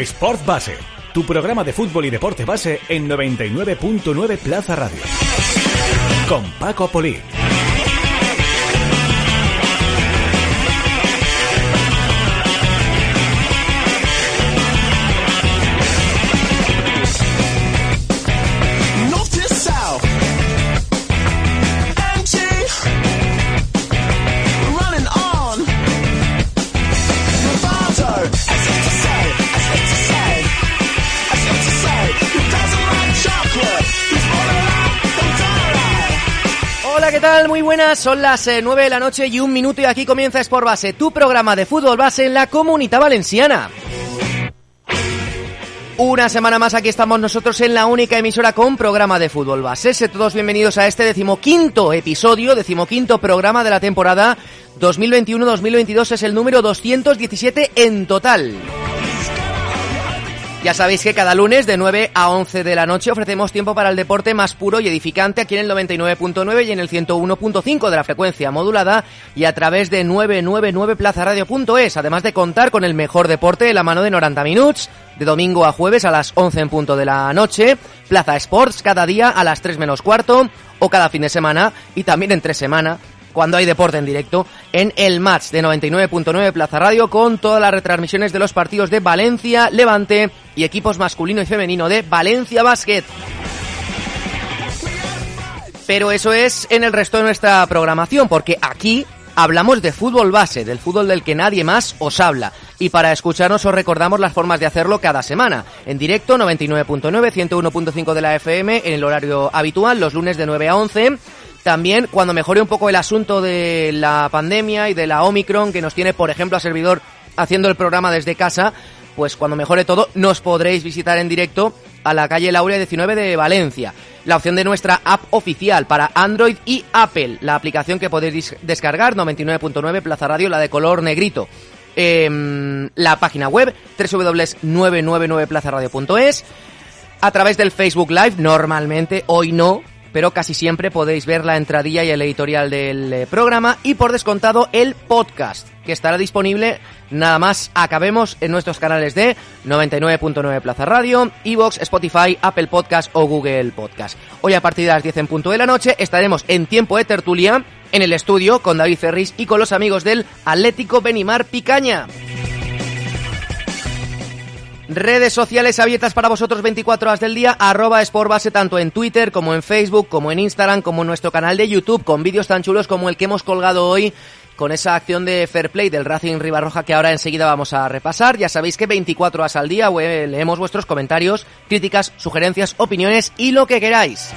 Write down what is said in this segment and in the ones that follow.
Sport Base, tu programa de fútbol y deporte base en 99.9 Plaza Radio. Con Paco Poli. ¿Qué tal? Muy buenas, son las eh, 9 de la noche y un minuto y aquí comienza Sport Base, tu programa de fútbol base en la comunidad valenciana. Una semana más aquí estamos nosotros en la única emisora con programa de fútbol base. Sé todos bienvenidos a este decimoquinto episodio, decimoquinto programa de la temporada 2021-2022 es el número 217 en total. Ya sabéis que cada lunes de 9 a 11 de la noche ofrecemos tiempo para el deporte más puro y edificante aquí en el 99.9 y en el 101.5 de la frecuencia modulada y a través de 999plazaradio.es, además de contar con el mejor deporte de la mano de 90 minutos, de domingo a jueves a las 11 en punto de la noche, Plaza Sports cada día a las 3 menos cuarto o cada fin de semana y también entre semana cuando hay deporte en directo, en el match de 99.9 Plaza Radio con todas las retransmisiones de los partidos de Valencia, Levante y equipos masculino y femenino de Valencia Basket. Pero eso es en el resto de nuestra programación, porque aquí hablamos de fútbol base, del fútbol del que nadie más os habla. Y para escucharnos os recordamos las formas de hacerlo cada semana. En directo 99.9, 101.5 de la FM, en el horario habitual, los lunes de 9 a 11 también cuando mejore un poco el asunto de la pandemia y de la Omicron que nos tiene, por ejemplo, a servidor haciendo el programa desde casa, pues cuando mejore todo nos podréis visitar en directo a la calle Laurea 19 de Valencia. La opción de nuestra app oficial para Android y Apple, la aplicación que podéis descargar 99.9 Plaza Radio, la de color negrito. Eh, la página web www.999plazaradio.es a través del Facebook Live, normalmente, hoy no, pero casi siempre podéis ver la entradilla y el editorial del eh, programa y por descontado el podcast, que estará disponible nada más acabemos en nuestros canales de 99.9 Plaza Radio, Evox, Spotify, Apple Podcast o Google Podcast. Hoy a partir de las 10 en punto de la noche estaremos en tiempo de tertulia en el estudio con David Ferris y con los amigos del Atlético Benimar Picaña. Redes sociales abiertas para vosotros 24 horas del día, arroba Sportbase tanto en Twitter como en Facebook, como en Instagram, como en nuestro canal de YouTube, con vídeos tan chulos como el que hemos colgado hoy con esa acción de Fair Play del Racing Ribarroja que ahora enseguida vamos a repasar. Ya sabéis que 24 horas al día leemos vuestros comentarios, críticas, sugerencias, opiniones y lo que queráis.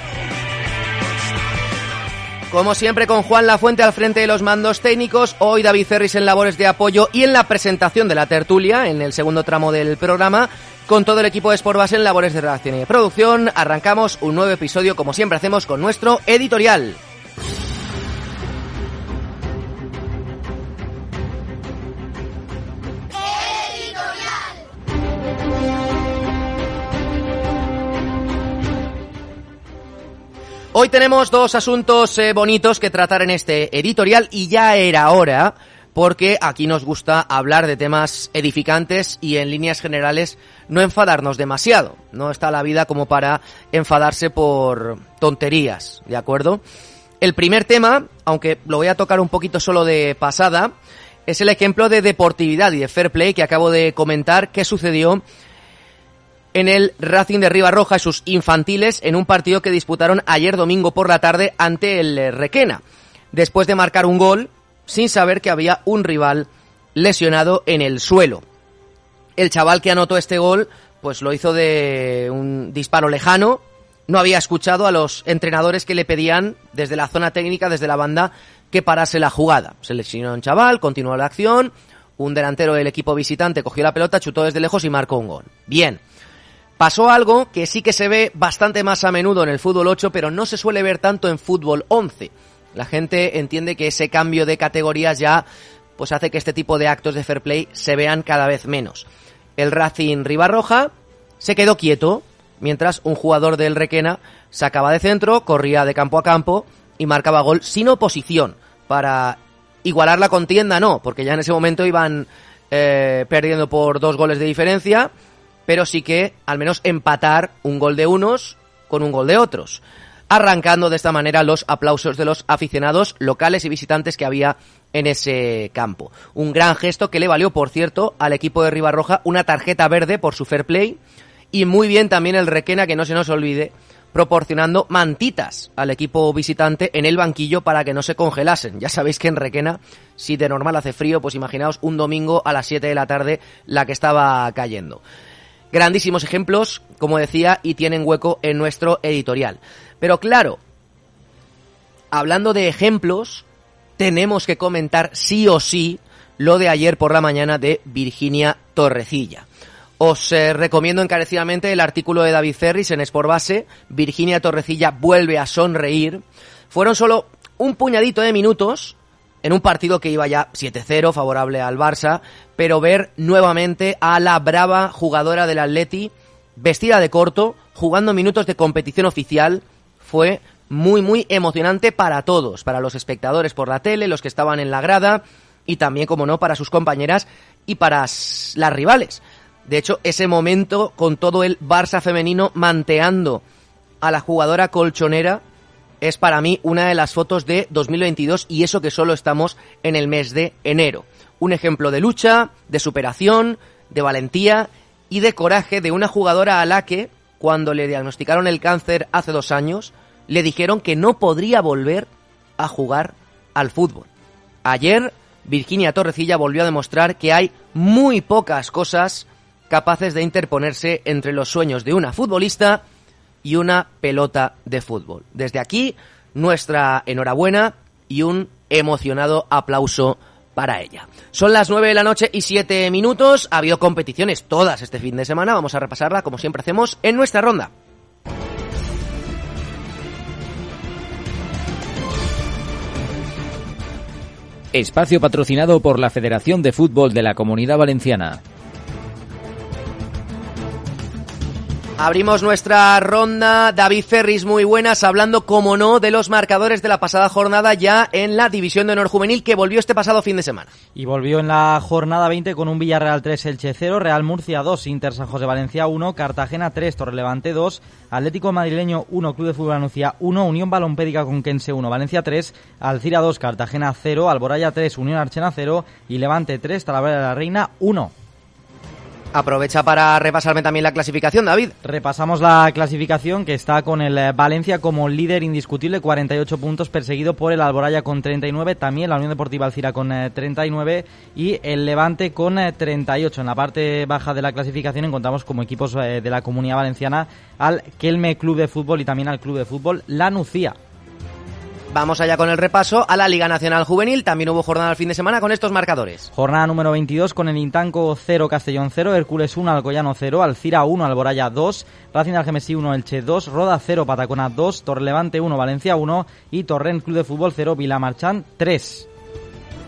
Como siempre con Juan Lafuente al frente de los mandos técnicos, hoy David Ferris en labores de apoyo y en la presentación de la tertulia, en el segundo tramo del programa, con todo el equipo de Sportbase en labores de redacción y de producción, arrancamos un nuevo episodio como siempre hacemos con nuestro editorial. Hoy tenemos dos asuntos eh, bonitos que tratar en este editorial y ya era hora porque aquí nos gusta hablar de temas edificantes y en líneas generales no enfadarnos demasiado. No está la vida como para enfadarse por tonterías, ¿de acuerdo? El primer tema, aunque lo voy a tocar un poquito solo de pasada, es el ejemplo de deportividad y de fair play que acabo de comentar que sucedió en el Racing de Ribarroja y sus infantiles en un partido que disputaron ayer domingo por la tarde ante el Requena, después de marcar un gol sin saber que había un rival lesionado en el suelo. El chaval que anotó este gol pues lo hizo de un disparo lejano, no había escuchado a los entrenadores que le pedían desde la zona técnica, desde la banda, que parase la jugada. Se lesionó un chaval, continuó la acción, un delantero del equipo visitante cogió la pelota, chutó desde lejos y marcó un gol. Bien. Pasó algo que sí que se ve bastante más a menudo en el fútbol 8, pero no se suele ver tanto en fútbol 11. La gente entiende que ese cambio de categorías ya pues hace que este tipo de actos de fair play se vean cada vez menos. El Racing Ribarroja se quedó quieto mientras un jugador del Requena sacaba de centro, corría de campo a campo y marcaba gol sin oposición para igualar la contienda, no, porque ya en ese momento iban eh, perdiendo por dos goles de diferencia pero sí que al menos empatar un gol de unos con un gol de otros, arrancando de esta manera los aplausos de los aficionados locales y visitantes que había en ese campo. Un gran gesto que le valió, por cierto, al equipo de Ribarroja una tarjeta verde por su fair play y muy bien también el Requena, que no se nos olvide, proporcionando mantitas al equipo visitante en el banquillo para que no se congelasen. Ya sabéis que en Requena, si de normal hace frío, pues imaginaos un domingo a las 7 de la tarde la que estaba cayendo. Grandísimos ejemplos, como decía, y tienen hueco en nuestro editorial. Pero claro, hablando de ejemplos, tenemos que comentar sí o sí lo de ayer por la mañana de Virginia Torrecilla. Os eh, recomiendo encarecidamente el artículo de David Ferris en Base. Virginia Torrecilla vuelve a sonreír. Fueron solo un puñadito de minutos en un partido que iba ya 7-0 favorable al Barça, pero ver nuevamente a la brava jugadora del Atleti vestida de corto, jugando minutos de competición oficial, fue muy muy emocionante para todos, para los espectadores por la tele, los que estaban en la grada y también, como no, para sus compañeras y para las rivales. De hecho, ese momento con todo el Barça femenino manteando a la jugadora colchonera es para mí una de las fotos de 2022 y eso que solo estamos en el mes de enero. Un ejemplo de lucha, de superación, de valentía y de coraje de una jugadora a la que, cuando le diagnosticaron el cáncer hace dos años, le dijeron que no podría volver a jugar al fútbol. Ayer, Virginia Torrecilla volvió a demostrar que hay muy pocas cosas capaces de interponerse entre los sueños de una futbolista y una pelota de fútbol. Desde aquí, nuestra enhorabuena y un emocionado aplauso para ella. Son las 9 de la noche y 7 minutos. Ha habido competiciones todas este fin de semana. Vamos a repasarla como siempre hacemos en nuestra ronda. Espacio patrocinado por la Federación de Fútbol de la Comunidad Valenciana. Abrimos nuestra ronda. David Ferris, muy buenas, hablando, como no, de los marcadores de la pasada jornada ya en la División de Honor Juvenil que volvió este pasado fin de semana. Y volvió en la jornada 20 con un Villarreal 3, Elche 0, Real Murcia 2, Inter San José Valencia 1, Cartagena 3, Torrelevante 2, Atlético Madrileño 1, Club de Fútbol Anuncia 1, Unión Balompédica con Kense 1, Valencia 3, Alcira 2, Cartagena 0, Alboraya 3, Unión Archena 0 y Levante 3, Talavera de la Reina 1. Aprovecha para repasarme también la clasificación, David. Repasamos la clasificación que está con el eh, Valencia como líder indiscutible, 48 puntos, perseguido por el Alboraya con 39, también la Unión Deportiva Alcira con 39 eh, y el Levante con 38. Eh, en la parte baja de la clasificación encontramos como equipos de la Comunidad Valenciana al Kelme Club de Fútbol y también al Club de Fútbol La Nucía. Vamos allá con el repaso a la Liga Nacional Juvenil. También hubo jornada al fin de semana con estos marcadores. Jornada número 22 con el Intanco 0, Castellón 0, Hércules 1, Alcoyano 0, Alcira 1, Alboraya 2, Racing Algemesí 1, Elche 2, Roda 0, Patacona 2, Torrelevante 1, Valencia 1 y Torrent Club de Fútbol 0, Vilamarchán 3.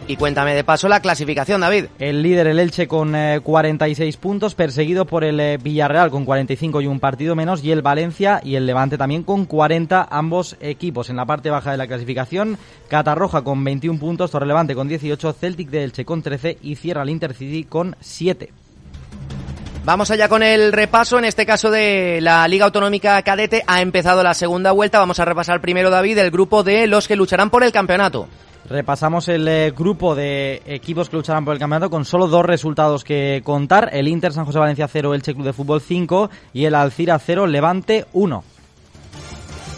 Y cuéntame de paso la clasificación, David. El líder, el Elche, con 46 eh, puntos, perseguido por el eh, Villarreal con 45 y un partido menos, y el Valencia y el Levante también con 40, ambos equipos. En la parte baja de la clasificación, Catarroja con 21 puntos, Torrelevante con 18, Celtic de Elche con 13 y cierra el Intercity con 7. Vamos allá con el repaso, en este caso de la Liga Autonómica Cadete. Ha empezado la segunda vuelta. Vamos a repasar primero, David, el grupo de los que lucharán por el campeonato. Repasamos el eh, grupo de equipos que lucharán por el campeonato con solo dos resultados que contar. El Inter San José Valencia 0, el Club de Fútbol 5 y el Alcira 0, Levante 1.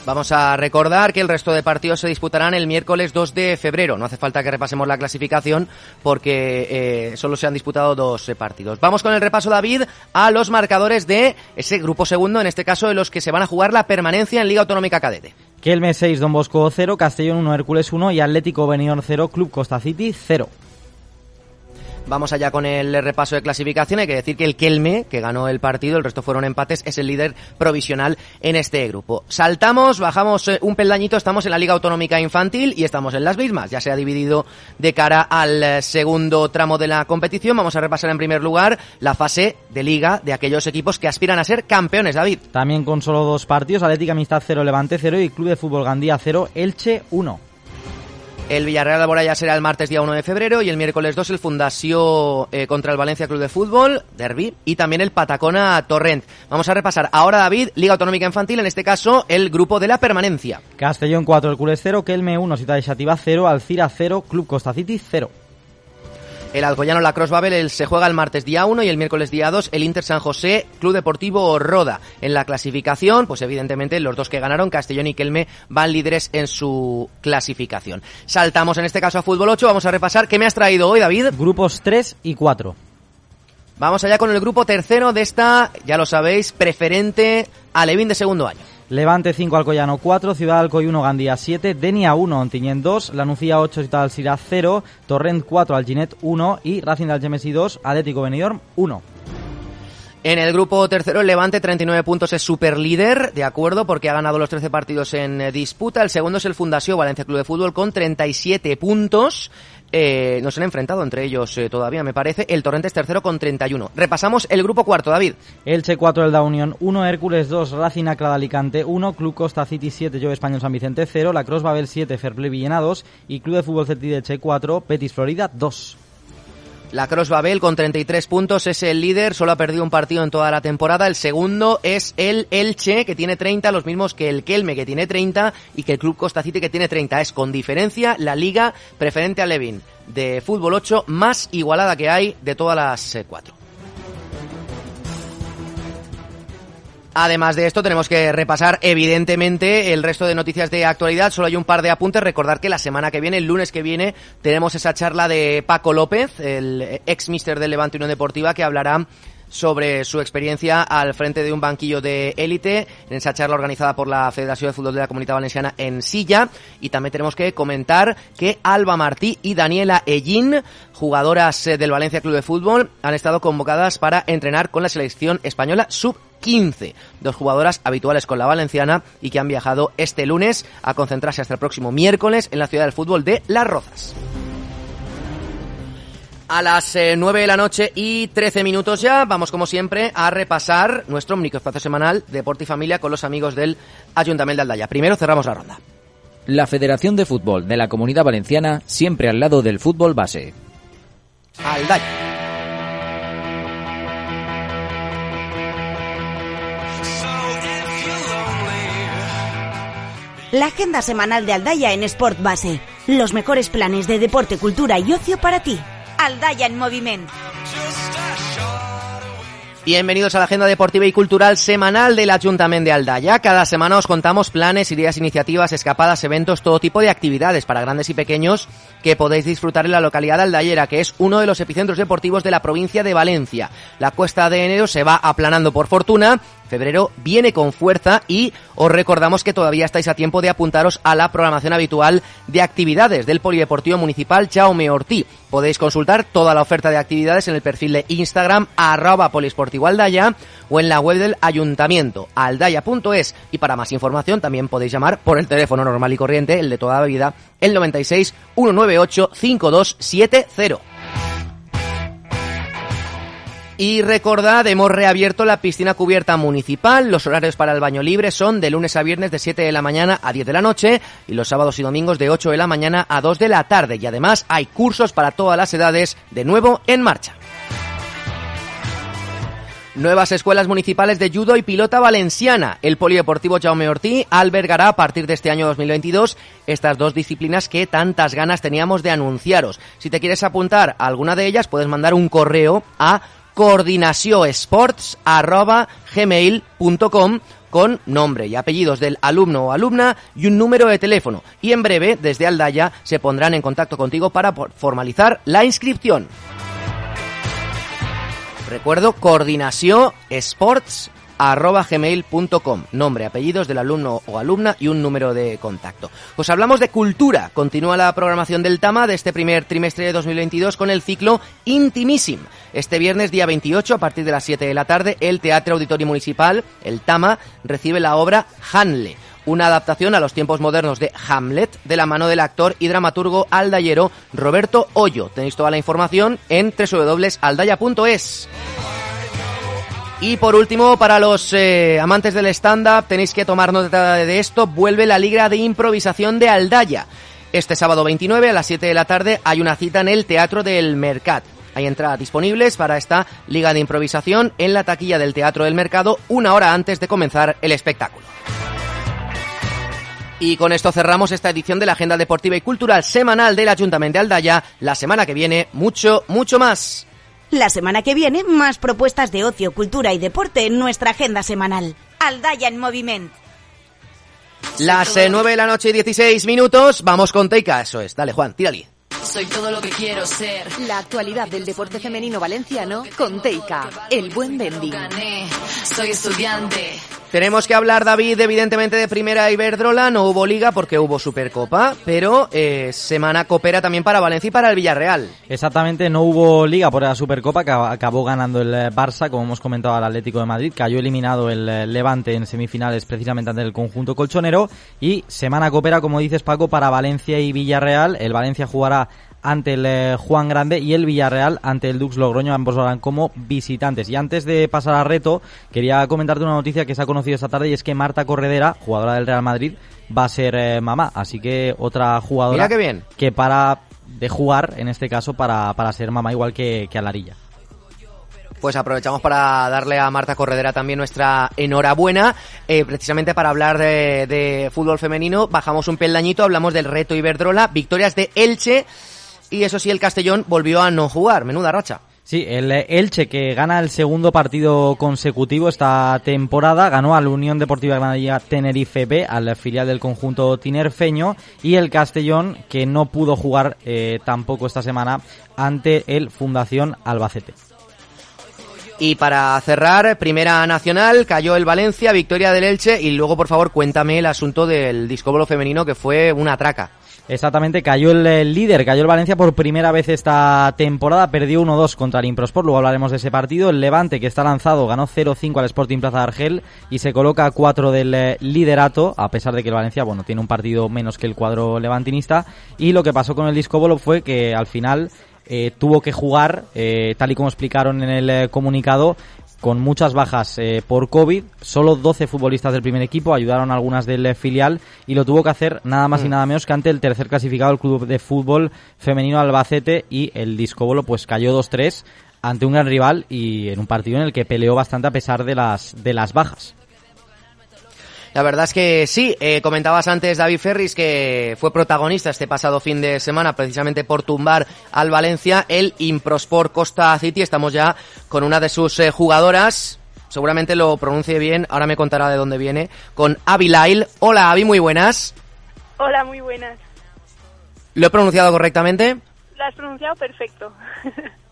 Vamos a recordar que el resto de partidos se disputarán el miércoles 2 de febrero. No hace falta que repasemos la clasificación porque eh, solo se han disputado dos eh, partidos. Vamos con el repaso, David, a los marcadores de ese grupo segundo, en este caso de los que se van a jugar la permanencia en Liga Autonómica Cadete. Kelme 6, Don Bosco 0, Castellón 1, Hércules 1 y Atlético Benidorm 0, Club Costa City 0. Vamos allá con el repaso de clasificación. Hay que decir que el Kelme, que ganó el partido, el resto fueron empates, es el líder provisional en este grupo. Saltamos, bajamos eh, un peldañito, estamos en la Liga Autonómica Infantil y estamos en las mismas. Ya se ha dividido de cara al eh, segundo tramo de la competición. Vamos a repasar en primer lugar la fase de liga de aquellos equipos que aspiran a ser campeones, David. También con solo dos partidos, Atlética Amistad 0, Levante 0 y Club de Fútbol Gandía 0, Elche 1. El Villarreal Alboraya será el martes día 1 de febrero y el miércoles 2 el Fundación eh, contra el Valencia Club de Fútbol, Derby, y también el Patacona Torrent. Vamos a repasar ahora, David, Liga Autonómica Infantil, en este caso el grupo de la permanencia. Castellón 4, el Cules 0, Kelme 1, Cita de Xativa 0, Alcira 0, Club Costa City 0. El Alcoyano La Cross Babel se juega el martes día 1 y el miércoles día 2 el Inter San José Club Deportivo Roda. En la clasificación, pues evidentemente los dos que ganaron, Castellón y Kelme, van líderes en su clasificación. Saltamos en este caso a fútbol 8, vamos a repasar qué me has traído hoy, David. Grupos 3 y 4. Vamos allá con el grupo tercero de esta, ya lo sabéis, preferente Alevín de segundo año. Levante 5, Alcoyano 4, Ciudad Alcoy 1, Gandía 7, Denia 1, Ontiñén 2, Lanucía 8, Ciudad Alcira 0, Torrent 4, Alginet 1 y Racing de Algemesí 2, Atlético Benidorm 1. En el grupo tercero, el Levante, 39 puntos, es super líder, de acuerdo, porque ha ganado los 13 partidos en eh, disputa. El segundo es el Fundación Valencia Club de Fútbol con 37 puntos. Eh, no se han enfrentado entre ellos eh, todavía, me parece. El Torrente es tercero con 31. Repasamos el grupo cuarto, David. Elche 4, el da Unión 1, Hércules 2, Racing Acra Alicante 1, Club Costa City 7, Yo Español San Vicente 0, La Cross Babel 7, Fairplay Villena 2 y Club de Fútbol Celtideche 4, Petis Florida 2. La Cross Babel con 33 puntos es el líder, solo ha perdido un partido en toda la temporada. El segundo es el Elche, que tiene 30, los mismos que el Kelme, que tiene 30, y que el Club Costa City, que tiene 30. Es con diferencia la liga preferente a Levin de fútbol 8 más igualada que hay de todas las eh, cuatro. Además de esto, tenemos que repasar evidentemente el resto de noticias de actualidad. Solo hay un par de apuntes. Recordar que la semana que viene, el lunes que viene, tenemos esa charla de Paco López, el ex mister del Levante Unión Deportiva, que hablará sobre su experiencia al frente de un banquillo de élite en esa charla organizada por la Federación de Fútbol de la Comunidad Valenciana en Silla. Y también tenemos que comentar que Alba Martí y Daniela Ellín, jugadoras eh, del Valencia Club de Fútbol, han estado convocadas para entrenar con la selección española sub 15, dos jugadoras habituales con la valenciana y que han viajado este lunes a concentrarse hasta el próximo miércoles en la ciudad del fútbol de Las Rozas. A las eh, 9 de la noche y 13 minutos ya, vamos como siempre a repasar nuestro microespacio semanal Deporte y Familia con los amigos del Ayuntamiento de Aldaya. Primero cerramos la ronda. La Federación de Fútbol de la Comunidad Valenciana siempre al lado del fútbol base. Aldaya. La agenda semanal de Aldaya en Sport Base. Los mejores planes de deporte, cultura y ocio para ti. Aldaya en movimiento. Bienvenidos a la agenda deportiva y cultural semanal del Ayuntamiento de Aldaya. Cada semana os contamos planes, ideas, iniciativas, escapadas, eventos, todo tipo de actividades para grandes y pequeños que podéis disfrutar en la localidad Aldayera, que es uno de los epicentros deportivos de la provincia de Valencia. La cuesta de enero se va aplanando por fortuna febrero viene con fuerza y os recordamos que todavía estáis a tiempo de apuntaros a la programación habitual de actividades del Polideportivo Municipal Jaume Ortí. Podéis consultar toda la oferta de actividades en el perfil de Instagram arroba polisportivo Aldaya o en la web del ayuntamiento aldaya.es y para más información también podéis llamar por el teléfono normal y corriente, el de toda la vida, el 96 198 5270. Y recordad, hemos reabierto la piscina cubierta municipal. Los horarios para el baño libre son de lunes a viernes de 7 de la mañana a 10 de la noche y los sábados y domingos de 8 de la mañana a 2 de la tarde. Y además hay cursos para todas las edades de nuevo en marcha. Nuevas escuelas municipales de judo y pilota valenciana. El Polideportivo Jaume Ortí albergará a partir de este año 2022 estas dos disciplinas que tantas ganas teníamos de anunciaros. Si te quieres apuntar a alguna de ellas, puedes mandar un correo a coordinacióesports.gmail.com con nombre y apellidos del alumno o alumna y un número de teléfono. Y en breve, desde Aldaya, se pondrán en contacto contigo para formalizar la inscripción. Recuerdo, coordinación sports gmail.com. Nombre, apellidos del alumno o alumna y un número de contacto. Pues hablamos de cultura. Continúa la programación del TAMA de este primer trimestre de 2022 con el ciclo Intimísim. Este viernes, día 28, a partir de las 7 de la tarde, el Teatro Auditorio Municipal, el TAMA, recibe la obra Hanle una adaptación a los tiempos modernos de Hamlet de la mano del actor y dramaturgo aldayero Roberto Hoyo. Tenéis toda la información en www.aldaya.es. Y por último, para los eh, amantes del stand-up, tenéis que tomar nota de esto, vuelve la Liga de Improvisación de Aldaya. Este sábado 29 a las 7 de la tarde hay una cita en el Teatro del Mercat. Hay entradas disponibles para esta liga de improvisación en la taquilla del Teatro del Mercado una hora antes de comenzar el espectáculo. Y con esto cerramos esta edición de la Agenda Deportiva y Cultural semanal del Ayuntamiento de Aldaya. La semana que viene, mucho, mucho más. La semana que viene, más propuestas de ocio, cultura y deporte en nuestra agenda semanal. Aldaya en movimiento. Las eh, 9 de la noche y 16 minutos, vamos con Teika, eso es. Dale, Juan, tírale. Soy todo lo que quiero ser. La actualidad del deporte femenino valenciano con Teika, el buen. Gané, soy estudiante. Tenemos que hablar, David, evidentemente de Primera Iberdrola. No hubo liga porque hubo Supercopa, pero eh, semana copera también para Valencia y para el Villarreal. Exactamente, no hubo liga por la Supercopa, que acabó ganando el eh, Barça, como hemos comentado al Atlético de Madrid. Cayó eliminado el eh, Levante en semifinales precisamente ante el conjunto colchonero. Y semana copera, como dices Paco, para Valencia y Villarreal. El Valencia jugará ante el eh, Juan Grande y el Villarreal ante el Dux Logroño, ambos van como visitantes. Y antes de pasar al reto, quería comentarte una noticia que se ha conocido esta tarde y es que Marta Corredera, jugadora del Real Madrid, va a ser eh, mamá. Así que otra jugadora bien. que para de jugar, en este caso, para, para ser mamá igual que, que a Larilla. Pues aprovechamos para darle a Marta Corredera también nuestra enhorabuena. Eh, precisamente para hablar de, de, fútbol femenino, bajamos un peldañito, hablamos del reto Iberdrola, victorias de Elche y eso sí, el Castellón volvió a no jugar. Menuda racha. Sí, el Elche que gana el segundo partido consecutivo esta temporada, ganó al Unión Deportiva Granadilla Tenerife B, al filial del conjunto tinerfeño, y el Castellón que no pudo jugar eh, tampoco esta semana ante el Fundación Albacete. Y para cerrar, Primera Nacional, cayó el Valencia, victoria del Elche, y luego por favor cuéntame el asunto del discóbolo femenino que fue una traca. Exactamente, cayó el, líder, cayó el Valencia por primera vez esta temporada, perdió 1-2 contra el Improsport, luego hablaremos de ese partido. El Levante, que está lanzado, ganó 0-5 al Sporting Plaza de Argel y se coloca a 4 del eh, liderato, a pesar de que el Valencia, bueno, tiene un partido menos que el cuadro levantinista. Y lo que pasó con el Discóbolo fue que al final eh, tuvo que jugar, eh, tal y como explicaron en el comunicado, con muchas bajas eh, por COVID, solo 12 futbolistas del primer equipo, ayudaron algunas del eh, filial y lo tuvo que hacer nada más y nada menos que ante el tercer clasificado el club de fútbol femenino Albacete y el Discobolo pues cayó 2-3 ante un gran rival y en un partido en el que peleó bastante a pesar de las de las bajas. La verdad es que sí, eh, comentabas antes David Ferris que fue protagonista este pasado fin de semana precisamente por tumbar al Valencia el Improsport Costa City. Estamos ya con una de sus eh, jugadoras, seguramente lo pronuncie bien, ahora me contará de dónde viene, con Avi Lyle. Hola Avi, muy buenas. Hola, muy buenas. ¿Lo he pronunciado correctamente? Lo has pronunciado perfecto.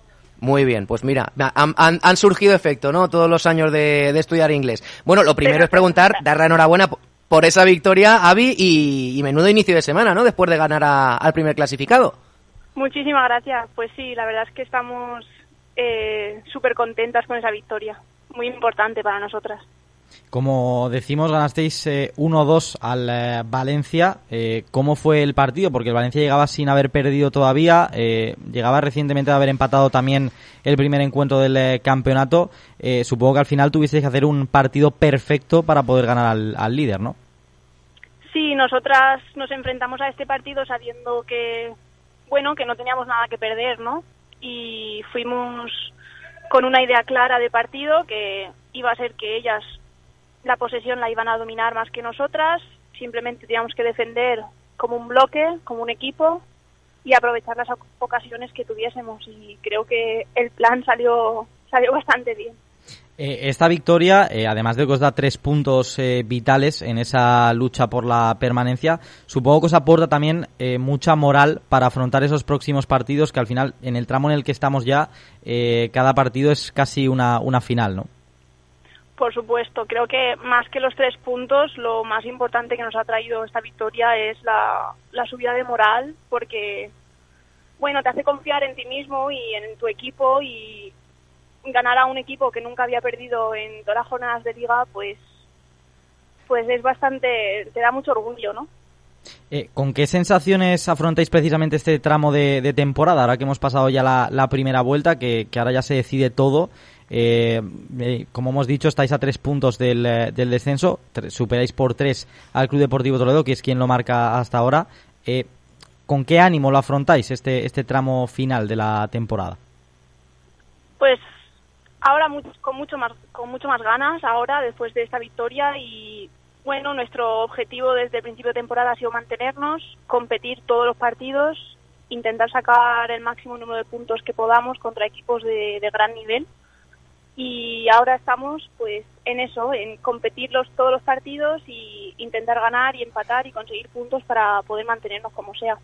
Muy bien, pues mira, han, han, surgido efecto, ¿no? Todos los años de, de estudiar inglés. Bueno, lo primero es preguntar, dar la enhorabuena por- esa victoria, Avi, y, y menudo inicio de semana, ¿no? Después de ganar a- al primer clasificado. Muchísimas gracias. Pues sí, la verdad es que estamos eh, súper contentas con esa victoria. Muy importante para nosotras. Como decimos, ganasteis eh, 1-2 al eh, Valencia. Eh, ¿Cómo fue el partido? Porque el Valencia llegaba sin haber perdido todavía, eh, llegaba recientemente de haber empatado también el primer encuentro del eh, campeonato. Supongo que al final tuvisteis que hacer un partido perfecto para poder ganar al, al líder, ¿no? Sí, nosotras nos enfrentamos a este partido sabiendo que, bueno, que no teníamos nada que perder, ¿no? Y fuimos con una idea clara de partido que iba a ser que ellas la posesión la iban a dominar más que nosotras, simplemente teníamos que defender como un bloque, como un equipo y aprovechar las oc- ocasiones que tuviésemos y creo que el plan salió salió bastante bien. Eh, esta victoria, eh, además de que os da tres puntos eh, vitales en esa lucha por la permanencia, supongo que os aporta también eh, mucha moral para afrontar esos próximos partidos que al final, en el tramo en el que estamos ya, eh, cada partido es casi una, una final, ¿no? Por supuesto, creo que más que los tres puntos, lo más importante que nos ha traído esta victoria es la, la subida de moral, porque, bueno, te hace confiar en ti mismo y en tu equipo y ganar a un equipo que nunca había perdido en todas las jornadas de liga, pues, pues es bastante, te da mucho orgullo, ¿no? Eh, ¿Con qué sensaciones afrontáis precisamente este tramo de, temporada? Ahora que hemos pasado ya la, primera vuelta, que ahora ya se decide todo. Eh, eh, como hemos dicho, estáis a tres puntos del, eh, descenso, superáis por tres al Club Deportivo Toledo, que es quien lo marca hasta ahora. Eh, ¿con qué ánimo lo afrontáis este, este tramo final de la temporada? Pues ahora con mucho más con mucho más ganas ahora después de esta victoria y bueno nuestro objetivo desde el principio de temporada ha sido mantenernos competir todos los partidos intentar sacar el máximo número de puntos que podamos contra equipos de gran nivel y ahora estamos pues en eso en competir los, todos los partidos y intentar ganar y empatar y conseguir puntos para poder mantenernos como sea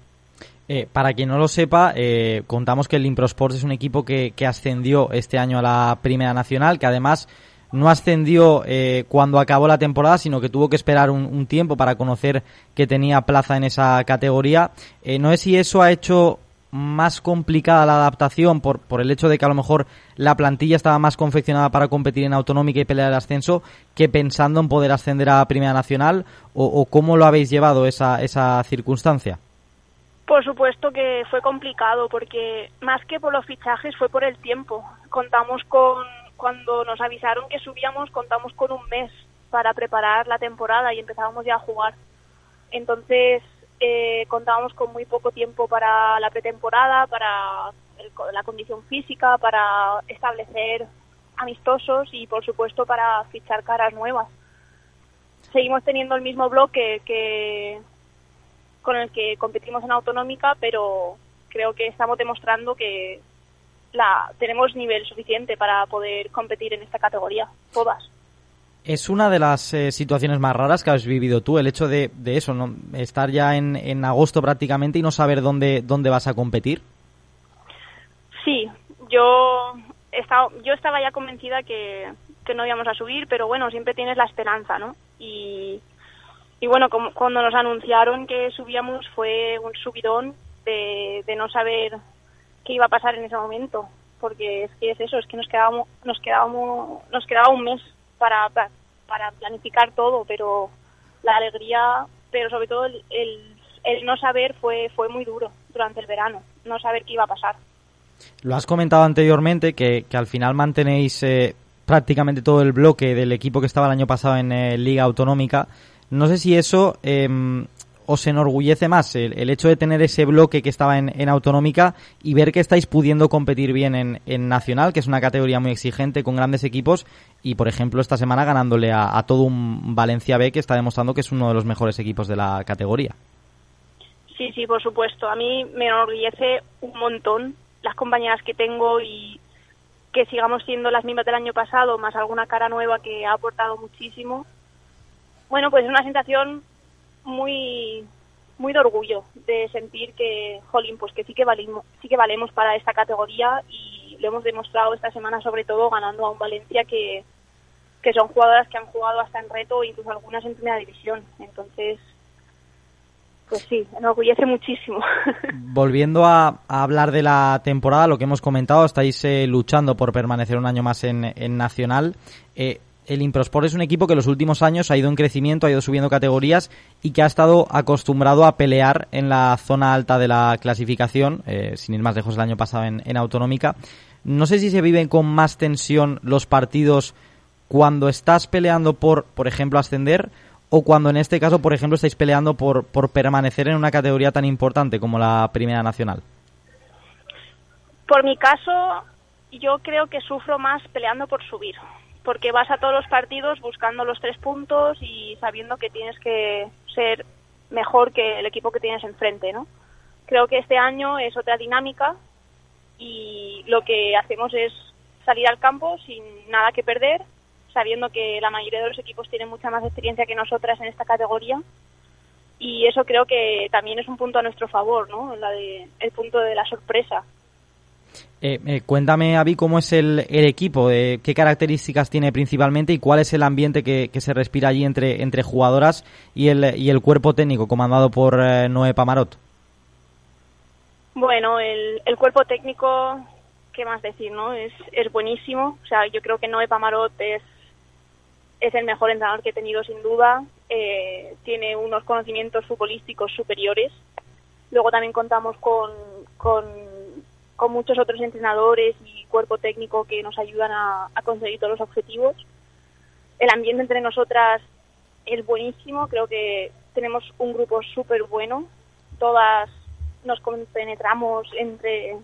eh, para quien no lo sepa, eh, contamos que el Improsports es un equipo que, ascendió este año a la Primera Nacional, que además no ascendió eh, cuando acabó la temporada, sino que tuvo que esperar un, tiempo para conocer que tenía plaza en esa categoría. no sé si eso ha hecho más complicada la adaptación por, por el hecho de que a lo mejor la plantilla estaba más confeccionada para competir en autonómica y pelear el ascenso que pensando en poder ascender a Primera Nacional o, o cómo lo habéis llevado esa, esa circunstancia. Por supuesto que fue complicado porque más que por los fichajes fue por el tiempo. Contamos con, cuando nos avisaron que subíamos, contamos con un mes para preparar la temporada y empezábamos ya a jugar. Entonces eh, contábamos con muy poco tiempo para la pretemporada, para la condición física, para establecer amistosos y por supuesto para fichar caras nuevas. Seguimos teniendo el mismo bloque que, con el que competimos en autonómica, pero creo que estamos demostrando que la, tenemos nivel suficiente para poder competir en esta categoría, todas. Es una de las eh, situaciones más raras que has vivido tú, el hecho de, de eso, ¿no? estar ya en, en, agosto prácticamente y no saber dónde, dónde vas a competir. Sí, yo, estaba, yo estaba ya convencida que, que no íbamos a subir, pero bueno, siempre tienes la esperanza, ¿no? Y, y bueno, como, cuando nos anunciaron que subíamos fue un subidón de, no saber qué iba a pasar en ese momento, porque es que es eso, es que nos quedábamos, nos quedábamos, nos quedaba un mes para, para planificar todo, pero la alegría, pero sobre todo el, el, no saber fue, fue muy duro durante el verano, no saber qué iba a pasar. Lo has comentado anteriormente que, que al final mantenéis eh, prácticamente todo el bloque del equipo que estaba el año pasado en eh, Liga Autonómica. No sé si eso em, os enorgullece más, el, hecho de tener ese bloque que estaba en, autonómica y ver que estáis pudiendo competir bien en, nacional, que es una categoría muy exigente con grandes equipos y, por ejemplo, esta semana ganándole a, todo un Valencia B que está demostrando que es uno de los mejores equipos de la categoría. Sí, sí, por supuesto. A mí me enorgullece un montón las compañeras que tengo y que sigamos siendo las mismas del año pasado, más alguna cara nueva que ha aportado muchísimo bueno, pues es una sensación muy muy de orgullo de sentir que, jolín, pues que sí que valemos, sí que valemos para esta categoría y lo hemos demostrado esta semana sobre todo ganando a un Valencia que, que son jugadoras que han jugado hasta en reto, incluso algunas en primera división. Entonces, pues sí, enorgullece muchísimo. Volviendo a, hablar de la temporada, lo que hemos comentado, estáis eh, luchando por permanecer un año más en, en Nacional. Eh, el Improsport es un equipo que en los últimos años ha ido en crecimiento, ha ido subiendo categorías y que ha estado acostumbrado a pelear en la zona alta de la clasificación, eh, sin ir más lejos el año pasado en, Autonómica. No sé si se viven con más tensión los partidos cuando estás peleando por, por ejemplo, ascender o cuando en este caso, por ejemplo, estáis peleando por, por permanecer en una categoría tan importante como la Primera Nacional. Por mi caso, yo creo que sufro más peleando por subir porque vas a todos los partidos buscando los tres puntos y sabiendo que tienes que ser mejor que el equipo que tienes enfrente, ¿no? Creo que este año es otra dinámica y lo que hacemos es salir al campo sin nada que perder, sabiendo que la mayoría de los equipos tienen mucha más experiencia que nosotras en esta categoría y eso creo que también es un punto a nuestro favor, ¿no? La de, el punto de la sorpresa. Eh, eh, cuéntame, Avi, cómo es el, equipo, eh, qué características tiene principalmente y cuál es el ambiente que, se respira allí entre, entre jugadoras y el, y el cuerpo técnico comandado por Noé Pamarot. Bueno, el, el cuerpo técnico, ¿qué más decir, no? Es, es buenísimo. O sea, yo creo que Noé Pamarot es, es el mejor entrenador que he tenido sin duda. tiene unos conocimientos futbolísticos superiores. Luego también contamos con, con con muchos otros entrenadores y cuerpo técnico que nos ayudan a, conseguir todos los objetivos. El ambiente entre nosotras es buenísimo, creo que tenemos un grupo súper bueno, todas nos compenetramos entre,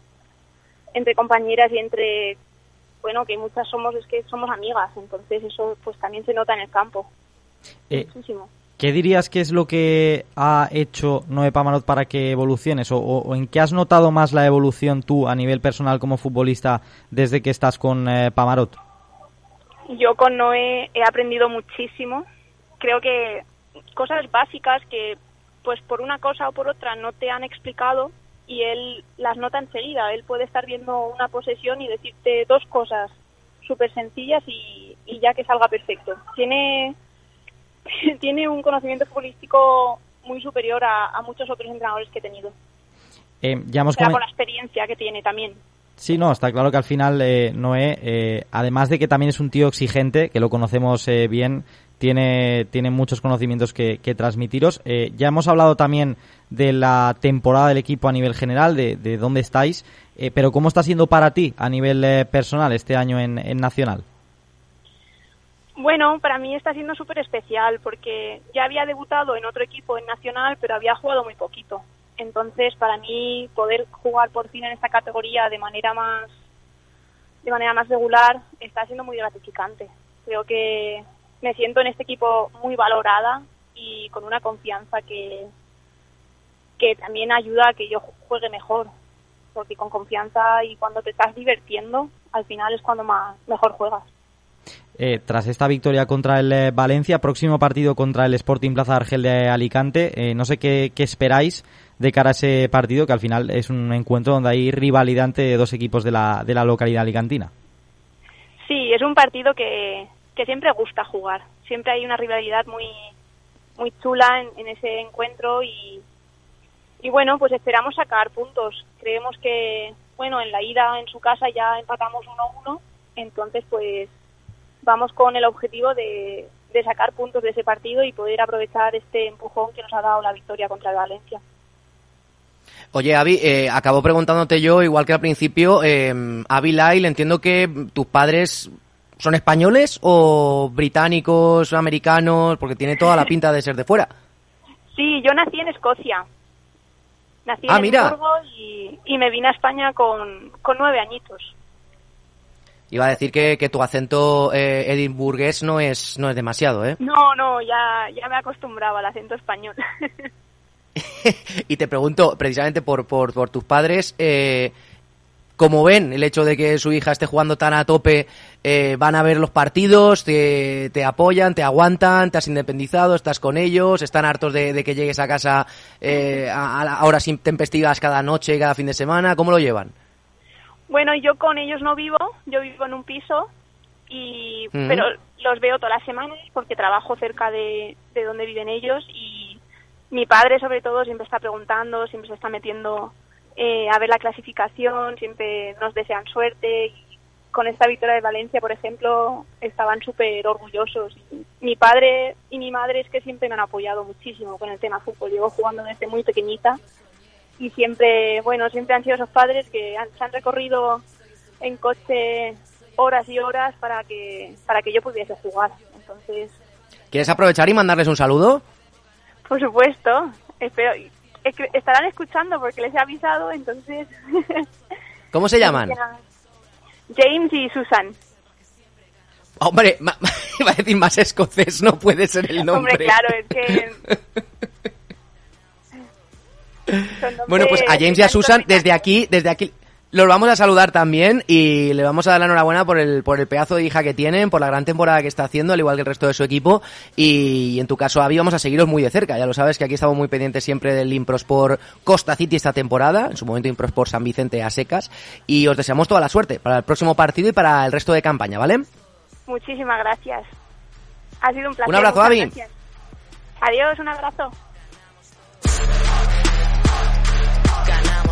entre compañeras y entre, bueno, que muchas somos, es que somos amigas, entonces eso pues también se nota en el campo. Eh, Muchísimo. ¿Qué dirías que es lo que ha hecho Noé Pamarot para que evoluciones? O, en qué has notado más la evolución tú a nivel personal como futbolista desde que estás con eh, Pamarot? Yo con Noé he aprendido muchísimo. Creo que cosas básicas que, pues por una cosa o por otra, no te han explicado y él las nota enseguida. Él puede estar viendo una posesión y decirte dos cosas súper sencillas y ya que salga perfecto. Tiene, tiene un conocimiento futbolístico muy superior a, a muchos otros entrenadores que he tenido. Eh, ya hemos Será comen- por la experiencia que tiene también. Sí, no, está claro que al final eh, Noé, eh, además de que también es un tío exigente, que lo conocemos eh, bien, tiene, tiene muchos conocimientos que, que transmitiros. Eh, ya hemos hablado también de la temporada del equipo a nivel general, de, de dónde estáis, eh, pero ¿cómo está siendo para ti a nivel eh, personal este año en, en Nacional? Bueno, para mí está siendo súper especial porque ya había debutado en otro equipo en Nacional, pero había jugado muy poquito. Entonces, para mí poder jugar por fin en esta categoría de manera más de manera más regular está siendo muy gratificante. Creo que me siento en este equipo muy valorada y con una confianza que que también ayuda a que yo juegue mejor, porque con confianza y cuando te estás divirtiendo, al final es cuando más mejor juegas. Eh, tras esta victoria contra el eh, Valencia, próximo partido contra el Sporting Plaza Argel de Alicante, eh, no sé qué, esperáis de cara a ese partido, que al final es un encuentro donde hay rivalidad entre dos equipos de la, de la localidad alicantina. Sí, es un partido que, que siempre gusta jugar. Siempre hay una rivalidad muy muy chula en, en ese encuentro y, y bueno, pues esperamos sacar puntos. Creemos que, bueno, en la ida en su casa ya empatamos 1-1, entonces pues vamos con el objetivo de, de sacar puntos de ese partido y poder aprovechar este empujón que nos ha dado la victoria contra el Valencia. Oye, Avi, eh, acabo preguntándote yo, igual que al principio, eh, Avi Lyle, entiendo que tus padres son españoles o británicos, americanos, porque tiene toda la pinta de ser de fuera. Sí, yo nací en Escocia. Nací Ah, en mira. Y, y me vine a España con, con nueve añitos. Iba a decir que, que tu acento eh, edimburgués no es, no es demasiado, ¿eh? No, no, ya, ya me acostumbraba al acento español. y te pregunto, precisamente por, por, por tus padres, eh, ¿cómo ven el hecho de que su hija esté jugando tan a tope? Eh, ¿Van a ver los partidos? Te, ¿Te apoyan? ¿Te aguantan? ¿Te has independizado? ¿Estás con ellos? ¿Están hartos de, de que llegues a casa eh, a, a horas intempestivas cada noche, cada fin de semana? ¿Cómo lo llevan? Bueno, yo con ellos no vivo, yo vivo en un piso, y pero los veo todas las semanas porque trabajo cerca de, de donde viven ellos y mi padre sobre todo siempre está preguntando, siempre se está metiendo eh, a ver la clasificación, siempre nos desean suerte y con esta victoria de Valencia, por ejemplo, estaban súper orgullosos. Mi padre y mi madre es que siempre me han apoyado muchísimo con el tema fútbol. Llevo jugando desde muy pequeñita y siempre, bueno, siempre han sido esos padres que han, se han recorrido en coche horas y horas para que para que yo pudiese jugar. Entonces, ¿Quieres aprovechar y mandarles un saludo? por supuesto, espero es que estarán escuchando porque les he avisado, entonces ¿Cómo se llaman? James y Susan. Hombre, iba a decir más escocés, no puede ser el nombre. Hombre, claro, es que Bueno, pues a James y a Susan, desde aquí, desde aquí, los vamos a saludar también y le vamos a dar la enhorabuena por el, por el pedazo de hija que tienen, por la gran temporada que está haciendo, al igual que el resto de su equipo. Y en tu caso, Avi, vamos a seguiros muy de cerca. Ya lo sabes que aquí estamos muy pendientes siempre del Improsport Costa City esta temporada, en su momento Improsport San Vicente a secas. Y os deseamos toda la suerte para el próximo partido y para el resto de campaña, ¿vale? Muchísimas gracias. Ha sido un placer. Un abrazo, Avi. Adiós, un abrazo.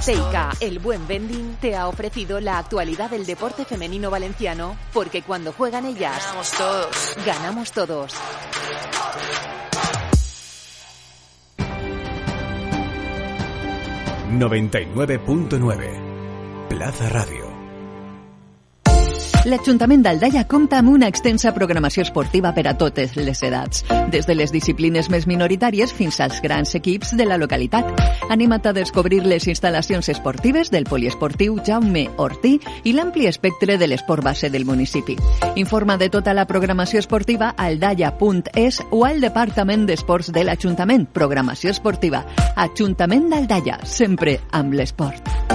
Seika, el buen vending, te ha ofrecido la actualidad del deporte femenino valenciano, porque cuando juegan ellas, Ganamos todos. ganamos todos. ...99.9... Plaza Radio. L'Ajuntament d'Aldaia compta amb una extensa programació esportiva per a totes les edats, des de les disciplines més minoritàries fins als grans equips de la localitat. Anima't a descobrir les instal·lacions esportives del poliesportiu Jaume Ortí i l'ampli espectre de l'esport base del municipi. Informa de tota la programació esportiva a aldaia.es o al Departament d'Esports de l'Ajuntament. Programació esportiva. Ajuntament d'Aldaia, sempre amb l'esport.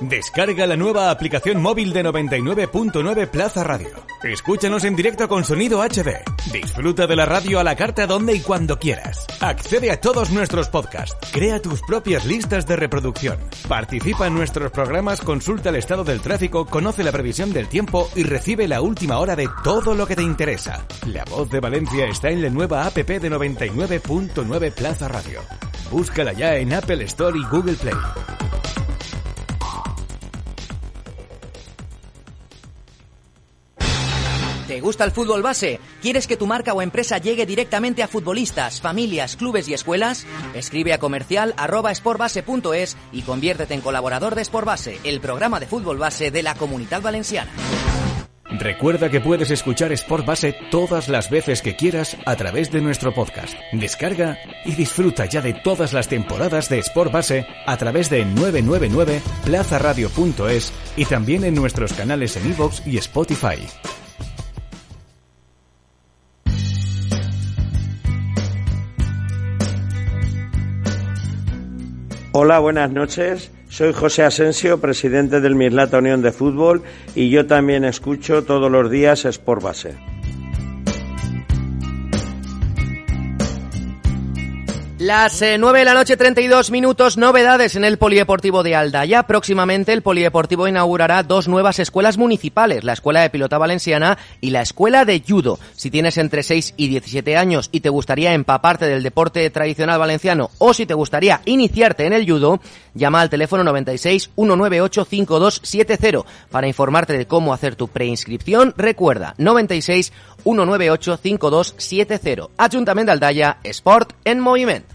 Descarga la nueva aplicación móvil de 99.9 Plaza Radio. Escúchanos en directo con sonido HD. Disfruta de la radio a la carta donde y cuando quieras. Accede a todos nuestros podcasts. Crea tus propias listas de reproducción. Participa en nuestros programas, consulta el estado del tráfico, conoce la previsión del tiempo y recibe la última hora de todo lo que te interesa. La voz de Valencia está en la nueva app de 99.9 Plaza Radio. Búscala ya en Apple Store y Google Play. ¿Te gusta el fútbol base? ¿Quieres que tu marca o empresa llegue directamente a futbolistas, familias, clubes y escuelas? Escribe a comercial y conviértete en colaborador de Sportbase, el programa de fútbol base de la Comunidad Valenciana. Recuerda que puedes escuchar Sport Base todas las veces que quieras a través de nuestro podcast. Descarga y disfruta ya de todas las temporadas de Sport Base a través de 999 plazaradio.es y también en nuestros canales en iVoox y Spotify. Hola, buenas noches. Soy José Asensio, presidente del Mislata Unión de Fútbol y yo también escucho todos los días Sport Base. Las eh, 9 de la noche, 32 minutos, novedades en el Polideportivo de Aldaya. Próximamente el Polideportivo inaugurará dos nuevas escuelas municipales, la Escuela de Pilota Valenciana y la Escuela de Judo. Si tienes entre 6 y 17 años y te gustaría empaparte del deporte tradicional valenciano o si te gustaría iniciarte en el judo, llama al teléfono 96 198 5270 para informarte de cómo hacer tu preinscripción. Recuerda, 96 198 5270. Ayuntamiento de Aldaya, Sport en Movimiento.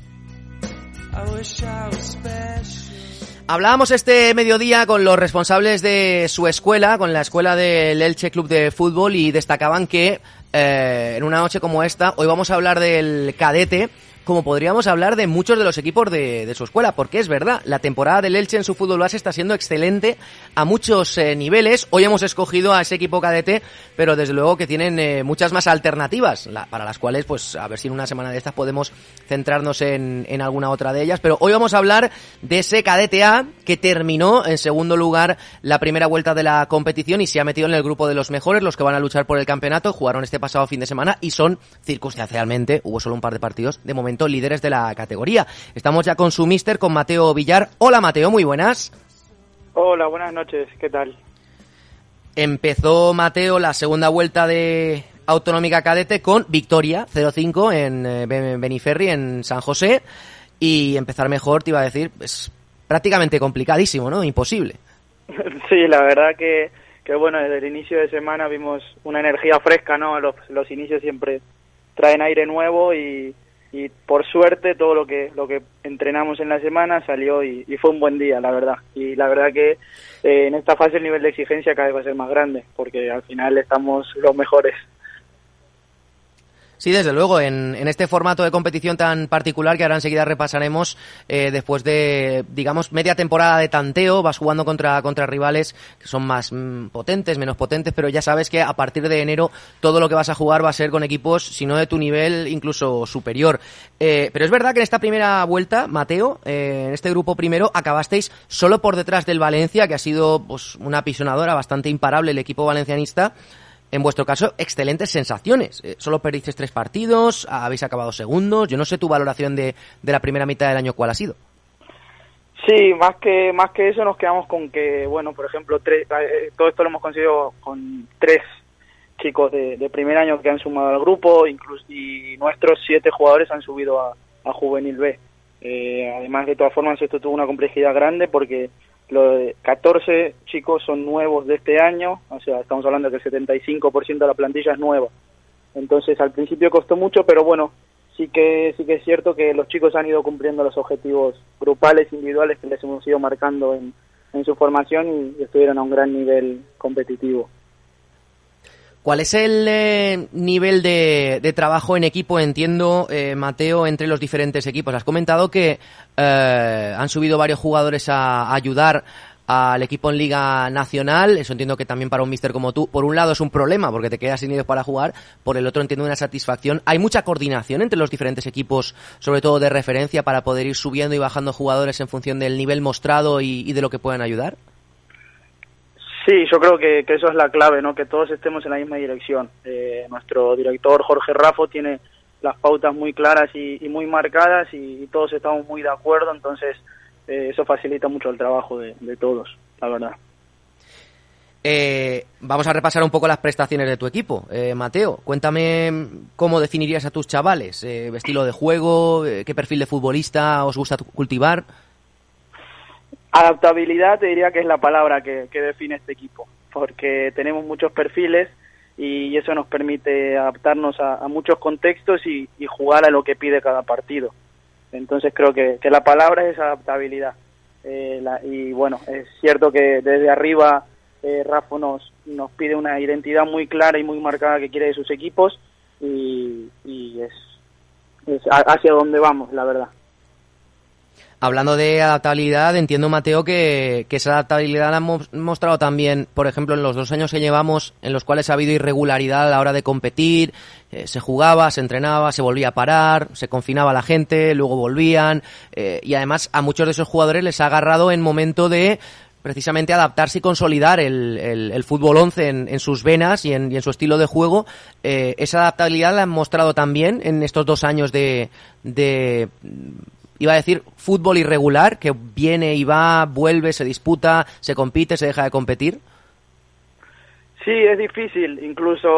Hablábamos este mediodía con los responsables de su escuela, con la escuela del Elche Club de Fútbol, y destacaban que eh, en una noche como esta, hoy vamos a hablar del cadete, como podríamos hablar de muchos de los equipos de, de, su escuela, porque es verdad, la temporada del Elche en su fútbol base está siendo excelente a muchos eh, niveles. Hoy hemos escogido a ese equipo cadete, pero desde luego que tienen eh, muchas más alternativas, para las cuales, pues, a ver si en una semana de estas podemos centrarnos en, en, alguna otra de ellas. Pero hoy vamos a hablar de ese cadete A que terminó en segundo lugar la primera vuelta de la competición y se ha metido en el grupo de los mejores, los que van a luchar por el campeonato. Jugaron este pasado fin de semana y son, circunstancialmente, hubo solo un par de partidos, de momento líderes de la categoría. Estamos ya con su mister, con Mateo Villar. Hola Mateo, muy buenas. Hola, buenas noches, ¿qué tal? Empezó Mateo la segunda vuelta de Autonómica Cadete con victoria 0-5 en eh, Beniferri, en San José. Y empezar mejor, te iba a decir, es prácticamente complicadísimo, ¿no? Imposible. Sí, la verdad que, que bueno, desde el inicio de semana vimos una energía fresca, ¿no? Los, los inicios siempre traen aire nuevo y, y por suerte todo lo que lo que entrenamos en la semana salió y, fue un buen día la verdad. Y la verdad que eh, en esta fase el nivel de exigencia cada vez va a ser más grande porque al final estamos los mejores Sí, desde luego, en, en, este formato de competición tan particular que ahora enseguida repasaremos, eh, después de, digamos, media temporada de tanteo, vas jugando contra, contra rivales que son más mmm, potentes, menos potentes, pero ya sabes que a partir de enero todo lo que vas a jugar va a ser con equipos, si no de tu nivel, incluso superior. Eh, pero es verdad que en esta primera vuelta, Mateo, eh, en este grupo primero, acabasteis solo por detrás del Valencia, que ha sido pues, una apisonadora bastante imparable el equipo valencianista en vuestro caso, excelentes sensaciones. Eh, solo perdisteis tres partidos, habéis acabado segundos. Yo no sé tu valoración de, de, la primera mitad del año cuál ha sido. Sí, más que más que eso nos quedamos con que, bueno, por ejemplo, tres, eh, todo esto lo hemos conseguido con tres chicos de, de, primer año que han sumado al grupo, incluso y nuestros siete jugadores han subido a, a juvenil B. Eh, además, de todas formas, esto tuvo una complejidad grande porque los 14 chicos son nuevos de este año, o sea, estamos hablando que el 75% de la plantilla es nueva. Entonces, al principio costó mucho, pero bueno, sí que sí que es cierto que los chicos han ido cumpliendo los objetivos grupales, individuales que les hemos ido marcando en, en su formación y estuvieron a un gran nivel competitivo. ¿Cuál es el eh, nivel de, trabajo en equipo, entiendo, eh, Mateo, entre los diferentes equipos? Has comentado que eh, han subido varios jugadores a, a, ayudar al equipo en Liga Nacional. Eso entiendo que también para un mister como tú, por un lado es un problema porque te quedas sin ellos para jugar, por el otro entiendo una satisfacción. ¿Hay mucha coordinación entre los diferentes equipos, sobre todo de referencia, para poder ir subiendo y bajando jugadores en función del nivel mostrado y, y de lo que puedan ayudar? Sí, yo creo que, eso es la clave, ¿no? Que todos estemos en la misma dirección. Eh, nuestro director Jorge Rafo tiene las pautas muy claras y, muy marcadas y, todos estamos muy de acuerdo, entonces eh, eso facilita mucho el trabajo de, de todos, la verdad. Eh, vamos a repasar un poco las prestaciones de tu equipo. Eh, Mateo, cuéntame cómo definirías a tus chavales. Eh, ¿Estilo de juego? Eh, ¿Qué perfil de futbolista os gusta cultivar? Adaptabilidad te diría que es la palabra que, que define este equipo, porque tenemos muchos perfiles y eso nos permite adaptarnos a, muchos contextos y, y, jugar a lo que pide cada partido. Entonces creo que, que la palabra es adaptabilidad. Eh, la, y bueno, es cierto que desde arriba eh, Rafa nos, nos pide una identidad muy clara y muy marcada que quiere de sus equipos y, es, es hacia donde vamos, la verdad. Hablando de adaptabilidad, entiendo, Mateo, que, que, esa adaptabilidad la hemos mostrado también, por ejemplo, en los dos años que llevamos, en los cuales ha habido irregularidad a la hora de competir, eh, se jugaba, se entrenaba, se volvía a parar, se confinaba la gente, luego volvían, eh, y además a muchos de esos jugadores les ha agarrado en momento de precisamente adaptarse y consolidar el, el, el fútbol 11 en, en, sus venas y en, y en, su estilo de juego. Eh, esa adaptabilidad la han mostrado también en estos dos años de, de iba a decir fútbol irregular, que viene y va, vuelve, se disputa, se compite, se deja de competir? Sí, es difícil. Incluso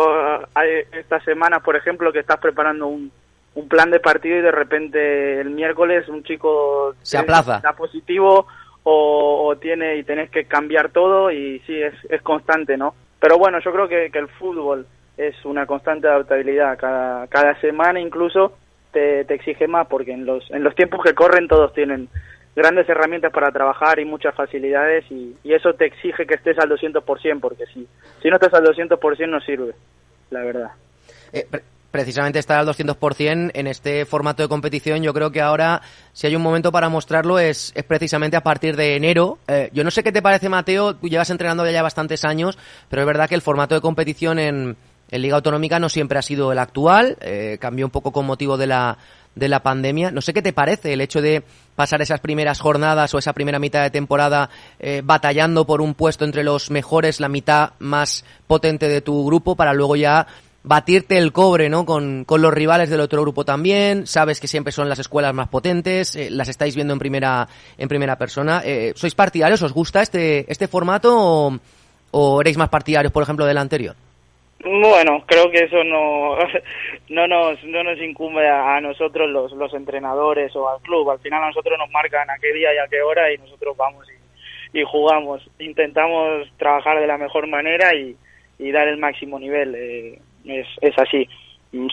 hay estas semanas, por ejemplo, que estás preparando un, un plan de partido y de repente el miércoles un chico se aplaza. Está positivo o, o, tiene y tenés que cambiar todo y sí, es, es constante, ¿no? Pero bueno, yo creo que, que el fútbol es una constante adaptabilidad. Cada, cada semana incluso te, exige más porque en los, en los tiempos que corren todos tienen grandes herramientas para trabajar y muchas facilidades y, y eso te exige que estés al 200% porque si, si no estás al 200% no sirve, la verdad. Eh, pre precisamente estar al 200% en este formato de competición, yo creo que ahora, si hay un momento para mostrarlo, es, es precisamente a partir de enero. Eh, yo no sé qué te parece, Mateo, tú llevas entrenando ya bastantes años, pero es verdad que el formato de competición en, en Liga Autonómica no siempre ha sido el actual, eh, cambió un poco con motivo de la, de la pandemia. No sé qué te parece el hecho de pasar esas primeras jornadas o esa primera mitad de temporada eh, batallando por un puesto entre los mejores, la mitad más potente de tu grupo, para luego ya batirte el cobre, ¿no? Con, con los rivales del otro grupo también. Sabes que siempre son las escuelas más potentes, eh, las estáis viendo en primera, en primera persona. ¿Sois partidarios? ¿Os gusta este, este formato o, o más partidarios, por ejemplo, del anterior? Bueno, creo que eso no, no nos, no nos incumbe a, nosotros los, los entrenadores o al club. Al final a nosotros nos marcan a qué día y a qué hora y nosotros vamos y, jugamos. Intentamos trabajar de la mejor manera y, dar el máximo nivel. Eh, es, es así.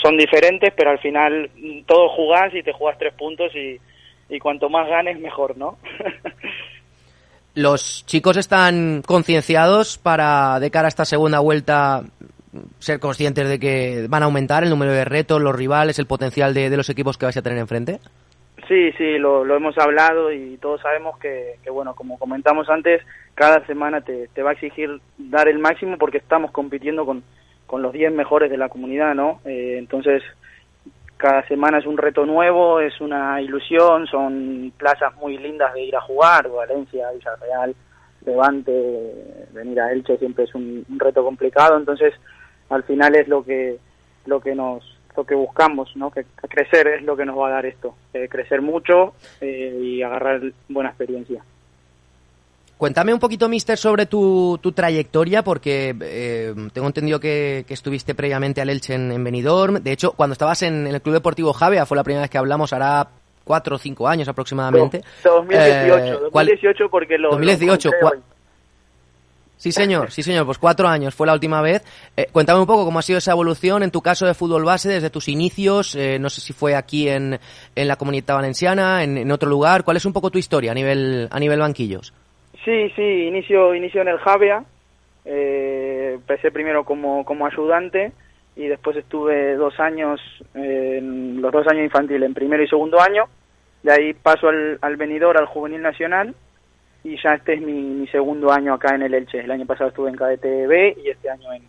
Son diferentes, pero al final todos jugás y te jugás tres puntos y, y cuanto más ganes, mejor, ¿no? Los chicos están concienciados para, de cara a esta segunda vuelta, ser conscientes de que van a aumentar el número de retos, los rivales, el potencial de, de los equipos que vais a tener enfrente? Sí, sí, lo, lo hemos hablado y todos sabemos que, que, bueno, como comentamos antes, cada semana te, va a exigir dar el máximo porque estamos compitiendo con, con los 10 mejores de la comunidad, ¿no? Eh, entonces, cada semana es un reto nuevo, es una ilusión, son plazas muy lindas de ir a jugar, Valencia, Villarreal, Levante, venir a Elche siempre es un reto complicado, entonces al final es lo que lo que nos lo que buscamos, ¿no? Que crecer es lo que nos va a dar esto, eh, crecer mucho eh, y agarrar buena experiencia. Cuéntame un poquito, Mister, sobre tu, tu trayectoria, porque eh, tengo entendido que, que, estuviste previamente al Elche en, en Benidorm. De hecho, cuando estabas en, en, el Club Deportivo Javea, fue la primera vez que hablamos, hará cuatro o cinco años aproximadamente. No, 2018, 2018 porque lo... 2018, lo Sí, señor, sí, señor, pues cuatro años fue la última vez. Eh, cuéntame un poco cómo ha sido esa evolución en tu caso de fútbol base desde tus inicios, eh, no sé si fue aquí en, en la comunidad valenciana, en, en, otro lugar. ¿Cuál es un poco tu historia a nivel, a nivel banquillos? Sí, sí, inicio, inicio en el Javea. Eh, empecé primero como, como ayudante y después estuve dos años, en los dos años infantiles, en primero y segundo año. De ahí paso al, al venidor, al juvenil nacional y ya este es mi, mi, segundo año acá en el Elche. El año pasado estuve en KDTB y este año en,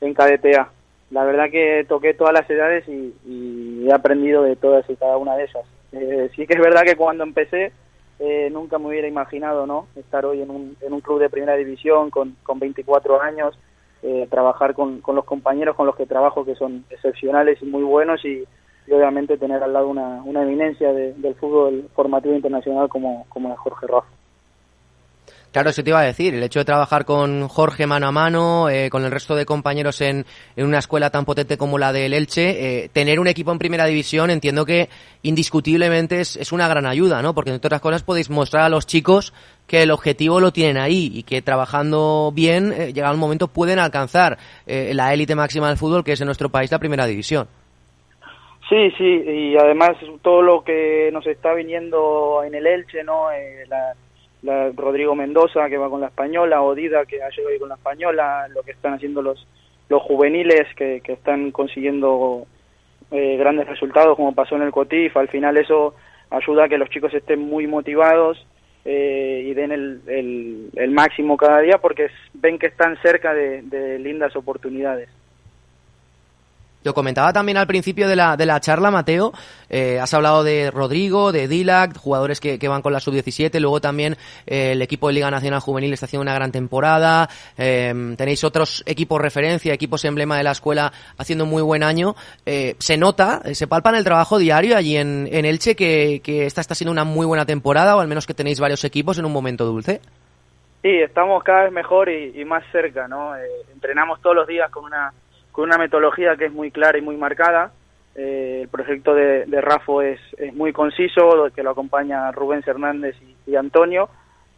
en KDTA. La verdad que toqué todas las edades y, he aprendido de todas y cada una de esas. Eh, sí que es verdad que cuando empecé eh, nunca me hubiera imaginado no estar hoy en un, en un club de primera división con, con 24 años, eh, trabajar con, con los compañeros con los que trabajo que son excepcionales y muy buenos y, obviamente tener al lado una, una eminencia de, del fútbol formativo internacional como, como Jorge Rafa. Claro, eso te iba a decir, el hecho de trabajar con Jorge mano a mano, eh, con el resto de compañeros en, en, una escuela tan potente como la del Elche, eh, tener un equipo en primera división entiendo que indiscutiblemente es, es, una gran ayuda, ¿no? Porque entre otras cosas podéis mostrar a los chicos que el objetivo lo tienen ahí y que trabajando bien, eh, llegado un momento pueden alcanzar eh, la élite máxima del fútbol que es en nuestro país la primera división. Sí, sí, y además todo lo que nos está viniendo en el Elche, ¿no? Eh, la Rodrigo Mendoza que va con la española, Odida que ha llegado con la española, lo que están haciendo los los juveniles que, que están consiguiendo eh, grandes resultados como pasó en el Cotif, al final eso ayuda a que los chicos estén muy motivados eh, y den el, el, el, máximo cada día porque ven que están cerca de, de lindas oportunidades. Lo comentaba también al principio de la, de la charla, Mateo. Eh, has hablado de Rodrigo, de Dilac, jugadores que, que van con la sub-17. Luego también eh, el equipo de Liga Nacional Juvenil está haciendo una gran temporada. Eh, tenéis otros equipos referencia, equipos emblema de la escuela haciendo un muy buen año. Eh, se nota, se palpa en el trabajo diario allí en, en Elche que, que esta está siendo una muy buena temporada o al menos que tenéis varios equipos en un momento dulce. Sí, estamos cada vez mejor y, y más cerca, ¿no? entrenamos todos los días con una con una metodología que es muy clara y muy marcada. Eh, el proyecto de, de Rafo es, es, muy conciso, que lo acompaña Rubén Hernández y, y, Antonio,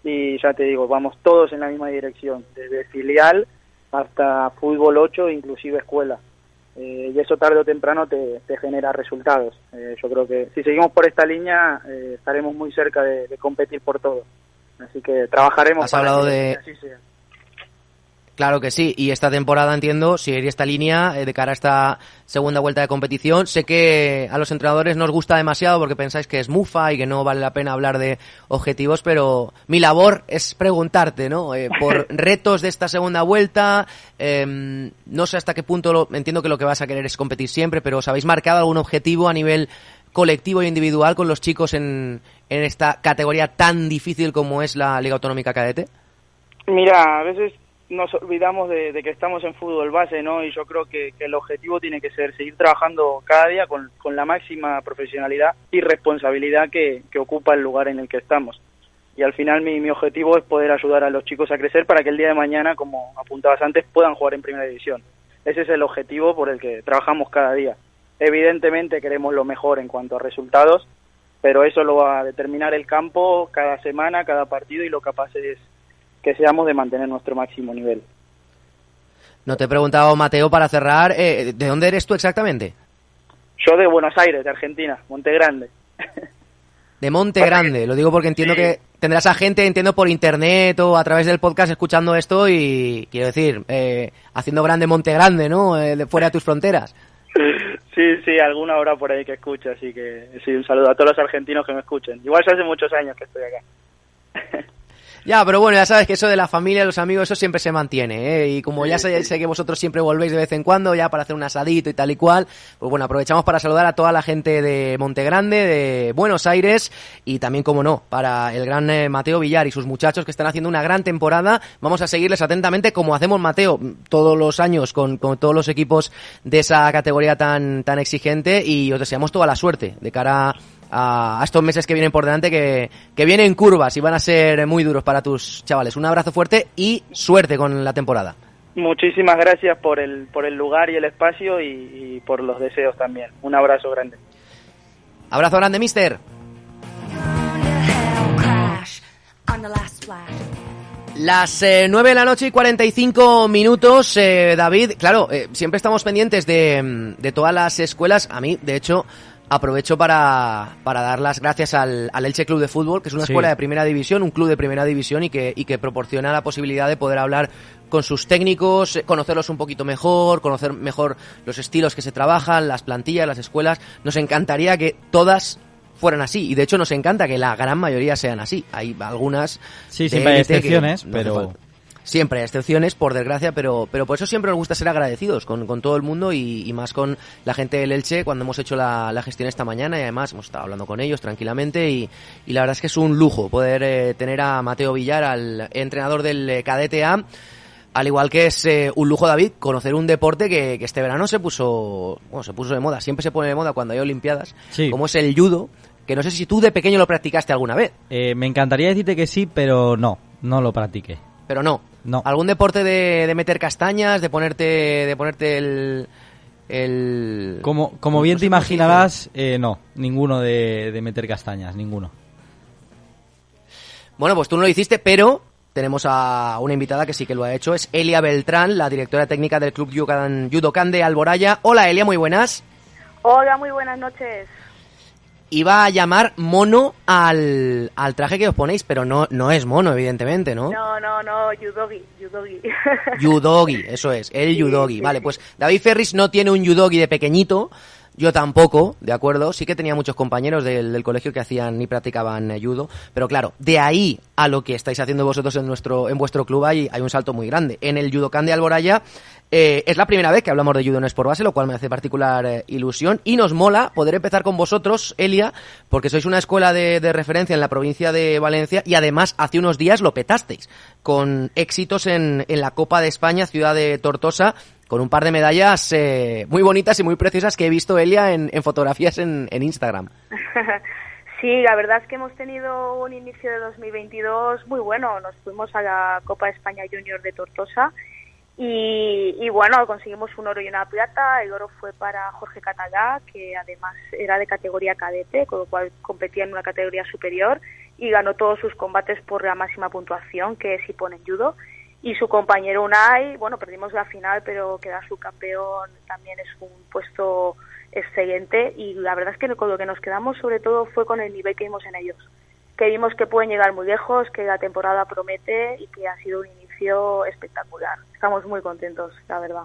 y ya te digo, vamos todos en la misma dirección, desde filial hasta fútbol 8, inclusive escuela. Eh, y eso tarde o temprano te, te genera resultados. Eh, yo creo que si seguimos por esta línea eh, estaremos muy cerca de, de, competir por todo. Así que trabajaremos. Has hablado de, Claro que sí, y esta temporada entiendo seguir esta línea eh, de cara a esta segunda vuelta de competición. Sé que a los entrenadores no os gusta demasiado porque pensáis que es mufa y que no vale la pena hablar de objetivos, pero mi labor es preguntarte, ¿no? Eh, por retos de esta segunda vuelta, eh, no sé hasta qué punto lo, entiendo que lo que vas a querer es competir siempre, pero ¿os habéis marcado algún objetivo a nivel colectivo e individual con los chicos en, en esta categoría tan difícil como es la Liga Autonómica Cadete? Mira, a veces nos olvidamos de, que estamos en fútbol base, ¿no? Y yo creo que, que, el objetivo tiene que ser seguir trabajando cada día con, la máxima profesionalidad y responsabilidad que, que, ocupa el lugar en el que estamos. Y al final mi, mi objetivo es poder ayudar a los chicos a crecer para que el día de mañana, como apuntabas antes, puedan jugar en primera división. Ese es el objetivo por el que trabajamos cada día. Evidentemente queremos lo mejor en cuanto a resultados, pero eso lo va a determinar el campo cada semana, cada partido y lo capaces que seamos de mantener nuestro máximo nivel. No te he preguntado, Mateo, para cerrar, eh, ¿de dónde eres tú exactamente? Yo de Buenos Aires, de Argentina, Monte Grande. De Monte Grande, lo digo porque entiendo sí. que tendrás a gente, entiendo, por internet o a través del podcast escuchando esto y, quiero decir, eh, haciendo grande Monte Grande, ¿no? Eh, de fuera de tus fronteras. Sí, sí, alguna hora por ahí que escucha, así que sí, un saludo a todos los argentinos que me escuchen. Igual ya hace muchos años que estoy acá. Ya, pero bueno, ya sabes que eso de la familia, los amigos, eso siempre se mantiene, ¿eh? Y como ya sé, que vosotros siempre volvéis de vez en cuando, ya para hacer un asadito y tal y cual, pues bueno, aprovechamos para saludar a toda la gente de Montegrande, de Buenos Aires, y también, como no, para el gran eh, Mateo Villar y sus muchachos que están haciendo una gran temporada. Vamos a seguirles atentamente, como hacemos, Mateo, todos los años con, con todos los equipos de esa categoría tan, tan exigente, y os deseamos toda la suerte de cara a a, estos meses que vienen por delante, que, que vienen curvas y van a ser muy duros para tus chavales. Un abrazo fuerte y suerte con la temporada. Muchísimas gracias por el, por el lugar y el espacio y, y por los deseos también. Un abrazo grande. Abrazo grande, mister. Las eh, 9 de la noche y 45 minutos, eh, David. Claro, eh, siempre estamos pendientes de, de todas las escuelas. A mí, de hecho, aprovecho para, para dar las gracias al, al Elche Club de Fútbol, que es una Sí. escuela de primera división, un club de primera división y que, y que proporciona la posibilidad de poder hablar con sus técnicos, eh, conocerlos un poquito mejor, conocer mejor los estilos que se trabajan, las plantillas, las escuelas. Nos encantaría que todas fueran así y de hecho nos encanta que la gran mayoría sean así. Hay algunas Sí, siempre hay que excepciones, no pero-. Siempre hay excepciones, por desgracia, pero, pero por eso siempre nos gusta ser agradecidos con, con todo el mundo y, y más con la gente del Elche cuando hemos hecho la, la gestión esta mañana y además hemos estado hablando con ellos tranquilamente y, y la verdad es que es un lujo poder eh, tener a Mateo Villar, al entrenador del eh, Cadete A, al igual que es eh, un lujo, David, conocer un deporte que, que este verano se puso, bueno, se puso de moda, siempre se pone de moda cuando hay Olimpiadas, Sí. como es el judo, que no sé si tú de pequeño lo practicaste alguna vez, Eh, me encantaría decirte que sí, pero no, no lo practiqué. Pero no. No. ¿Algún deporte de, de meter castañas, de ponerte, de ponerte el, el... Como, como bien te imaginarás, eh, no, ninguno de, de meter castañas, ninguno. Bueno, pues tú no lo hiciste, pero tenemos a una invitada que sí que lo ha hecho. Es Elia Beltrán, la directora técnica del Club Yudokan de Alboraya. Hola Elia, muy buenas. Hola, muy buenas noches. Iba a llamar mono al, al traje que os ponéis, pero no, no es mono, evidentemente, ¿no? No, no, no, Yudogi, Yudogi. Yudogi, eso es, el Sí, Yudogi. sí, vale, pues David Ferris no tiene un Yudogi de pequeñito, yo tampoco, ¿de acuerdo? Sí que tenía muchos compañeros del, del colegio que hacían y practicaban eh, judo, pero claro, de ahí a lo que estáis haciendo vosotros en nuestro en vuestro club hay, hay un salto muy grande. En el Judokan de Alboraya eh, es la primera vez que hablamos de judo en Sport Base, lo cual me hace particular eh, ilusión y nos mola poder empezar con vosotros, Elia, porque sois una escuela de, referencia en la provincia de Valencia y además hace unos días lo petasteis con éxitos en, en la Copa de España, ciudad de Tortosa, con un par de medallas eh, muy bonitas y muy preciosas que he visto, Elia, en, fotografías en, en Instagram. Sí, la verdad es que hemos tenido un inicio de 2022 muy bueno. Nos fuimos a la Copa España Junior de Tortosa y, y bueno, conseguimos un oro y una plata. El oro fue para Jorge Catalá, que además era de categoría cadete, con lo cual competía en una categoría superior y ganó todos sus combates por la máxima puntuación, que es pone en judo. Y su compañero Unai, bueno, perdimos la final, pero quedar subcampeón también es un puesto excelente y la verdad es que con lo que nos quedamos sobre todo fue con el nivel que vimos en ellos. Que vimos que pueden llegar muy lejos, que la temporada promete y que ha sido un inicio espectacular. Estamos muy contentos, la verdad.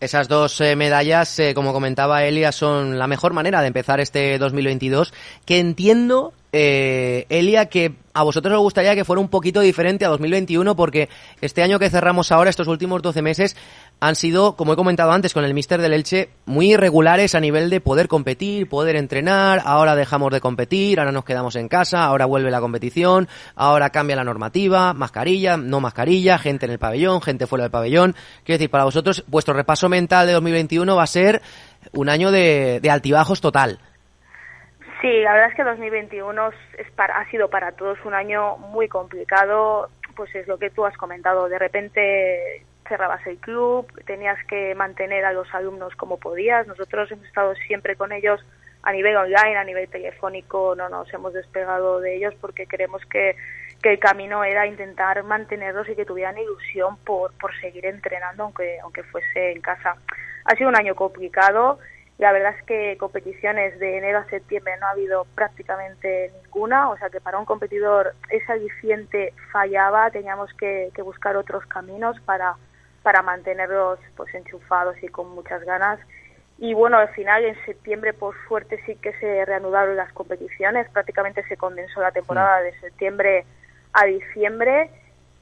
Esas dos eh, medallas, eh, como comentaba Elia, son la mejor manera de empezar este 2022, que entiendo, eh, Elia, que a vosotros os gustaría que fuera un poquito diferente a 2021, porque este año que cerramos ahora, estos últimos 12 meses, han sido, como he comentado antes con el Mister del Elche, muy irregulares a nivel de poder competir, poder entrenar, ahora dejamos de competir, ahora nos quedamos en casa, ahora vuelve la competición, ahora cambia la normativa, mascarilla, no mascarilla, gente en el pabellón, gente fuera del pabellón. Quiero decir, para vosotros, vuestro repaso mental de 2021 va a ser un año de, de altibajos total. Sí, la verdad es que 2021 es ha sido para todos un año muy complicado, pues es lo que tú has comentado, de repente cerrabas el club, tenías que mantener a los alumnos como podías, nosotros hemos estado siempre con ellos a nivel online, a nivel telefónico, no nos hemos despegado de ellos porque creemos que, que el camino era intentar mantenerlos y que tuvieran ilusión por, por seguir entrenando aunque, aunque fuese en casa. Ha sido un año complicado, la verdad es que competiciones de enero a septiembre no ha habido prácticamente ninguna, o sea que para un competidor ese aliciente fallaba, teníamos que, que buscar otros caminos para, para mantenerlos pues enchufados y con muchas ganas. Y bueno, al final en septiembre por suerte sí que se reanudaron las competiciones, prácticamente se condensó la temporada de septiembre a diciembre.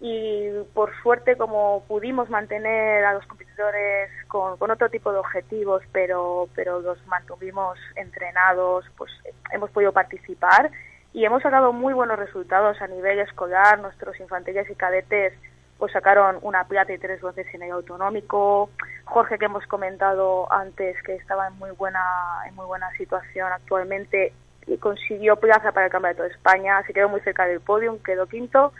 Y por suerte como pudimos mantener a los competidores con, con otro tipo de objetivos pero pero los mantuvimos entrenados pues hemos podido participar y hemos sacado muy buenos resultados a nivel escolar nuestros infantiles y cadetes pues sacaron una plata y tres bronces en el autonómico. Jorge que hemos comentado antes que estaba en muy buena en muy buena situación actualmente y consiguió plaza para el Campeonato de España se quedó muy cerca del podium quedó quinto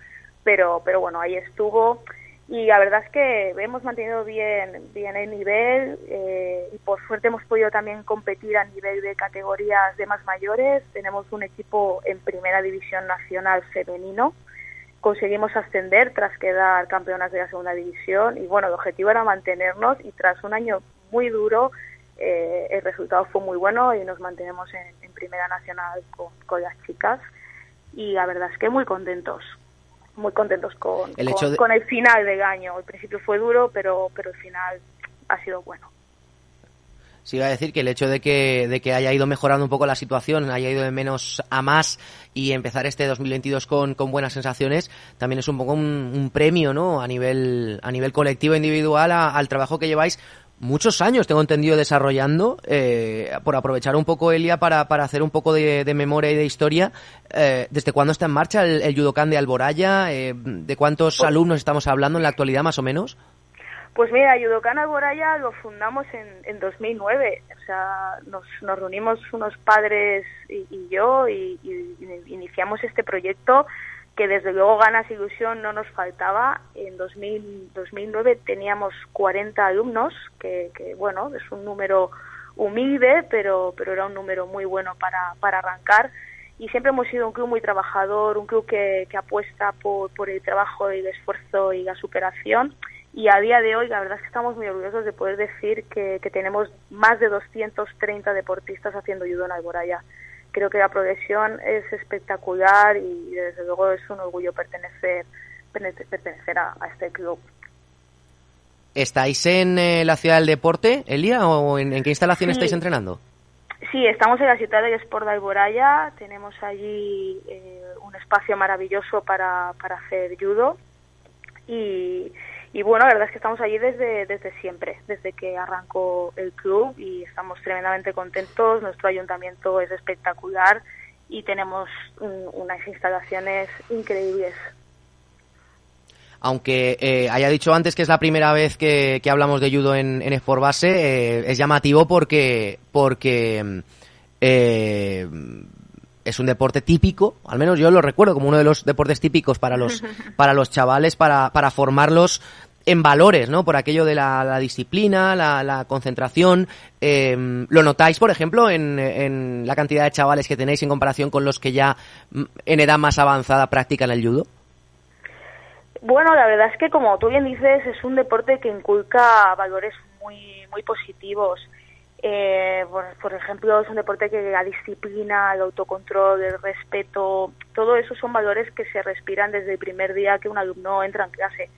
pero pero bueno ahí estuvo. Y la verdad es que hemos mantenido bien bien el nivel eh, y por suerte hemos podido también competir a nivel de categorías de más mayores. Tenemos un equipo en primera división nacional femenino conseguimos ascender tras quedar campeonas de la segunda división y bueno el objetivo era mantenernos y tras un año muy duro eh, el resultado fue muy bueno y nos mantenemos en, Primera Nacional con, con, las chicas y la verdad es que muy contentos, muy contentos con el, con, el final del año. El principio fue duro, pero, pero el final ha sido bueno. Sí, iba a decir que el hecho de que, de que haya ido mejorando un poco la situación, haya ido de menos a más y empezar este 2022 con, con buenas sensaciones, también es un poco un, premio, ¿no? A nivel, a nivel colectivo e individual al trabajo que lleváis muchos años, tengo entendido, desarrollando, eh, por aprovechar un poco Elia para, para hacer un poco de, memoria y de historia. Eh, ¿Desde cuándo está en marcha el, el Yudokan de Alboraya? Eh, ¿De cuántos pues alumnos estamos hablando en la actualidad, más o menos? Pues mira, Yudokan Alboraya lo fundamos en, en 2009. O sea, nos, nos reunimos unos padres y, yo y, iniciamos este proyecto que desde luego ganas ilusión no nos faltaba. En 2000, 2009 teníamos 40 alumnos, que, bueno, es un número humilde, pero, pero era un número muy bueno para, para arrancar. Y siempre hemos sido un club muy trabajador, un club que, que apuesta por, por el trabajo y el esfuerzo y la superación. Y a día de hoy, la verdad es que estamos muy orgullosos de poder decir que, que tenemos más de 230 deportistas haciendo judo en Alboraya creo que la progresión es espectacular y desde luego es un orgullo pertenecer pertenecer a, este club. ¿Estáis en eh, la ciudad del deporte, Elia, o en, qué instalación estáis entrenando? Sí, estamos en la ciudad de Sport de Alboraya, tenemos allí eh, un espacio maravilloso para, para hacer judo y, y bueno, la verdad es que estamos allí desde, desde siempre, desde que arrancó el club y estamos tremendamente contentos. Nuestro ayuntamiento es espectacular y tenemos unas instalaciones increíbles. Aunque eh, haya dicho antes que es la primera vez que, hablamos de judo en, en Sport Base, eh, es llamativo porque, porque eh, es un deporte típico, al menos yo lo recuerdo como uno de los deportes típicos para los, para los chavales, para, para formarlos en valores, ¿no? Por aquello de la, disciplina, la, concentración. Em, ¿Lo notáis, por ejemplo, en, la cantidad de chavales que tenéis en comparación con los que ya mm, en edad más avanzada practican el judo? Bueno, la verdad es que, como tú bien dices, es un deporte que inculca valores muy, muy positivos. Eh, por, ejemplo, es un deporte que la disciplina, el autocontrol, el respeto, todo eso son valores que se respiran desde el primer día que un alumno entra en clase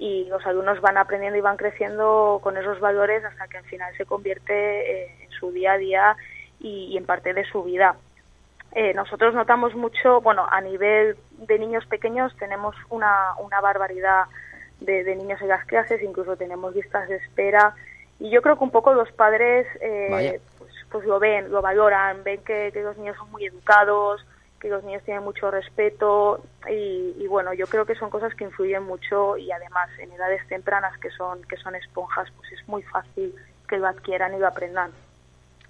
y los alumnos van aprendiendo y van creciendo con esos valores hasta que al final se convierte eh, en su día a día y, en parte de su vida. Eh, nosotros notamos mucho, bueno, a nivel de niños pequeños tenemos una, una barbaridad de, de niños en las clases, incluso tenemos listas de espera y yo creo que un poco los padres eh, pues, pues, lo ven, lo valoran, ven que, los niños son muy educados, que los niños tienen mucho respeto y, bueno, yo creo que son cosas que influyen mucho y además en edades tempranas que son, que son esponjas, pues es muy fácil que lo adquieran y lo aprendan.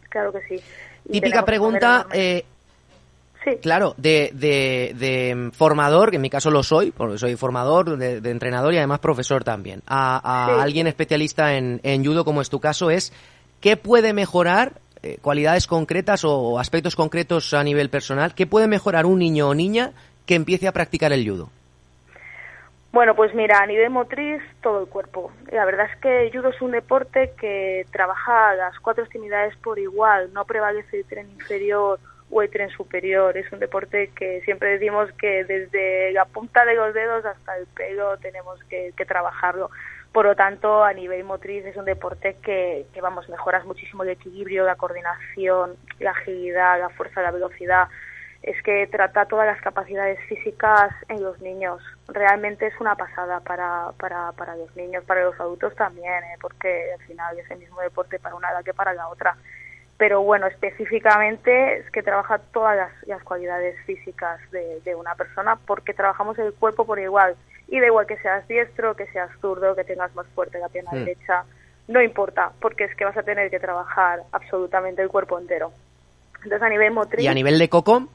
Claro que sí. Típica pregunta, eh, Sí. Claro, de, de, formador, que en mi caso lo soy, porque soy formador, de, entrenador y además profesor también, a, alguien especialista en, en, judo, como es tu caso, es ¿qué puede mejorar, eh, cualidades concretas o aspectos concretos a nivel personal, qué puede mejorar un niño o niña que empiece a practicar el judo? Bueno, pues mira, a nivel motriz, todo el cuerpo. La verdad es que el judo es un deporte que trabaja las cuatro extremidades por igual, no prevalece el tren inferior o el tren superior. Es un deporte que siempre decimos que desde la punta de los dedos hasta el pelo tenemos que, trabajarlo. Por lo tanto, a nivel motriz es un deporte que, que, vamos, mejoras muchísimo el equilibrio, la coordinación, la agilidad, la fuerza, la velocidad. Es que trata todas las capacidades físicas en los niños. Realmente es una pasada para, para, para los niños, para los adultos también, ¿eh? porque al final es el mismo deporte para una edad que para la otra pero bueno, específicamente es que trabaja todas las, cualidades físicas de, una persona porque trabajamos el cuerpo por igual. Y da igual que seas diestro, que seas zurdo, que tengas más fuerte la pierna hmm. derecha, no importa, porque es que vas a tener que trabajar absolutamente el cuerpo entero. Entonces, a nivel motriz. ¿Y a nivel de coco?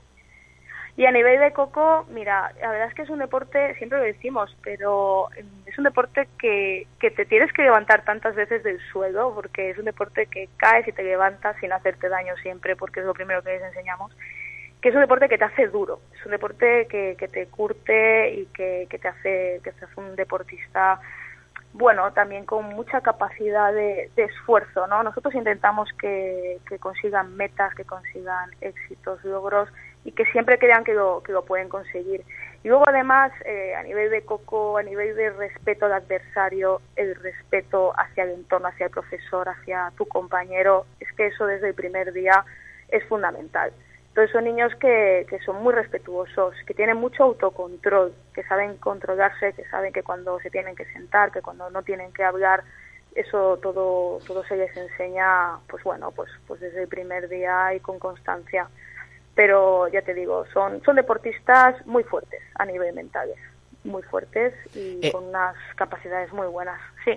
Y a nivel de coco, mira, la verdad es que es un deporte, siempre lo decimos, pero es un deporte que, que te tienes que levantar tantas veces del suelo, porque es un deporte que caes y te levantas sin hacerte daño siempre, porque es lo primero que les enseñamos, que es un deporte que te hace duro, es un deporte que, que te curte y que, que, te hace, que hace un deportista bueno, también con mucha capacidad de, esfuerzo, ¿no? Nosotros intentamos que, consigan metas, que consigan éxitos, logros y que siempre crean que lo, que lo pueden conseguir. Y luego además, eh, a nivel de coco, a nivel de respeto al adversario, el respeto hacia el entorno, hacia el profesor, hacia tu compañero, es que eso desde el primer día es fundamental. Entonces son niños que, que son muy respetuosos, que tienen mucho autocontrol, que saben controlarse, que saben que cuando se tienen que sentar, que cuando no tienen que hablar, eso todo, todo se les enseña, pues bueno, pues, pues desde el primer día y con constancia pero ya te digo, son, son deportistas muy fuertes a nivel mental, muy fuertes y eh. con unas capacidades muy buenas, sí.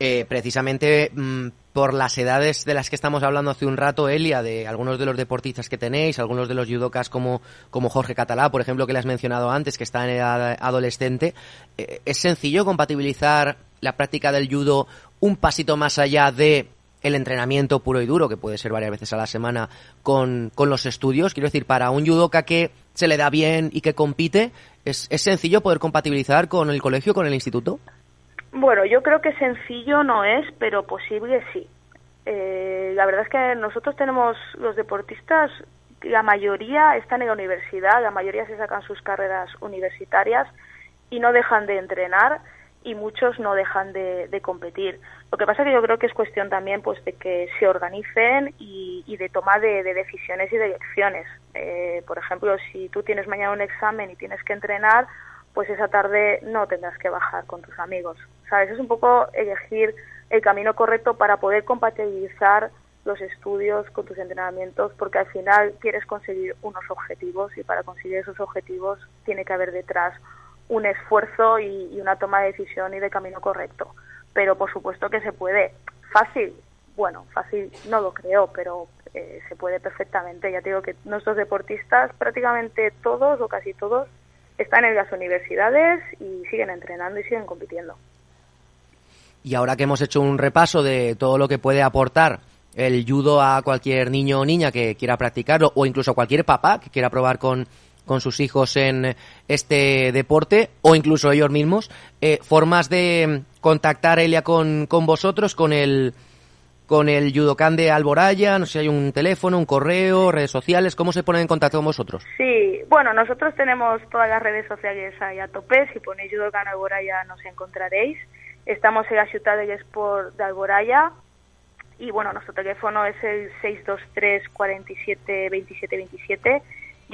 Eh, precisamente mm, por las edades de las que estamos hablando hace un rato, Elia, de algunos de los deportistas que tenéis, algunos de los judokas como, como Jorge Catalá, por ejemplo, que le has mencionado antes, que está en edad adolescente, eh, ¿es sencillo compatibilizar la práctica del judo un pasito más allá de el entrenamiento puro y duro, que puede ser varias veces a la semana, con, los estudios. Quiero decir, para un judoka que se le da bien y que compite, ¿es, ¿es sencillo poder compatibilizar con el colegio, con el instituto? Bueno, yo creo que sencillo no es, pero posible sí. Eh, la verdad es que nosotros tenemos los deportistas, la mayoría están en la universidad, la mayoría se sacan sus carreras universitarias y no dejan de entrenar y muchos no dejan de, competir. Lo que pasa es que yo creo que es cuestión también pues de que se organicen y, de toma de, decisiones y de elecciones. Eh, por ejemplo, si tú tienes mañana un examen y tienes que entrenar, pues esa tarde no tendrás que bajar con tus amigos. ¿Sabes? Es un poco elegir el camino correcto para poder compatibilizar los estudios con tus entrenamientos, porque al final quieres conseguir unos objetivos y para conseguir esos objetivos tiene que haber detrás un esfuerzo y, una toma de decisión y de camino correcto. Pero por supuesto que se puede. Fácil, bueno, fácil no lo creo, pero eh, se puede perfectamente. Ya te digo que nuestros deportistas, prácticamente todos o casi todos, están en las universidades y siguen entrenando y siguen compitiendo. Y ahora que hemos hecho un repaso de todo lo que puede aportar el judo a cualquier niño o niña que quiera practicarlo, o incluso a cualquier papá que quiera probar con con sus hijos en este deporte o incluso ellos mismos, eh, formas de contactar Elia con, con vosotros, con el con el Yudokan de Alboraya, no sé, hay un teléfono, un correo, redes sociales, ¿cómo se ponen en contacto con vosotros? Sí, bueno, nosotros tenemos todas las redes sociales ahí a tope, si ponéis Yudokan Alboraya nos encontraréis. Estamos en la ciudad de Sport de Alboraya y bueno, nuestro teléfono es el 623 47 27 27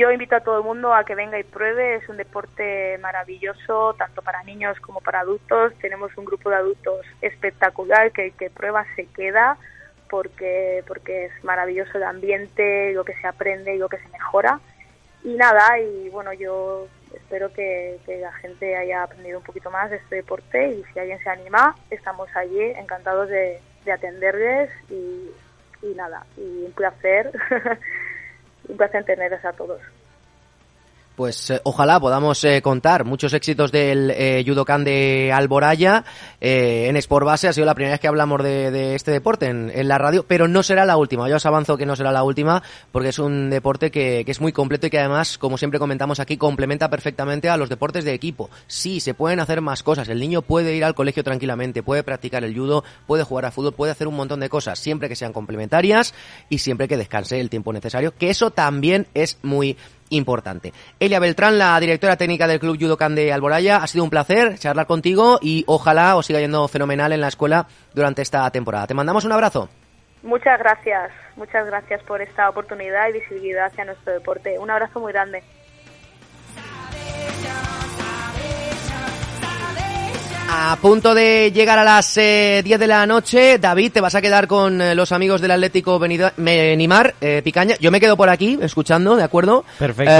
yo invito a todo el mundo a que venga y pruebe, es un deporte maravilloso, tanto para niños como para adultos. Tenemos un grupo de adultos espectacular que que prueba se queda porque, porque es maravilloso el ambiente, lo que se aprende y lo que se mejora. Y nada, y bueno, yo espero que, la gente haya aprendido un poquito más de este deporte y si alguien se anima, estamos allí encantados de, atenderles y, y nada, y un placer un placer tenerles a todos. Pues eh, ojalá podamos eh, contar muchos éxitos del eh, de Alboraya. en Sport Base ha sido la primera vez que hablamos de, este deporte en, la radio, pero no será la última. Yo os avanzo que no será la última porque es un deporte que, que, es muy completo y que además, como siempre comentamos aquí, complementa perfectamente a los deportes de equipo. Sí, se pueden hacer más cosas. El niño puede ir al colegio tranquilamente, puede practicar el judo, puede jugar a fútbol, puede hacer un montón de cosas, siempre que sean complementarias y siempre que descanse el tiempo necesario, que eso también es muy importante. Elia Beltrán, la directora técnica del Club Judokan de Alboraya, ha sido un placer charlar contigo y ojalá os siga yendo fenomenal en la escuela durante esta temporada. Te mandamos un abrazo. Muchas gracias, muchas gracias por esta oportunidad y visibilidad hacia nuestro deporte. Un abrazo muy grande. A punto de llegar a las 10 eh, de la noche, David, te vas a quedar con eh, los amigos del Atlético Benimar, eh, Picaña. Yo me quedo por aquí, escuchando, ¿de acuerdo? Perfecto.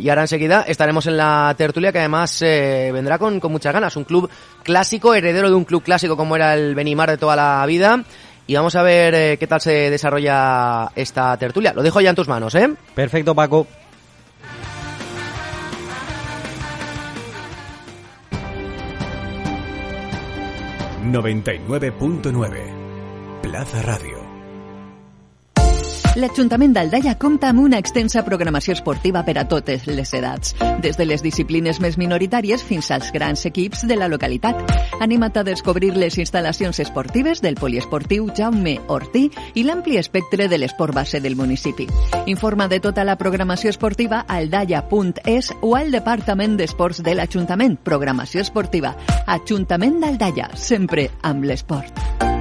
y ahora enseguida estaremos en la tertulia, que además vendrá con, con muchas ganas. Un club clásico, heredero de un club clásico como era el Benimar de toda la vida. Y vamos a ver qué tal se desarrolla esta tertulia. Lo dejo ya en tus manos, ¿eh? Perfecto, Paco. 99.9 Plaza Radio. L'Ajuntament d'Aldaia compta amb una extensa programació esportiva per a totes les edats, des de les disciplines més minoritàries fins als grans equips de la localitat. Anima't a descobrir les instal·lacions esportives del poliesportiu Jaume Ortí i l'ampli espectre de l'esport base del municipi. Informa de tota la programació esportiva a aldaia.es o al Departament d'Esports de l'Ajuntament. Programació esportiva. Ajuntament d'Aldaia, sempre amb l'esport.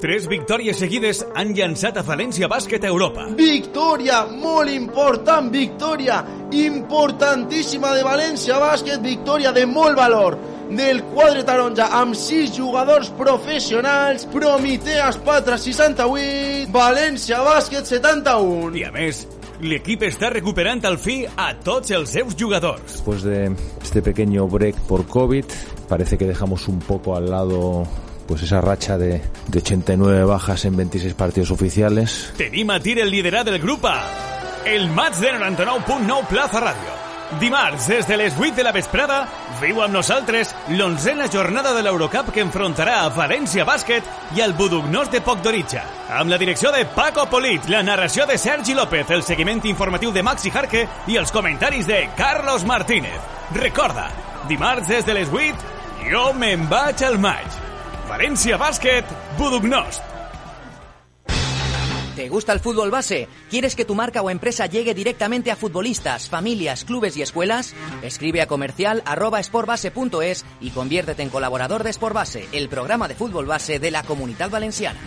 Tres victòries seguides han llançat a València Bàsquet a Europa. Victòria, molt important, victòria importantíssima de València Bàsquet, victòria de molt valor del quadre taronja amb sis jugadors professionals, Prometeas Patra 68, València Bàsquet 71. I a més, l'equip està recuperant al fi a tots els seus jugadors. Después de este pequeño break por COVID, parece que dejamos un poco al lado pues esa racha de, de 89 bajas en 26 partidos oficiales. Tenim a tir el liderat del grup A. El maig de 99.9 Plaza Ràdio. Dimarts, des de les 8 de la vesprada, viu amb nosaltres l'onzena jornada de l'Eurocup que enfrontarà a València Bàsquet i al Budugnós de Pocdoritxa. Amb la direcció de Paco Polit, la narració de Sergi López, el seguiment informatiu de Maxi Jarque i els comentaris de Carlos Martínez. Recorda, dimarts des de les 8, jo me'n vaig al maig. Valencia Basket, Budugnost. ¿Te gusta el fútbol base? ¿Quieres que tu marca o empresa llegue directamente a futbolistas, familias, clubes y escuelas? Escribe a comercial y conviértete en colaborador de Sportbase, el programa de fútbol base de la Comunidad Valenciana.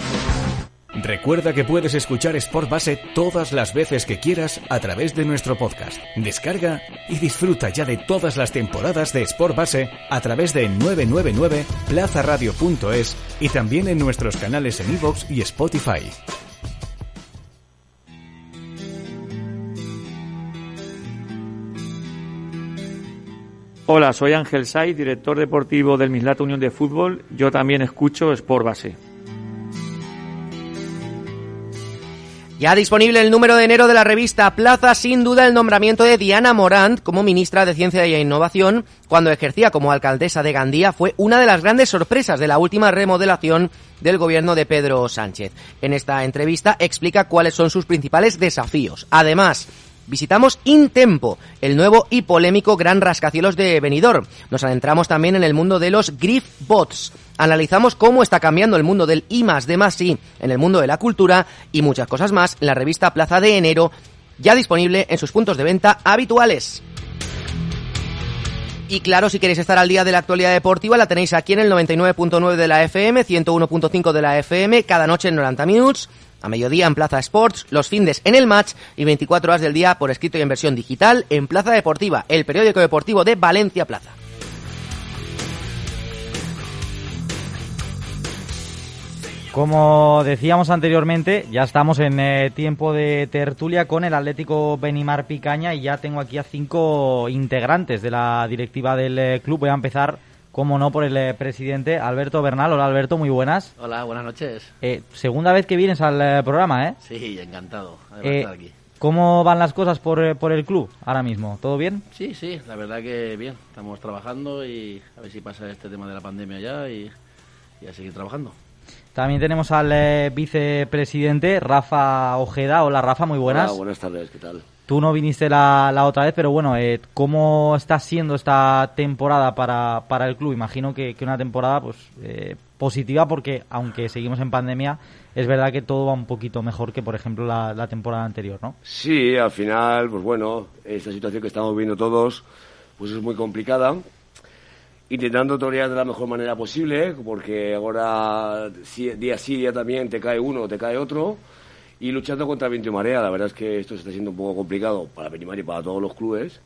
Recuerda que puedes escuchar Sport Base todas las veces que quieras a través de nuestro podcast. Descarga y disfruta ya de todas las temporadas de Sport Base a través de 999 plazaradio.es y también en nuestros canales en iVoox y Spotify. Hola, soy Ángel Say, director deportivo del Mislata Unión de Fútbol. Yo también escucho Sport Base. Ya disponible el número de enero de la revista Plaza, sin duda el nombramiento de Diana Morant como ministra de Ciencia y Innovación cuando ejercía como alcaldesa de Gandía fue una de las grandes sorpresas de la última remodelación del gobierno de Pedro Sánchez. En esta entrevista explica cuáles son sus principales desafíos. Además, Visitamos Intempo, el nuevo y polémico gran rascacielos de Benidorm. Nos adentramos también en el mundo de los Griff Bots. Analizamos cómo está cambiando el mundo del I más D más I en el mundo de la cultura y muchas cosas más en la revista Plaza de Enero, ya disponible en sus puntos de venta habituales. Y claro, si queréis estar al día de la actualidad deportiva, la tenéis aquí en el 99.9 de la FM, 101.5 de la FM, cada noche en 90 minutos, a mediodía en Plaza Sports, los findes en el match y 24 horas del día por escrito y en versión digital en Plaza Deportiva, el periódico deportivo de Valencia Plaza. Como decíamos anteriormente, ya estamos en eh, tiempo de tertulia con el Atlético Benimar Picaña y ya tengo aquí a cinco integrantes de la directiva del eh, club. Voy a empezar, como no, por el eh, presidente Alberto Bernal. Hola Alberto, muy buenas. Hola, buenas noches. Eh, segunda vez que vienes al programa, ¿eh? Sí, encantado de estar aquí. ¿Cómo van las cosas por, por el club ahora mismo? ¿Todo bien? Sí, sí, la verdad que bien. Estamos trabajando y a ver si pasa este tema de la pandemia ya y, y a seguir trabajando. También tenemos al eh, vicepresidente Rafa Ojeda. Hola Rafa, muy buenas. Hola, buenas tardes, ¿qué tal? Tú no viniste la, la otra vez, pero bueno, eh, ¿cómo está siendo esta temporada para, para el club? Imagino que, que una temporada pues eh, positiva porque, aunque seguimos en pandemia, es verdad que todo va un poquito mejor que, por ejemplo, la, la temporada anterior, ¿no? Sí, al final, pues bueno, esta situación que estamos viendo todos, pues es muy complicada. Intentando torear de la mejor manera posible, porque ahora día sí, día también te cae uno, te cae otro, y luchando contra viento y marea. La verdad es que esto se está siendo un poco complicado para Benimar y para todos los clubes,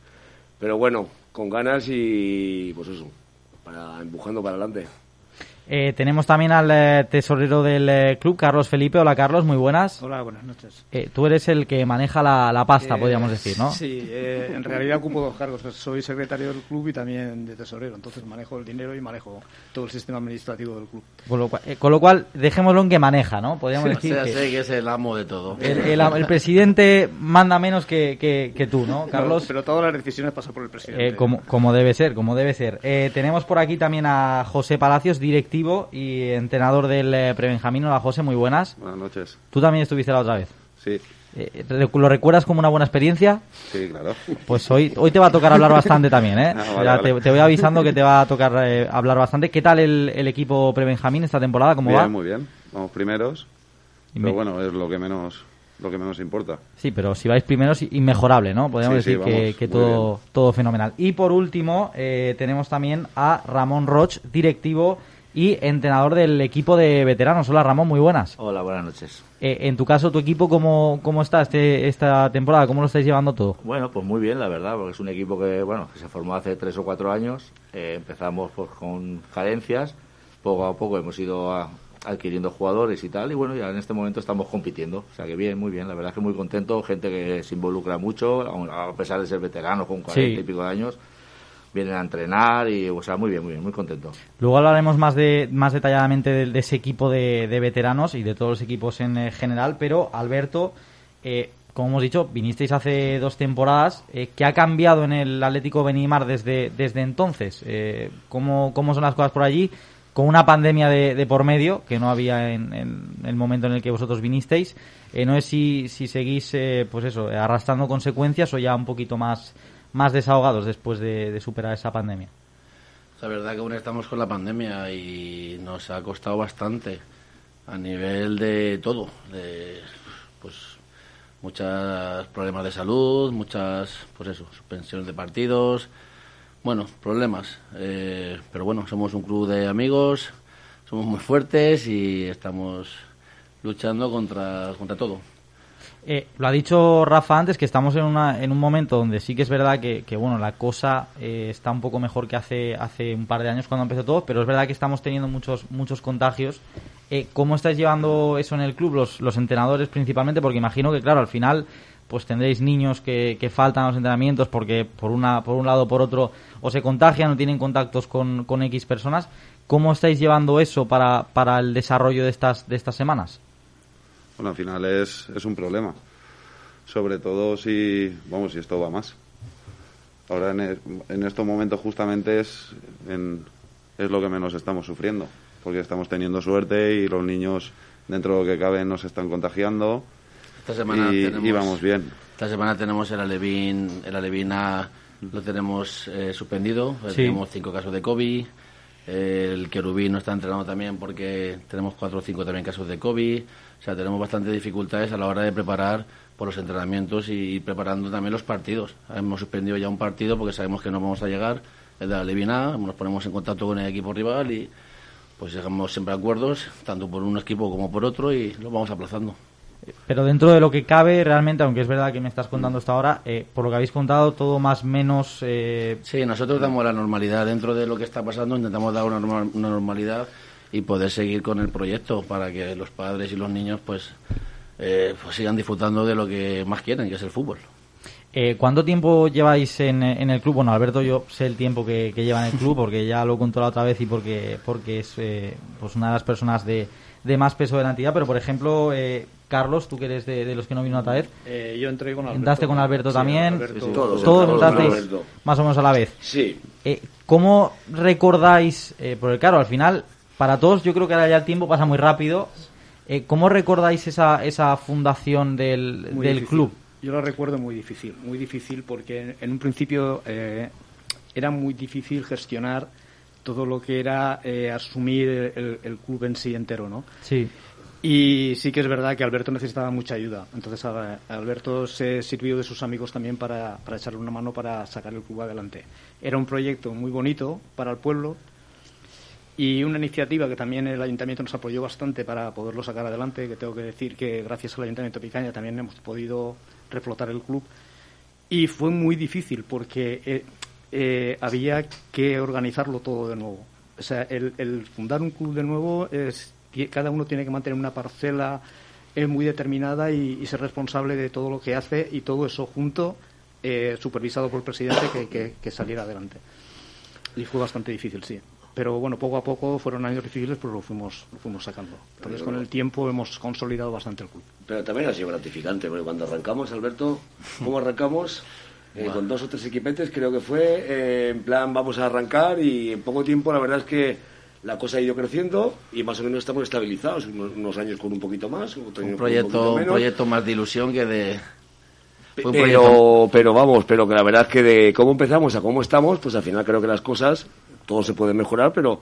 pero bueno, con ganas y pues eso, para empujando para adelante. Eh, tenemos también al eh, tesorero del eh, club, Carlos Felipe. Hola Carlos, muy buenas. Hola, buenas noches. Eh, tú eres el que maneja la, la pasta, Eh, podríamos decir, ¿no? Sí, eh, en realidad ocupo dos cargos. Soy secretario del club y también de tesorero. Entonces manejo el dinero y manejo todo el sistema administrativo del club. Con lo, cual, eh, con lo cual, dejémoslo en que maneja, ¿no? Podríamos O decir sea, que sé que es el amo de todo. el, el- el presidente manda menos que, que- que tú, ¿no, Carlos? Pero, pero todas las decisiones pasan por el presidente. Eh, como, como debe ser, como debe ser. Eh, tenemos por aquí también a José Palacios, directivo y entrenador del eh, Prebenjamín. Hola José, muy buenas. Buenas noches. Tú también estuviste la otra vez. Sí. Eh, ¿Lo recuerdas como una buena experiencia? Sí, claro. Pues hoy, hoy te va a tocar hablar bastante también, ¿eh? Ah, vale, Ya vale. Te, te voy avisando que te va a tocar eh, hablar bastante. ¿Qué tal el, el equipo pre-Benjamín esta temporada? ¿Cómo bien, va? muy bien. Vamos primeros. Y Pero me- bueno, es lo que menos lo que menos importa. Sí, pero si vais primeros, inmejorable, ¿no? Podríamos Sí, decir que, vamos, que muy todo, todo fenomenal. Y por último, eh, tenemos también a Ramón Roch, directivo y entrenador del equipo de veteranos. Hola Ramón, muy buenas. Hola, buenas noches. Eh, en tu caso, ¿tu equipo cómo, cómo está este, esta temporada? ¿Cómo lo estáis llevando todo? Bueno, pues muy bien, la verdad, porque es un equipo que, bueno, que se formó hace tres o cuatro años. Eh, empezamos pues, con carencias, poco a poco hemos ido a- adquiriendo jugadores y tal, y bueno, ya en este momento estamos compitiendo. O sea que bien, muy bien, la verdad que muy contento, gente que se involucra mucho, a pesar de ser veteranos con 40 Sí. y pico de años, vienen a entrenar y, o sea, muy bien, muy bien, muy contento. Luego hablaremos más de más detalladamente de, de ese equipo de, de veteranos y de todos los equipos en eh, general, pero Alberto, eh, como hemos dicho, vinisteis hace dos temporadas. Eh, ¿Qué ha cambiado en el Atlético Benimar desde, desde entonces? Eh, ¿cómo, ¿Cómo son las cosas por allí? Con una pandemia de, de por medio, que no había en, en el momento en el que vosotros vinisteis. Eh, no sé si, si seguís, eh, pues eso, arrastrando consecuencias o ya un poquito más, más desahogados después de- superar esa pandemia. La verdad que aún estamos con la pandemia y nos ha costado bastante a nivel de todo, de pues muchos problemas de salud, muchas pues eso, suspensiones de partidos, bueno, problemas, eh, pero bueno, somos un club de amigos, somos muy fuertes y estamos luchando contra contra todo. Eh, lo ha dicho Rafa antes que estamos en, una, en un momento donde sí que es verdad que, que, bueno la cosa eh, está un poco mejor que hace hace un par de años cuando empezó todo, pero es verdad que estamos teniendo muchos muchos contagios. Eh, ¿Cómo estáis llevando eso en el club los, los entrenadores principalmente? Porque imagino que claro al final pues tendréis niños que, que faltan a los entrenamientos porque por una por un lado o por otro o se contagian o tienen contactos con, con X personas. ¿Cómo estáis llevando eso para, para el desarrollo de estas de estas semanas? Bueno, al final es, es un problema. Sobre todo si, vamos, si esto va más. Ahora en, e- en estos momentos justamente es, en- es lo que menos estamos sufriendo. Porque estamos teniendo suerte y los niños, dentro de lo que cabe, no se están contagiando. Esta semana y, tenemos, y vamos bien. Esta semana tenemos el Alevín, el Alevín A lo tenemos eh, suspendido, Sí. tenemos cinco casos de COVID, el Querubín no está entrenando también porque tenemos cuatro o cinco también casos de COVID, o sea, tenemos bastantes dificultades a la hora de preparar por los entrenamientos y preparando también los partidos. Hemos suspendido ya un partido porque sabemos que no vamos a llegar, el de la Alevín A, nos ponemos en contacto con el equipo rival y pues llegamos siempre a acuerdos, tanto por un equipo como por otro y lo vamos aplazando. Pero dentro de lo que cabe, realmente, aunque es verdad que me estás contando hasta ahora, eh, por lo que habéis contado, todo más menos... Eh... Sí, nosotros damos la normalidad dentro de lo que está pasando, intentamos dar una, norma- una normalidad y poder seguir con el proyecto para que los padres y los niños pues, eh, pues sigan disfrutando de lo que más quieren, que es el fútbol. Eh, ¿Cuánto tiempo lleváis en, en el club? Bueno, Alberto, yo sé el tiempo que, que lleva en el club porque ya lo contó la otra vez y porque, porque es eh, pues una de las personas de, de más peso de la entidad. Pero, por ejemplo, eh, Carlos, tú que eres de, de los que no vino otra vez, Eh, yo entré con Alberto. entraste con Alberto Sí, también, Alberto- Sí, sí, todos todos entrasteis Alberto. más o menos a la vez. Sí. Eh, ¿Cómo recordáis? eh, porque claro, al final, para todos yo creo que ahora ya el tiempo pasa muy rápido. Eh, ¿Cómo recordáis esa, esa fundación del, Muy del difícil. club? Yo lo recuerdo muy difícil, muy difícil porque en, en un principio eh, era muy difícil gestionar todo lo que era eh, asumir el, el club en sí entero, ¿no? Sí. Y sí que es verdad que Alberto necesitaba mucha ayuda. Entonces a- Alberto se sirvió de sus amigos también para, para echarle una mano para sacar el club adelante. Era un proyecto muy bonito para el pueblo y una iniciativa que también el ayuntamiento nos apoyó bastante para poderlo sacar adelante, que tengo que decir que gracias al ayuntamiento de Picaña también hemos podido reflotar el club. Y fue muy difícil porque eh, había que organizarlo todo de nuevo. O sea, el, el fundar un club de nuevo es cada uno tiene que mantener una parcela eh, muy determinada y, y ser responsable de todo lo que hace y todo eso junto, eh, supervisado por el presidente, que, que- que saliera adelante. Y fue bastante difícil, sí. Pero bueno, poco a poco fueron años difíciles, pero lo fuimos, lo fuimos sacando. Entonces, con el tiempo hemos consolidado bastante el club. Pero también ha sido gratificante, porque cuando arrancamos, Alberto, ¿cómo arrancamos? Eh, con dos o tres equipetes, creo que fue. eh, en plan, vamos a arrancar y en poco tiempo, la verdad es que la cosa ha ido creciendo y más o menos estamos estabilizados, unos, unos años con un poquito más, otros Un proyecto, poquito un menos. proyecto más de ilusión que de... fue Pero, pero vamos, pero que la verdad es que de cómo empezamos a cómo estamos, pues al final creo que las cosas, todo se puede mejorar, pero,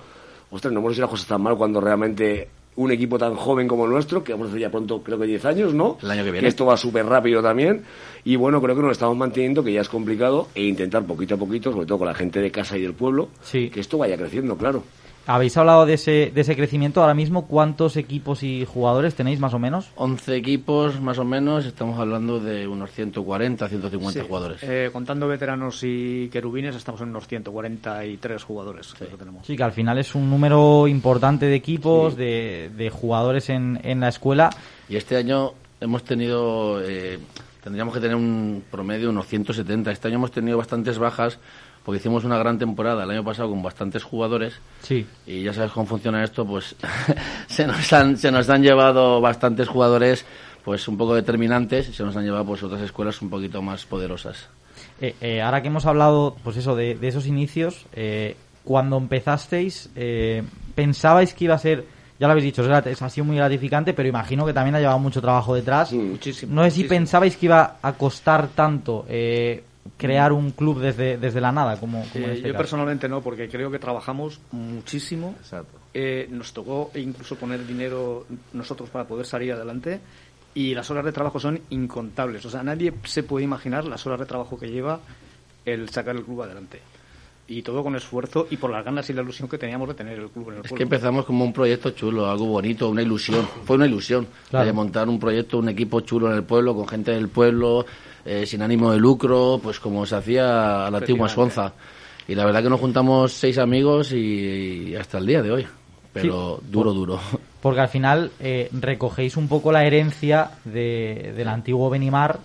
ostras, no hemos hecho las cosas tan mal cuando realmente un equipo tan joven como el nuestro, que vamos a hacer ya pronto, creo que 10 años, ¿no? El año que viene. esto va súper rápido también. Y bueno, creo que nos estamos manteniendo, que ya es complicado, e intentar poquito a poquito, sobre todo con la gente de casa y del pueblo, que esto vaya creciendo, claro. Habéis hablado de ese, de ese crecimiento. Ahora mismo, ¿cuántos equipos y jugadores tenéis más o menos? 11 equipos más o menos, estamos hablando de unos 140, 150 Sí. jugadores. Eh, contando veteranos y querubines, estamos en unos 143 jugadores. creo que tenemos. Sí, que al final es un número importante de equipos, de, de jugadores en, en la escuela. Y este año hemos tenido, eh, tendríamos que tener un promedio de unos 170. Este año hemos tenido bastantes bajas porque hicimos una gran temporada el año pasado con bastantes jugadores. Sí. Y ya sabes cómo funciona esto, pues se, nos han, se nos han llevado bastantes jugadores pues un poco determinantes y se nos han llevado pues otras escuelas un poquito más poderosas. Eh, eh, ahora que hemos hablado, pues eso, de, de esos inicios, eh, cuando empezasteis, eh, ¿pensabais que iba a ser, ya lo habéis dicho, ha sido muy gratificante, pero imagino que también ha llevado mucho trabajo detrás. Muchísimo. No sé si muchísimo. pensabais que iba a costar tanto eh, crear un club desde, desde la nada, como, Eh, este yo caso. personalmente no, porque creo que trabajamos muchísimo. Eh, nos tocó incluso poner dinero nosotros para poder salir adelante y las horas de trabajo son incontables. O sea, nadie se puede imaginar las horas de trabajo que lleva el sacar el club adelante. Y todo con esfuerzo y por las ganas y la ilusión que teníamos de tener el club en el Es pueblo. que empezamos como un proyecto chulo, algo bonito, una ilusión. Fue una ilusión Claro. de montar un proyecto, un equipo chulo en el pueblo, con gente del pueblo, eh, sin ánimo de lucro, pues como se hacía a la antigua. Suanza. Y la verdad que nos juntamos seis amigos y, y hasta el día de hoy. Pero Sí. duro, duro. Porque al final eh, recogéis un poco la herencia de, del antiguo Benimar,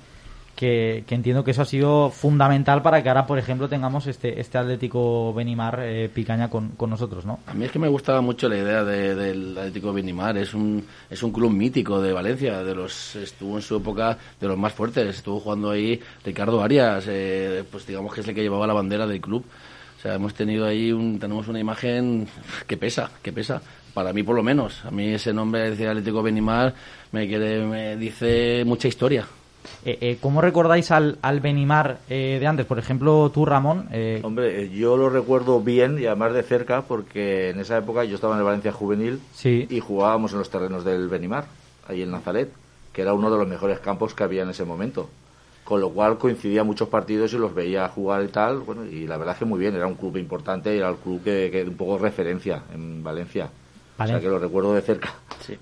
que, que entiendo que eso ha sido fundamental para que ahora, por ejemplo, tengamos este, este Atlético Benimar eh, Picaña con, con nosotros, ¿no? A mí es que me gustaba mucho la idea de- del Atlético Benimar. Es un, es un club mítico de Valencia. De los, estuvo en su época de los más fuertes. Estuvo jugando ahí Ricardo Arias, eh, pues digamos que es el que llevaba la bandera del club. O sea, hemos tenido ahí un, tenemos una imagen que pesa, que pesa. Para mí, por lo menos. A mí ese nombre, decir Atlético Benimar, me, quiere, me dice mucha historia. Eh, eh, ¿Cómo recordáis al, al Benimar eh, de antes? Por ejemplo, tú, Ramón. eh, Hombre, eh, yo lo recuerdo bien y además de cerca porque en esa época yo estaba en el Valencia Juvenil Sí. y jugábamos en los terrenos del Benimar, ahí en Nazaret, que era uno de los mejores campos que había en ese momento. Con lo cual coincidía muchos partidos y los veía jugar y tal. Bueno, y la verdad es que muy bien, era un club importante y era el club que, que un poco referencia en Valencia. O sea que lo recuerdo de cerca.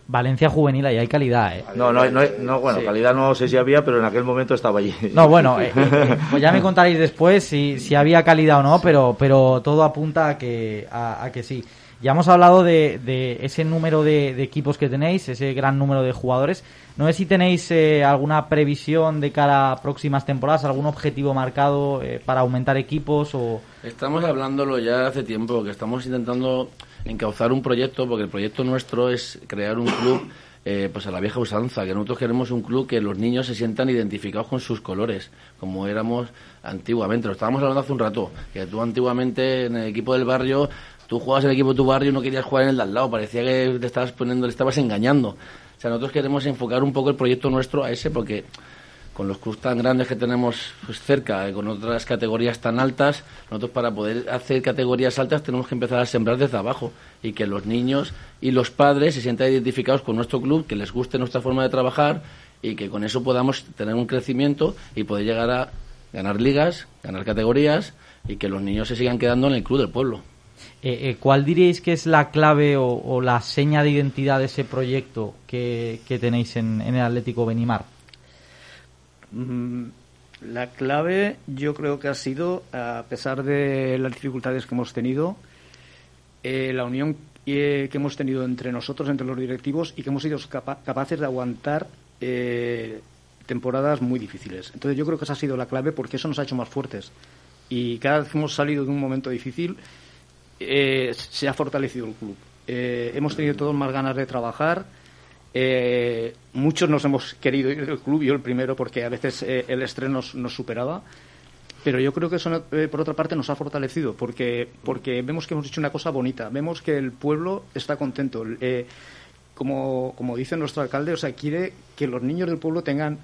Valencia Juvenil, ahí hay calidad, ¿eh? No, no, no, no, bueno, Sí. calidad no sé si había, pero en aquel momento estaba allí. No, bueno, eh, eh, pues ya me contaréis después si, si había calidad o no, pero, pero todo apunta a que, a, a que sí. Ya hemos hablado de, de ese número de, de equipos que tenéis, ese gran número de jugadores. No sé si tenéis eh, alguna previsión de cara a próximas temporadas, algún objetivo marcado eh, para aumentar equipos o... Estamos hablándolo ya hace tiempo, que estamos intentando encauzar un proyecto, porque el proyecto nuestro es crear un club eh, pues a la vieja usanza, que nosotros queremos un club que los niños se sientan identificados con sus colores, como éramos antiguamente. Lo estábamos hablando hace un rato, que tú antiguamente en el equipo del barrio, tú jugabas en el equipo de tu barrio y no querías jugar en el de al lado, parecía que te estabas poniendo, le estabas engañando. O sea, nosotros queremos enfocar un poco el proyecto nuestro a ese, porque con los clubes tan grandes que tenemos pues, cerca, eh, con otras categorías tan altas, nosotros para poder hacer categorías altas tenemos que empezar a sembrar desde abajo y que los niños y los padres se sientan identificados con nuestro club, que les guste nuestra forma de trabajar y que con eso podamos tener un crecimiento y poder llegar a ganar ligas, ganar categorías y que los niños se sigan quedando en el club del pueblo. Eh, eh, ¿Cuál diríais que es la clave o, o la seña de identidad de ese proyecto que, que tenéis en, en el Atlético Benimar? La clave yo creo que ha sido, a pesar de las dificultades que hemos tenido, eh, la unión eh, que hemos tenido entre nosotros, entre los directivos, y que hemos sido capa- capaces de aguantar eh, temporadas muy difíciles. Entonces yo creo que esa ha sido la clave porque eso nos ha hecho más fuertes. Y cada vez que hemos salido de un momento difícil, se ha fortalecido el club. Hemos tenido todos más ganas de trabajar. Eh, muchos nos hemos querido ir del club, yo el primero, porque a veces eh, el estrés nos, nos superaba. Pero yo creo que eso, eh, por otra parte, nos ha fortalecido, porque, porque vemos que hemos hecho una cosa bonita, vemos que el pueblo está contento. Eh, como, como dice nuestro alcalde, o sea, quiere que los niños del pueblo tengan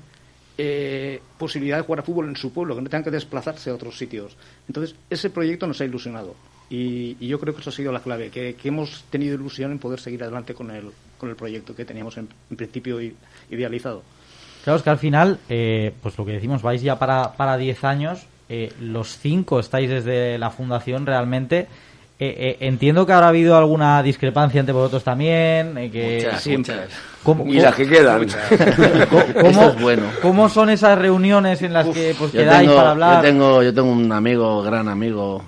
posibilidad de jugar a fútbol en su pueblo, que no tengan que desplazarse a otros sitios. Entonces, ese proyecto nos ha ilusionado. Y, y yo creo que eso ha sido la clave, que, que, hemos tenido ilusión en poder seguir adelante con el, con el proyecto que teníamos en, en principio idealizado. Claro, es que al final, eh, pues lo que decimos, vais ya para, para 10 años, eh, los cinco estáis desde la fundación realmente. Eh, eh, entiendo que habrá habido alguna discrepancia entre vosotros también. eh, que Muchas, siempre- muchas. ¿Cómo- Y las que quedan. ¿Cómo, es bueno. ¿Cómo son esas reuniones en las que pues, Yo quedáis tengo, para hablar? yo tengo, yo tengo un amigo, gran amigo,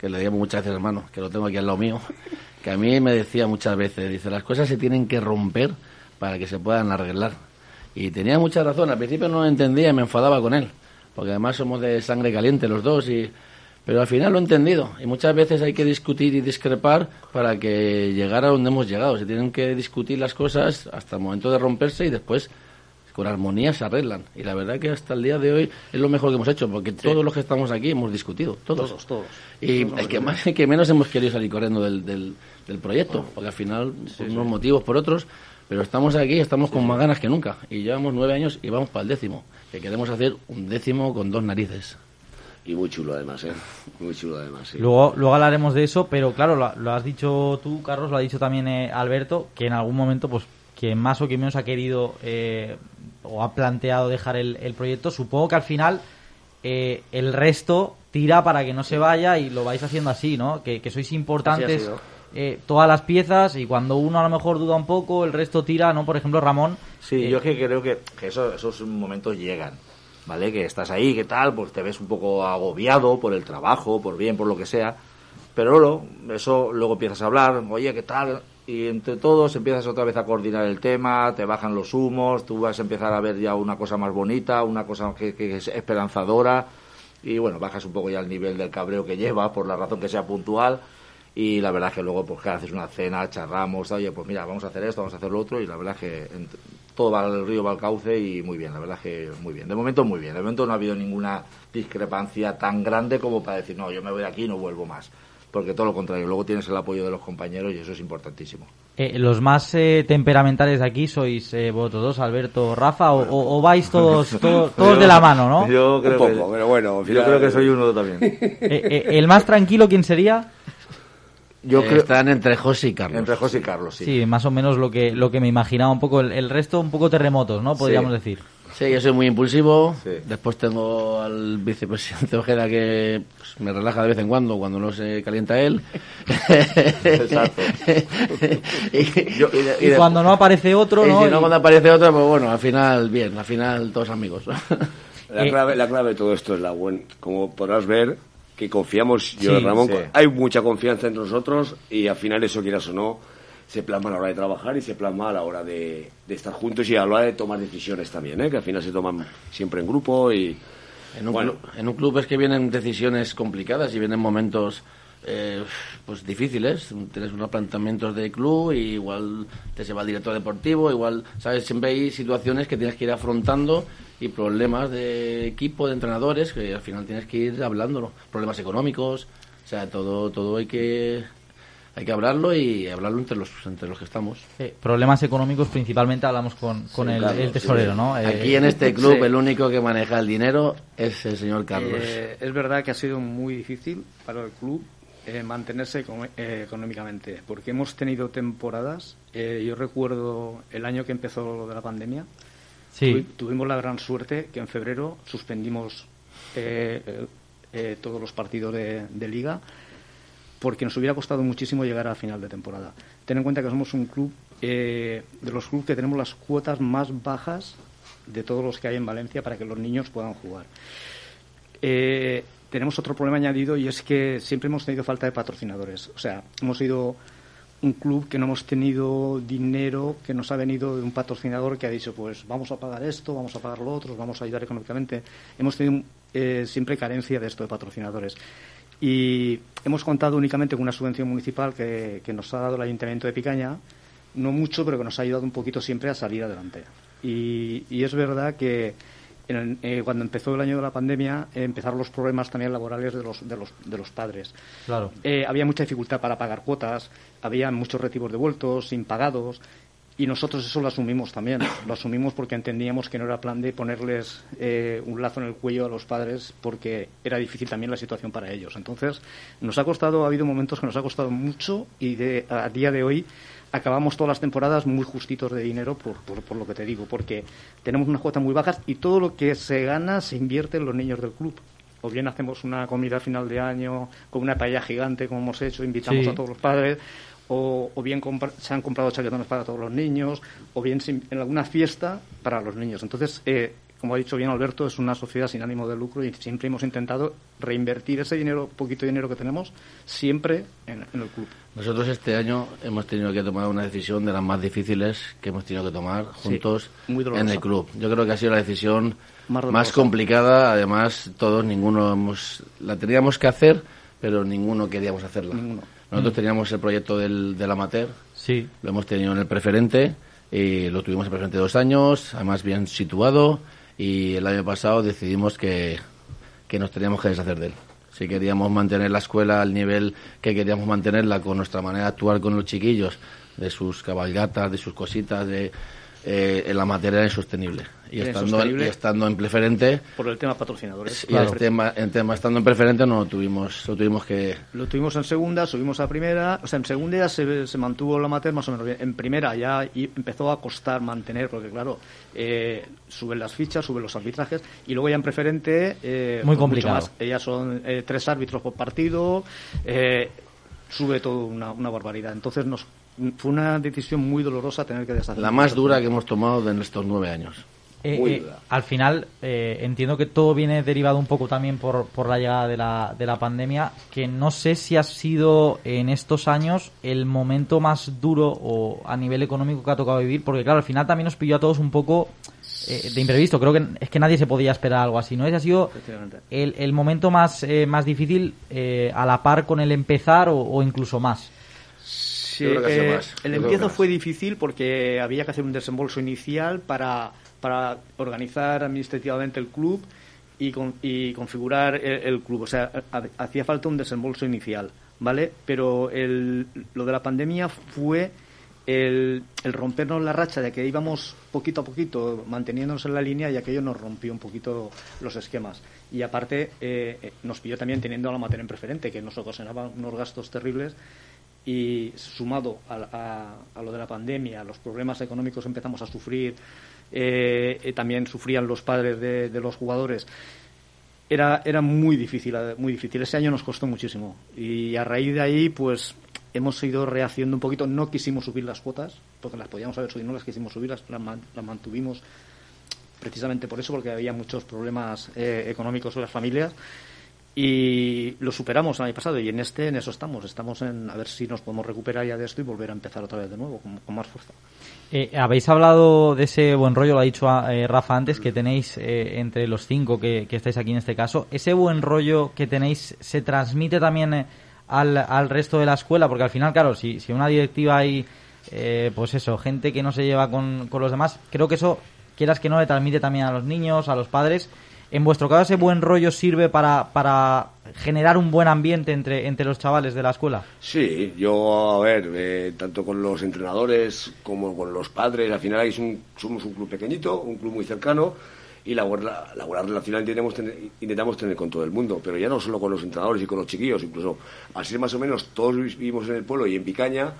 que le llamo muchas veces hermano, que lo tengo aquí al lado mío, que a mí me decía muchas veces, dice, las cosas se tienen que romper para que se puedan arreglar. Y tenía mucha razón, al principio no lo entendía y me enfadaba con él, porque además somos de sangre caliente los dos, y pero al final lo he entendido. Y muchas veces hay que discutir y discrepar para que llegar a donde hemos llegado. Se tienen que discutir las cosas hasta el momento de romperse y después con armonía se arreglan. Y la verdad que hasta el día de hoy es lo mejor que hemos hecho, porque todos los que estamos aquí hemos discutido, todos. Todos, todos. Y Todos el que, más, el que menos hemos querido salir corriendo del, del, del proyecto, porque al final, por unos motivos, por otros, pero estamos aquí, estamos con más ganas que nunca. Y llevamos nueve años y vamos para el décimo, que queremos hacer un décimo con dos narices. Y muy chulo además, ¿eh? Muy chulo además, sí. Luego, luego hablaremos de eso, pero claro, lo, lo has dicho tú, Carlos, lo ha dicho también eh, Alberto, que en algún momento, pues, quien más o quien menos ha querido eh, o ha planteado dejar el, el proyecto, supongo que al final eh, el resto tira para que no se vaya y lo vais haciendo así, ¿no? Que, que sois importantes eh, todas las piezas y cuando uno a lo mejor duda un poco, el resto tira, ¿no? Por ejemplo, Ramón. Sí, eh, yo es que creo que, que eso- esos momentos llegan, ¿vale? Que estás ahí, que tal, pues te ves un poco agobiado por el trabajo, por bien, por lo que sea, pero luego, eso luego empiezas a hablar, oye, ¿qué tal? Y entre todos empiezas otra vez a coordinar el tema, te bajan los humos, tú vas a empezar a ver ya una cosa más bonita, una cosa que, que es esperanzadora, y bueno, bajas un poco ya el nivel del cabreo que llevas, por la razón que sea puntual, y la verdad es que luego pues que haces una cena, charramos, oye, pues mira, vamos a hacer esto, vamos a hacer lo otro, y la verdad es que todo va al río, va al cauce y muy bien, la verdad es que muy bien. De momento muy bien, de momento no ha habido ninguna discrepancia tan grande como para decir, no, yo me voy de aquí y no vuelvo más. Porque todo lo contrario, luego tienes el apoyo de los compañeros y eso es importantísimo. eh, los más eh, temperamentales de aquí sois eh, vosotros dos, Alberto, Rafa, o, o- o vais todos, todos, todos de la mano, ¿no? Yo creo Un que, poco, pero bueno, yo creo que soy uno también. Eh, eh, ¿El más tranquilo quién sería? Yo Eh, creo Están entre José y Carlos. entre José y Carlos, sí. Sí, más o menos lo que, lo que me imaginaba un poco. El, el resto un poco terremotos, ¿no? Podríamos Sí. decir. Sí, yo soy muy impulsivo. Sí. Después tengo al vicepresidente Ojeda que pues, me relaja de vez en cuando, cuando no se calienta él. Exacto. y, Yo- y- Y, de- cuando no aparece otro, y ¿no? si Y- no, cuando aparece otro, pues bueno, al final, bien, al final todos amigos. La clave, la clave de todo esto es la buena. Como podrás ver, que confiamos, yo Sí, y Ramón, sí. hay mucha confianza entre nosotros y al final eso, quieras o no, se plasma a la hora de trabajar y se plasma a la hora de, de estar juntos y a la hora de tomar decisiones también, ¿eh? que al final se toman siempre en grupo y... En un, Bueno. club, en un club es que vienen decisiones complicadas y vienen momentos eh, pues difíciles. Tienes unos planteamientos de club y igual te se va el director deportivo, igual, ¿sabes? Siempre hay situaciones que tienes que ir afrontando y problemas de equipo, de entrenadores, que al final tienes que ir hablándolo. Problemas económicos, o sea, todo, todo hay que hay que hablarlo y hablarlo entre los entre los que estamos. eh, problemas económicos principalmente hablamos con, con Sí, el, Carlos, el tesorero, sí. ¿no? Eh, Aquí en este club sí. el único que maneja el dinero es el señor Carlos. Eh, es verdad que ha sido muy difícil para el club eh, mantenerse eh, económicamente, porque hemos tenido temporadas. eh, yo recuerdo el año que empezó lo de la pandemia. Sí. tuvi- tuvimos la gran suerte que en febrero suspendimos eh, eh, eh, todos los partidos de, de liga porque nos hubiera costado muchísimo llegar a final de temporada. Ten en cuenta que somos un club eh, de los clubes que tenemos las cuotas más bajas de todos los que hay en Valencia para que los niños puedan jugar. Eh, tenemos otro problema añadido y es que siempre hemos tenido falta de patrocinadores. O sea, hemos sido un club que no hemos tenido dinero que nos ha venido de un patrocinador que ha dicho, pues vamos a pagar esto, vamos a pagar lo otro, os vamos a ayudar económicamente. Hemos tenido eh, siempre carencia de esto de patrocinadores. Y hemos contado únicamente con una subvención municipal que, que nos ha dado el Ayuntamiento de Picaña, no mucho, pero que nos ha ayudado un poquito siempre a salir adelante. Y, y es verdad que en el- eh, cuando empezó el año de la pandemia, eh, empezaron los problemas también laborales de los, de los, de los padres. Claro. Eh, había mucha dificultad para pagar cuotas, había muchos recibos devueltos, impagados, y nosotros eso lo asumimos también. Lo asumimos porque entendíamos que no era plan de ponerles eh, un lazo en el cuello a los padres porque era difícil también la situación para ellos. Entonces, nos ha costado, ha habido momentos que nos ha costado mucho y de, a día de hoy acabamos todas las temporadas muy justitos de dinero por, por, por lo que te digo, porque tenemos unas cuotas muy bajas y todo lo que se gana se invierte en los niños del club. O bien hacemos una comida a final de año con una paella gigante como hemos hecho, invitamos Sí. a todos los padres, o, o bien se han comprado chaquetones para todos los niños, o bien sin- en alguna fiesta para los niños. Entonces, eh, como ha dicho bien Alberto, es una sociedad sin ánimo de lucro y siempre hemos intentado reinvertir ese dinero, poquito dinero que tenemos, siempre en, en el club. Nosotros este año hemos tenido que tomar una decisión de las más difíciles que hemos tenido que tomar juntos en el club. Yo creo que ha sido la decisión Más más, complicada. Además, todos, ninguno hemos, la teníamos que hacer, pero ninguno queríamos hacerla. Nosotros Mm. teníamos el proyecto del, del amateur, Sí. lo hemos tenido en el preferente, y lo tuvimos en preferente dos años, además bien situado, y el año pasado decidimos que, que nos teníamos que deshacer de él. Si queríamos mantener la escuela al nivel que queríamos mantenerla con nuestra manera de actuar con los chiquillos, de sus cabalgatas, de sus cositas, de eh, en la materia era insostenible. Y estando, insostenible. y estando en preferente, Por el tema patrocinadores. y el tema, el tema estando en preferente no lo tuvimos, lo tuvimos que Lo tuvimos en segunda, subimos a primera. O sea, en segunda ya se, se mantuvo la amateur más o menos bien. En primera ya y empezó a costar mantener, porque claro, eh, suben las fichas, suben los arbitrajes. Y luego ya en preferente. eh, Muy mucho complicado. más. Ya son eh, tres árbitros por partido. eh, sube todo una, una barbaridad. Entonces nos fue una decisión muy dolorosa tener que deshacer. la más dura que hemos tomado en estos nueve años. Eh, eh, al final, eh, entiendo que todo viene derivado un poco también por, por la llegada de la, de la pandemia, que no sé si ha sido en estos años el momento más duro o a nivel económico que ha tocado vivir, porque claro, al final también nos pilló a todos un poco eh, de imprevisto. Creo que es que nadie se podía esperar algo así, ¿no? Ese ha sido el, el momento más, eh, más difícil eh, a la par con el empezar o, o incluso más. Sí, eh, más. El empiezo fue difícil porque había que hacer un desembolso inicial para, para organizar administrativamente el club y, con- y configurar el, el club. O sea, ha- hacía falta un desembolso inicial, ¿vale? Pero el, lo de la pandemia fue el, el rompernos la racha de que íbamos poquito a poquito manteniéndonos en la línea y aquello nos rompió un poquito los esquemas. Y aparte eh, eh, nos pilló también teniendo a la materia en preferente, que nos ocasionaba unos gastos terribles y sumado a, lo de la pandemia, los problemas económicos empezamos a sufrir, eh, eh, también sufrían los padres de, los jugadores. Era, era muy difícil, muy difícil. Ese año nos costó muchísimo. Y a raíz de ahí, pues hemos ido rehaciendo un poquito. No quisimos subir las cuotas, porque las podíamos haber subido, no las quisimos subir, las, las mantuvimos precisamente por eso, porque había muchos problemas eh, económicos en las familias y lo superamos el año pasado y en este en eso estamos estamos en a ver si nos podemos recuperar ya de esto y volver a empezar otra vez de nuevo con, más fuerza Eh, habéis hablado de ese buen rollo, lo ha dicho eh, Rafa antes, que tenéis eh, entre los cinco que, que estáis aquí en este caso. ¿Ese buen rollo que tenéis se transmite también eh, al, al resto de la escuela? Porque al final, claro, si, si una directiva hay, eh, pues eso, gente que no se lleva con, con los demás, creo que eso, quieras que no, le transmite también a los niños, a los padres. En vuestro caso, ese buen rollo sirve para, para generar un buen ambiente entre, entre los chavales de la escuela. Sí, yo, a ver, eh, tanto con los entrenadores como con los padres, al final es un- somos un club pequeñito, un club muy cercano y la buena, la buena relación la intentamos tener, intentamos tener con todo el mundo, pero ya no solo con los entrenadores y con los chiquillos, incluso así más o menos todos vivimos en el pueblo y en Picaña,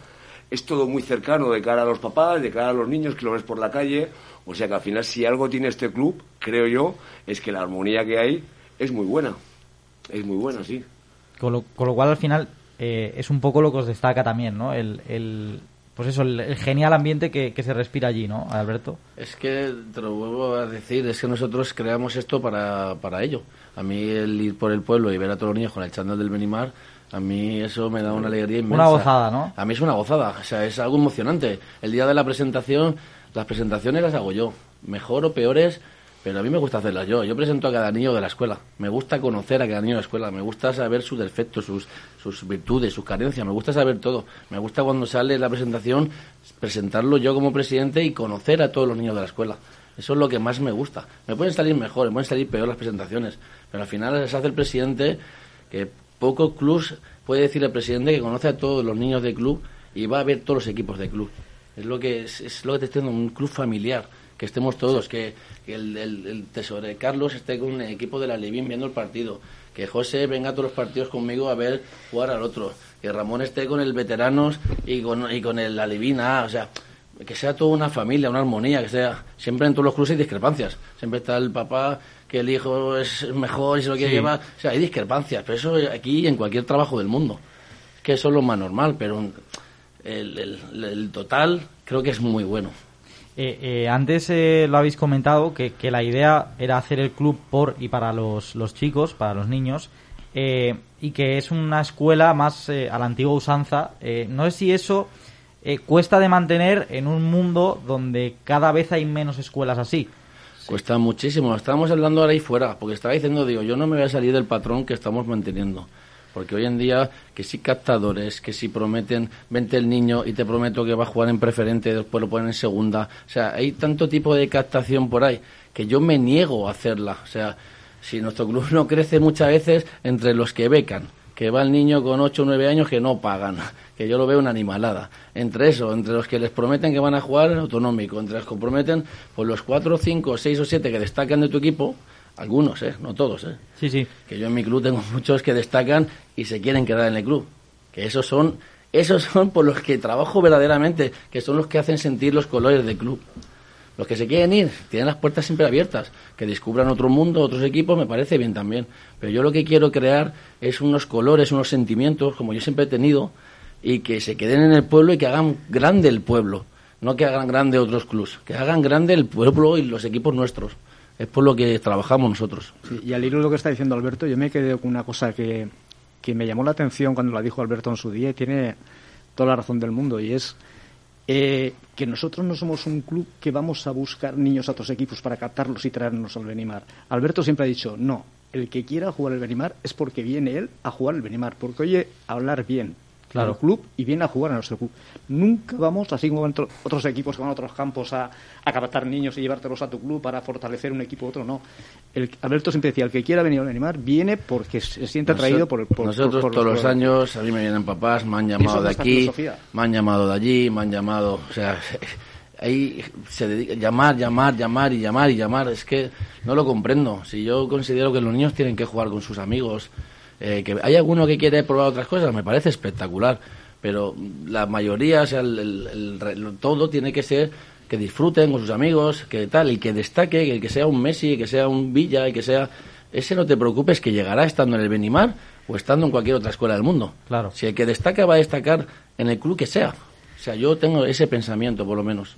es todo muy cercano de cara a los papás, de cara a los niños que lo ves por la calle, o sea que al final si algo tiene este club, creo yo, es que la armonía que hay es muy buena, es muy buena, sí. Con lo, con lo cual, al final, eh, es un poco lo que os destaca también, ¿no? El, el- pues eso, el, el genial ambiente que, que se respira allí, ¿no, Alberto? Es que te lo vuelvo a decir, es que nosotros creamos esto para, para ello. A mí el ir por el pueblo y ver a todos los niños con el chándal del Benimar, a mí eso me da una alegría inmensa. Una gozada, ¿no? A mí es una gozada, o sea, es algo emocionante. El día de la presentación, las presentaciones las hago yo, mejor o peores, pero a mí me gusta hacerlas yo. Yo presento a cada niño de la escuela. Me gusta conocer a cada niño de la escuela. Me gusta saber sus defectos, sus, sus virtudes, sus carencias. Me gusta saber todo. Me gusta cuando sale la presentación presentarlo yo como presidente y conocer a todos los niños de la escuela. Eso es lo que más me gusta. Me pueden salir mejor, me pueden salir peor las presentaciones, pero al final se hace el presidente que poco club puede decir el presidente que conoce a todos los niños del club y va a ver todos los equipos del club. Es lo que es, es lo que te estoy diciendo, un club familiar, que estemos todos, que, que el, el, el tesorero Carlos esté con el equipo de la Levín viendo el partido, que José venga a todos los partidos conmigo a ver jugar al otro, que Ramón esté con el veteranos y con, y con el Alevín A, o sea, que sea toda una familia, una armonía, que sea, siempre en todos los clubes hay discrepancias, siempre está el papá que el hijo es mejor y se lo quiere Sí. llevar, o sea, hay discrepancias, pero eso aquí y en cualquier trabajo del mundo, es que eso es lo más normal, pero el, el- el total creo que es muy bueno. Eh, eh, antes eh, lo habéis comentado que, que la idea era hacer el club por y para los, los chicos, para los niños, eh, y que es una escuela más eh, a la antigua usanza. Eh, no sé si eso eh, cuesta de mantener en un mundo donde cada vez hay menos escuelas así. Cuesta muchísimo. Estábamos hablando ahora ahí fuera, porque estaba diciendo, digo, yo no me voy a salir del patrón que estamos manteniendo. Porque hoy en día, que si captadores, que si prometen, vente el niño y te prometo que va a jugar en preferente, después lo ponen en segunda. O sea, hay tanto tipo de captación por ahí que yo me niego a hacerla. O sea, si nuestro club no crece muchas veces entre los que becan, que va el niño con 8 o 9 años que no pagan, que yo lo veo una animalada. Entre eso, entre los que les prometen que van a jugar autonómico, entre los que prometen pues los 4, 5, 6 o 7 que destacan de tu equipo, algunos, ¿eh? no todos, ¿eh? Sí, sí. que yo en mi club tengo muchos que destacan y se quieren quedar en el club. Que esos son, esos son por los que trabajo verdaderamente, que son los que hacen sentir los colores del club. Los que se quieren ir, tienen las puertas siempre abiertas. Que descubran otro mundo, otros equipos, me parece bien también. Pero yo lo que quiero crear es unos colores, unos sentimientos, como yo siempre he tenido, y que se queden en el pueblo y que hagan grande el pueblo. No que hagan grande otros clubs, que hagan grande el pueblo y los equipos nuestros. Es por lo que trabajamos nosotros. Y al hilo de lo que está diciendo Alberto, yo me quedé con una cosa que, que me llamó la atención cuando la dijo Alberto en su día y tiene toda la razón del mundo y es eh, que nosotros no somos un club que vamos a buscar niños a otros equipos para captarlos y traernos al Benimar. Alberto siempre ha dicho, no, el que quiera jugar el Benimar es porque viene él a jugar el Benimar, porque oye hablar bien Claro. al club y viene a jugar a nuestro club. Nunca vamos, así como otro- otros equipos que van a otros campos a, a captar niños y llevártelos a tu club para fortalecer un equipo u otro, no. El, Alberto siempre decía, el que quiera venir a animar viene porque se siente atraído por, por Nosotros por- por todos los años, a mí me vienen papás, me han llamado de aquí, filosofía. me han llamado de allí, me han llamado, o sea, ahí se dedica llamar, llamar, llamar y llamar y llamar, es que no lo comprendo. Si yo considero que los niños tienen que jugar con sus amigos, eh, que hay alguno que quiere probar otras cosas, me parece espectacular, pero la mayoría, o sea, el- el- el todo tiene que ser que disfruten con sus amigos, que tal, y que destaque, que, que sea un Messi, que sea un Villa, y que sea... Ese no te preocupes que llegará estando en el Benimar o estando en cualquier otra escuela del mundo. Claro. Si el que destaca va a destacar en el club que sea. O sea, yo tengo ese pensamiento, por lo menos.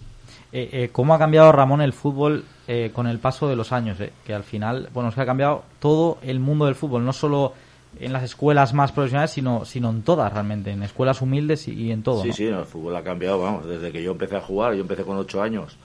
Eh, eh, ¿Cómo ha cambiado, Ramón, el fútbol eh, con el paso de los años? eh? Que al final, bueno, que ha cambiado todo el mundo del fútbol, no solo en las escuelas más profesionales, sino, sino en todas realmente, en escuelas humildes y, y en todo. Sí, ¿no? sí, el fútbol ha cambiado, vamos, desde que yo empecé a jugar, yo empecé con ocho años.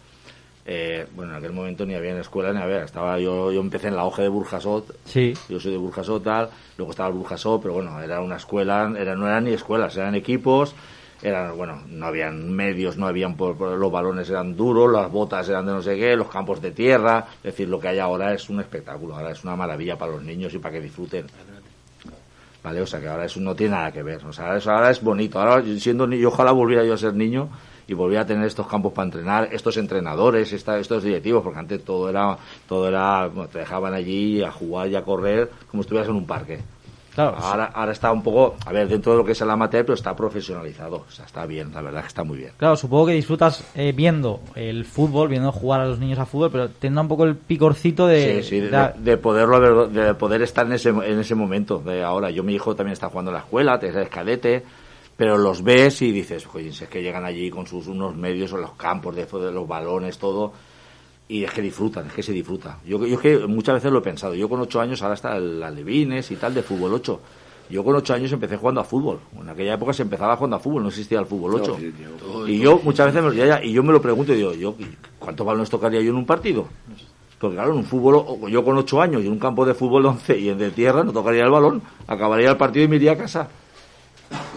Eh, bueno, en aquel momento ni había en escuela ni había, estaba yo, yo empecé en la hoja de Burjasot, Sí. yo soy de Burjasot tal, luego estaba el Burjasot, pero bueno, era una escuela, era, no eran ni escuelas, eran equipos, eran, bueno, no habían medios, no habían, por- por- los balones eran duros, las botas eran de no sé qué, los campos de tierra, es decir, lo que hay ahora es un espectáculo, ahora es una maravilla para los niños y para que disfruten. Vale, o sea que ahora eso no tiene nada que ver. O sea, eso ahora es bonito. Ahora, siendo niño, ojalá volviera yo a ser niño y volviera a tener estos campos para entrenar, estos entrenadores, esta- estos directivos, porque antes todo era, todo era, te dejaban allí a jugar y a correr como si estuvieras en un parque. Claro. Ahora, ahora está un poco, a ver, dentro de lo que es el amateur, pero está profesionalizado. O sea, está bien, la verdad que está muy bien. Claro, supongo que disfrutas eh, viendo el fútbol, viendo jugar a los niños a fútbol, pero tendrá un poco el picorcito de... sí, sí, de, de- de poderlo de poder estar en ese, en ese momento de ahora. Yo mi hijo también está jugando en la escuela, te- es cadete, pero los ves y dices, oye, si es que llegan allí con sus unos medios o los campos de, de los balones, todo, y es que disfrutan, es que se disfruta. Yo, yo es que muchas veces lo he pensado. Yo con ocho años, ahora está las Levines y tal de fútbol 8. Yo con ocho años empecé jugando a fútbol. En aquella época se empezaba jugando a fútbol, no existía el fútbol 8. Y yo muchas veces me, y yo me lo pregunto y digo, yo, ¿cuántos balones tocaría yo en un partido? Porque claro, en un fútbol, o- yo con ocho años y en un campo de fútbol de 11 y en de tierra no tocaría el balón, acabaría el partido y me iría a casa.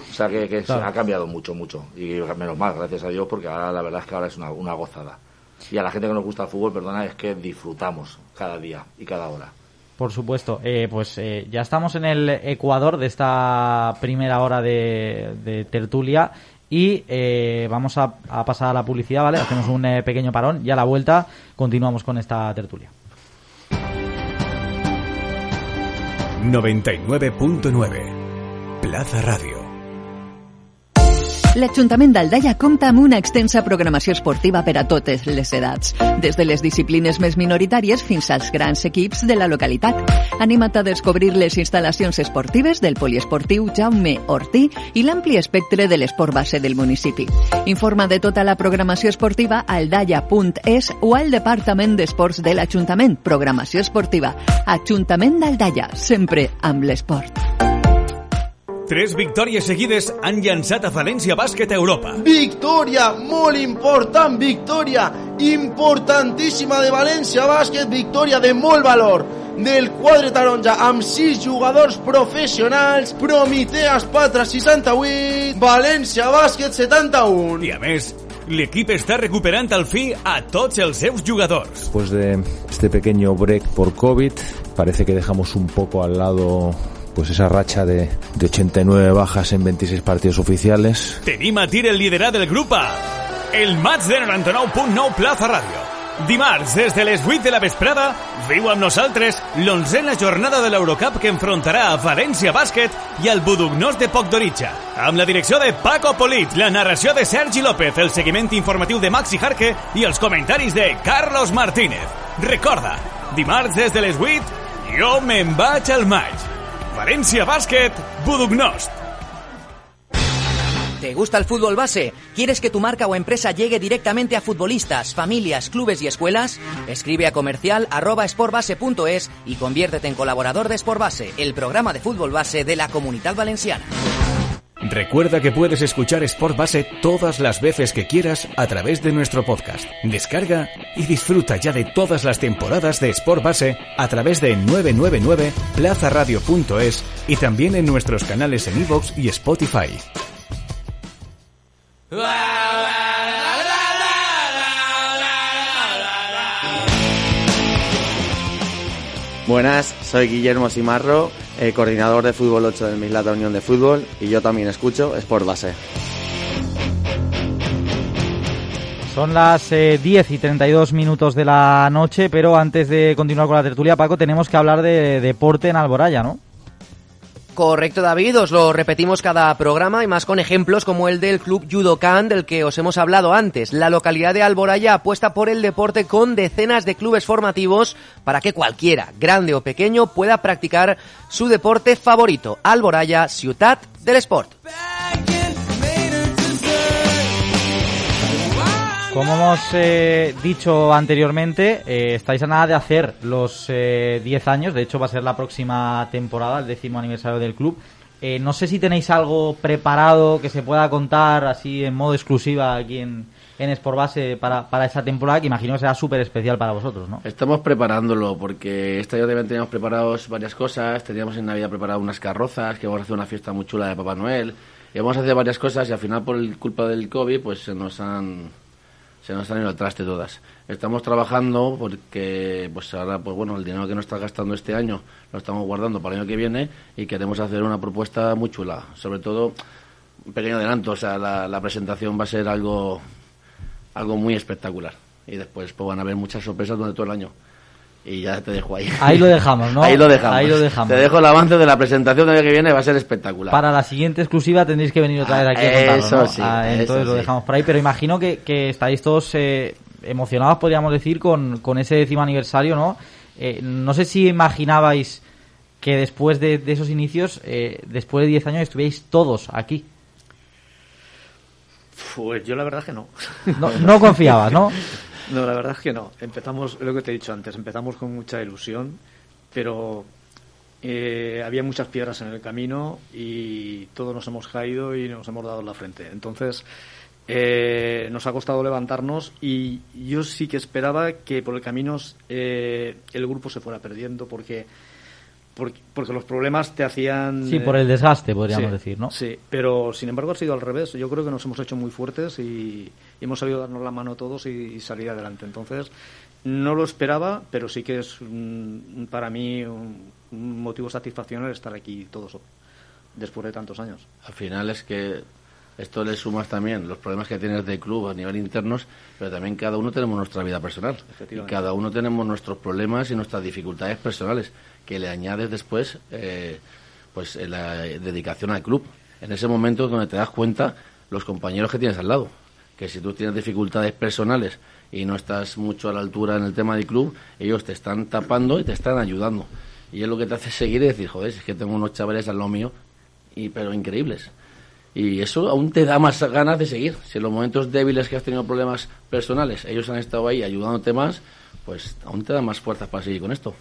O sea que, que se ha cambiado mucho, mucho. Y menos mal, gracias a Dios, porque ahora la verdad es que ahora es una, una gozada. Y a la gente que nos gusta el fútbol, perdona, es que disfrutamos cada día y cada hora. Por supuesto. Eh, pues eh, ya estamos en el Ecuador de esta primera hora de, de tertulia y eh, vamos a, a pasar a la publicidad, ¿vale? Hacemos un eh, pequeño parón y a la vuelta continuamos con esta tertulia. 99.9 Plaza Radio. L'Ajuntament d'Aldaia compta amb una extensa programació esportiva per a totes les edats, des de les disciplines més minoritàries fins als grans equips de la localitat. Anima't a descobrir les instal·lacions esportives del poliesportiu Jaume Ortí i l'ampli espectre de l'esport base del municipi. Informa de tota la programació esportiva a aldaia.es o al Departament d'Esports de l'Ajuntament. Programació esportiva. Ajuntament d'Aldaia, sempre amb l'esport. Tres victòries seguides han llançat a València Bàsquet a Europa. Victòria, molt important, victòria importantíssima de València Bàsquet, victòria de molt valor del quadre taronja amb sis jugadors professionals, Prometeas Patra 68, València Bàsquet 71. I a més, l'equip està recuperant al fi a tots els seus jugadors. Después de este pequeño break por COVID, parece que dejamos un poco al lado pues esa racha de, de 89 bajas en 26 partidos oficiales. Tenim a el liderat del grup A. El maig de 99.9 Plaza Ràdio. Dimarts, des de les 8 de la vesprada, viu amb nosaltres l'onzena jornada de l'Eurocup que enfrontarà a València Bàsquet i al Budugnós de Pocdoritxa. Amb la direcció de Paco Polit, la narració de Sergi López, el seguiment informatiu de Maxi Jarque i els comentaris de Carlos Martínez. Recorda, dimarts des de les 8, jo me'n vaig al maig. Valencia Basket, Budugnost. ¿Te gusta el fútbol base? ¿Quieres que tu marca o empresa llegue directamente a futbolistas, familias, clubes y escuelas? Escribe a comercial y conviértete en colaborador de Sportbase, el programa de fútbol base de la Comunidad Valenciana. Recuerda que puedes escuchar Sport Base todas las veces que quieras a través de nuestro podcast. Descarga y disfruta ya de todas las temporadas de Sport Base a través de 999 plazaradio.es y también en nuestros canales en iVoox y Spotify. Buenas, soy Guillermo Simarro, eh, coordinador de Fútbol 8 del Mislata Unión de Fútbol y yo también escucho Sport Base. Son las eh, 10 y 32 minutos de la noche, pero antes de continuar con la tertulia, Paco, tenemos que hablar de deporte en Alboraya, ¿no? Correcto, David, os lo repetimos cada programa y más con ejemplos como el del Club Judokan del que os hemos hablado antes. La localidad de Alboraya apuesta por el deporte con decenas de clubes formativos para que cualquiera, grande o pequeño, pueda practicar su deporte favorito. Alboraya, Ciutat del Sport. Como hemos eh, dicho anteriormente, eh, estáis a nada de hacer los eh, 10 años, de hecho va a ser la próxima temporada, el décimo aniversario del club. Eh, no sé si tenéis algo preparado que se pueda contar así en modo exclusiva aquí en, en Sport Base para, para esa temporada, que imagino que será súper especial para vosotros, ¿no? Estamos preparándolo porque este año también teníamos preparados varias cosas. Teníamos en Navidad preparado unas carrozas, que vamos a hacer una fiesta muy chula de Papá Noel. Y vamos a hacer varias cosas y al final por culpa del COVID pues se nos han se nos han ido al traste todas. Estamos trabajando porque pues ahora pues bueno, el dinero que nos está gastando este año lo estamos guardando para el año que viene y queremos hacer una propuesta muy chula, sobre todo un pequeño adelanto, o sea, la, la presentación va a ser algo algo muy espectacular y después pues van a haber muchas sorpresas durante todo el año. Y ya te dejo ahí. Ahí lo dejamos, ¿no? Ahí lo dejamos. Ahí lo dejamos. Te dejo el avance de la presentación del año que viene, va a ser espectacular. Para la siguiente exclusiva tendréis que venir otra vez aquí a contarlo, Eso ¿no? sí, Ah, eso entonces lo sí. dejamos por ahí, pero imagino que, que estáis todos eh, emocionados, podríamos decir, con, con ese décimo aniversario, ¿no? Eh, no sé si imaginabais que después de, de esos inicios, eh, después de 10 años, estuvierais todos aquí. Pues yo la verdad que no. No- no confiabas, ¿no? No, la verdad es que no. Empezamos, lo que te he dicho antes, empezamos con mucha ilusión, pero eh, había muchas piedras en el camino y todos nos hemos caído y nos hemos dado la frente. Entonces, eh, nos ha costado levantarnos y yo sí que esperaba que por el camino eh, el grupo se fuera perdiendo porque porque, porque los problemas te hacían... Sí, por el desgaste, podríamos sí, decir, ¿no? Sí, pero sin embargo ha sido al revés. Yo creo que nos hemos hecho muy fuertes y, y hemos sabido darnos la mano todos y, y salir adelante. Entonces, no lo esperaba, pero sí que es un- para mí un, un motivo de satisfacción el estar aquí todos después de tantos años. Al final es que esto le sumas también los problemas que tienes de club a nivel internos, pero también cada uno tenemos nuestra vida personal. Y cada uno tenemos nuestros problemas y nuestras dificultades personales, que le añades después eh, pues eh, la dedicación al club. En ese momento donde te das cuenta los compañeros que tienes al lado. Que si tú tienes dificultades personales y no estás mucho a la altura en el tema del club, ellos te están tapando y te están ayudando. Y es lo que te hace seguir y decir, joder, es que tengo unos chavales al lado mío, y, pero increíbles. Y eso aún te da más ganas de seguir. Si en los momentos débiles que has tenido problemas personales, ellos han estado ahí ayudándote más, pues aún te da más fuerzas para seguir con esto.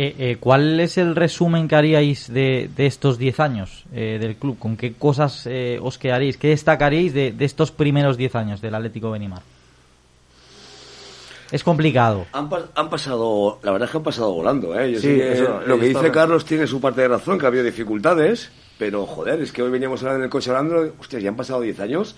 Eh, eh, ¿Cuál es el resumen que haríais de, de estos 10 años eh, del club? ¿Con qué cosas eh, os quedaréis? ¿Qué destacaréis de, de estos primeros 10 años del Atlético Benimar? Es complicado. Han, pas- han pasado, la verdad es que han pasado volando, ¿eh? Yo Sí, sí que- eso, lo que dice Carlos tiene su parte de razón, que ha habido dificultades, pero joder, es que hoy veníamos hablando en el coche hablando, hostia, ya han pasado 10 años.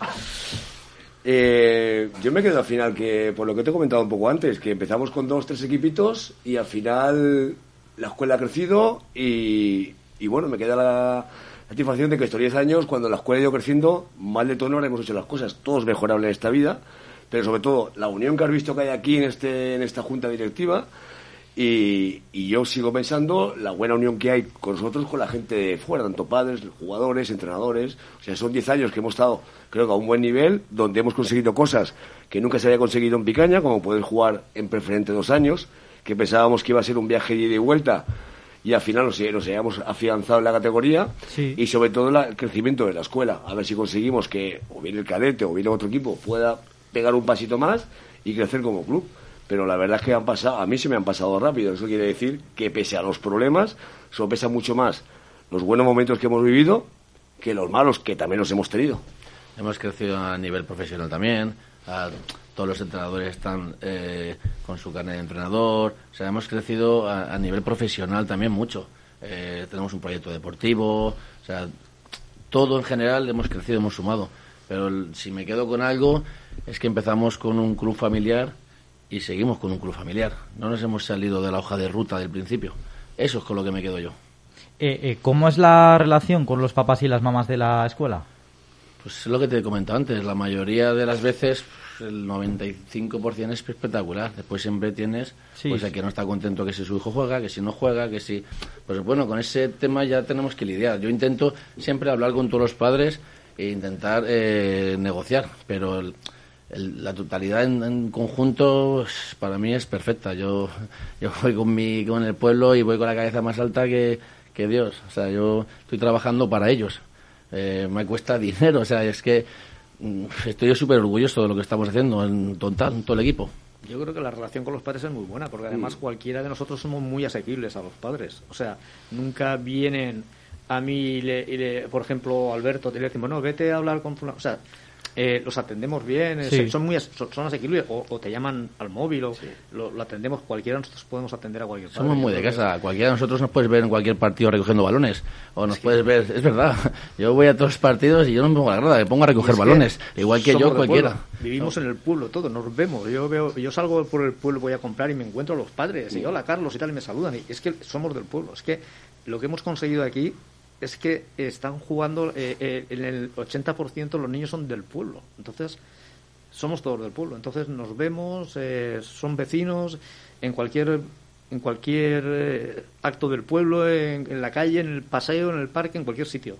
Eh, yo me quedo al final que, por lo que te he comentado un poco antes, que empezamos con dos, tres equipitos y al final la escuela ha crecido y, bueno, me queda la satisfacción de que estos 10 años, cuando la escuela ha ido creciendo, mal de tono hemos hecho las cosas. Todo es mejorable en esta vida, pero sobre todo la unión que has visto que hay aquí en, este, en esta junta directiva y, y yo sigo pensando la buena unión que hay con nosotros, con la gente de fuera, tanto padres, jugadores, entrenadores. O sea, son 10 años que hemos estado, creo que a un buen nivel, donde hemos conseguido cosas que nunca se había conseguido en Picaña, como poder jugar en preferente dos años, que pensábamos que iba a ser un viaje de ida y vuelta y al final nos, nos hayamos afianzado en la categoría y sobre todo la- el crecimiento de la escuela. A ver si conseguimos que o bien el cadete o bien otro equipo pueda pegar un pasito más y crecer como club. Pero la verdad es que han pasado, a mí se me han pasado rápido. Eso quiere decir que pese a los problemas, solo pesa mucho más los buenos momentos que hemos vivido que los malos que también los hemos tenido. Hemos crecido a nivel profesional también. a- todos los entrenadores están eh, con su carnet de entrenador. O sea, hemos crecido a, a nivel profesional también mucho. Eh, tenemos un proyecto deportivo. O sea, todo en general hemos crecido, hemos sumado. Pero el- si me quedo con algo, es que empezamos con un club familiar y seguimos con un club familiar. No nos hemos salido de la hoja de ruta del principio. Eso es con lo que me quedo yo. Eh, eh, ¿Cómo es la relación con los papás y las mamás de la escuela? Pues es lo que te he comentado antes, la mayoría de las veces el 95% es espectacular. Después siempre tienes Sí, pues sí. el que no está contento que si su hijo juega, que si no juega, que si pues bueno, con ese tema ya tenemos que lidiar. Yo intento siempre hablar con todos los padres e intentar eh, negociar, pero el- el- la totalidad en, en conjunto para mí es perfecta. Yo yo voy con mi con el pueblo y voy con la cabeza más alta que, que Dios. O sea, yo estoy trabajando para ellos. Eh, me cuesta dinero, o sea, es que estoy súper orgulloso de lo que estamos haciendo en total, en todo el equipo. Yo creo que la relación con los padres es muy buena, porque además cualquiera de nosotros somos muy asequibles a los padres. O sea, nunca vienen a mí y le, y le- por ejemplo, Alberto, te le decimos, no, vete a hablar con fulano. O sea, eh, los atendemos bien, eh, Sí. son muy as- son, son asequibles, o, o te llaman al móvil, o lo, lo atendemos, cualquiera de nosotros podemos atender a cualquier padre. Somos muy de creo que casa. Cualquiera de nosotros nos puedes ver en cualquier partido recogiendo balones. O nos puedes ver, es verdad. Yo voy a todos los partidos y yo no me pongo a la grada, me pongo a recoger que balones. Igual que yo, cualquiera. pueblo, Vivimos en el pueblo, todos nos vemos. Yo veo, yo salgo por el pueblo, voy a comprar y me encuentro a los padres y hola Carlos y tal y me saludan. Y es que somos del pueblo. Es que lo que hemos conseguido aquí es que están jugando eh, eh, en el 80% los niños son del pueblo. Entonces somos todos del pueblo. Entonces nos vemos, eh, son vecinos en cualquier en cualquier eh, acto del pueblo, en, en la calle, en el paseo, en el parque, en cualquier sitio.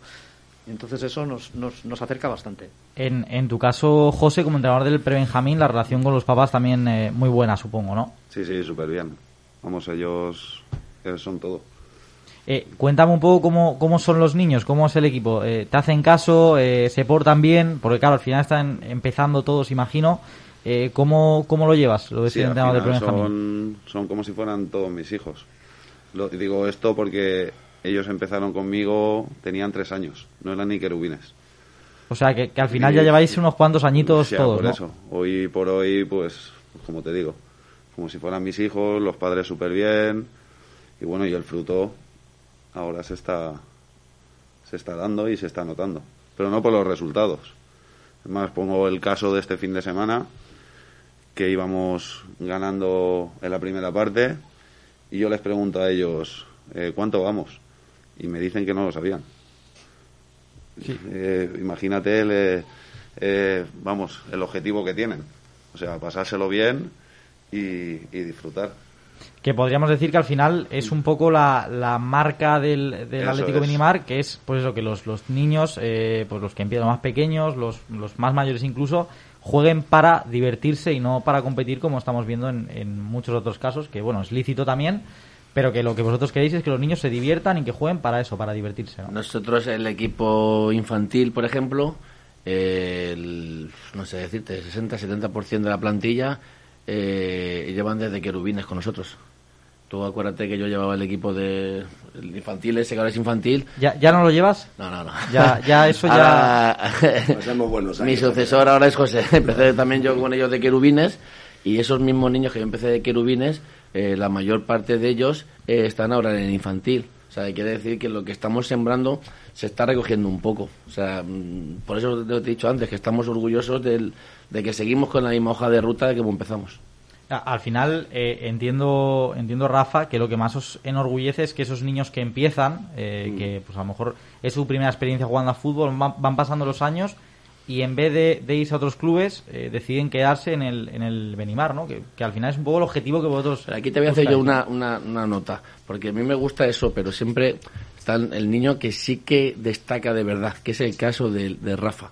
Entonces eso nos, nos, nos acerca bastante. En, en tu caso, José, como entrenador del Prebenjamín, la relación con los papás también eh, muy buena, supongo, ¿no? Sí, sí, súper bien. Vamos, ellos, ellos son todo. Eh, cuéntame un poco cómo, cómo son los niños, cómo es el equipo. Eh, ¿Te hacen caso? Eh, ¿Se portan bien? Porque claro, al final están empezando todos, imagino. Eh, ¿cómo, ¿Cómo lo llevas, lo de Sí, al final Prebenjamín? son, son como si fueran todos mis hijos. Lo, digo esto porque ellos empezaron conmigo, tenían tres años, no eran ni querubines. O sea, que, que al final Y- ya lleváis unos cuantos añitos todos, por ¿no? eso. Hoy por hoy, pues, pues, como te digo, como si fueran mis hijos, los padres súper bien, y bueno, y el fruto, ahora se está, se está dando y se está notando, pero no por los resultados. Es más, pongo el caso de este fin de semana, que íbamos ganando en la primera parte y yo les pregunto a ellos, eh, ¿cuánto vamos? Y me dicen que no lo sabían. Eh, imagínate el, eh, eh, vamos, el objetivo que tienen. O sea, pasárselo bien y, y disfrutar. Que podríamos decir que al final es un poco la, la marca del, del Atlético es. Benimar, que es pues eso, que los, los niños, eh, pues los que empiezan los más pequeños, los, los más mayores incluso, jueguen para divertirse y no para competir como estamos viendo en, en muchos otros casos, que bueno, es lícito también, pero que lo que vosotros queréis es que los niños se diviertan y que jueguen para eso, para divertirse. ¿no? Nosotros, el equipo infantil, por ejemplo, el, no sé decirte, 60-70% de la plantilla eh, llevan desde querubines con nosotros. Tú acuérdate que yo llevaba el equipo de el infantil, ese que ahora es infantil. ¿Ya, ¿Ya no lo llevas? No, no, no. Ya, ya eso ya... Ahora- Pasamos buenos Mi sucesor ahora es José. Empecé también yo con ellos de querubines y esos mismos niños que yo empecé de querubines, eh, la mayor parte de ellos eh, están ahora en el infantil. O sea, quiere decir que lo que estamos sembrando se está recogiendo un poco. O sea, mm, por eso te he dicho antes que estamos orgullosos del- de que seguimos con la misma hoja de ruta de como empezamos. Al final eh, entiendo entiendo Rafa que lo que más os enorgullece es que esos niños que empiezan eh, que pues a lo mejor es su primera experiencia jugando a fútbol van, van pasando los años y en vez de, de irse a otros clubes eh, deciden quedarse en el en el Benimar no que, que al final es un poco el objetivo que vosotros Aquí te voy a hacer yo una, una, una nota, porque a mí me gusta eso, pero siempre está el niño que sí que destaca de verdad, que es el caso de, de Rafa.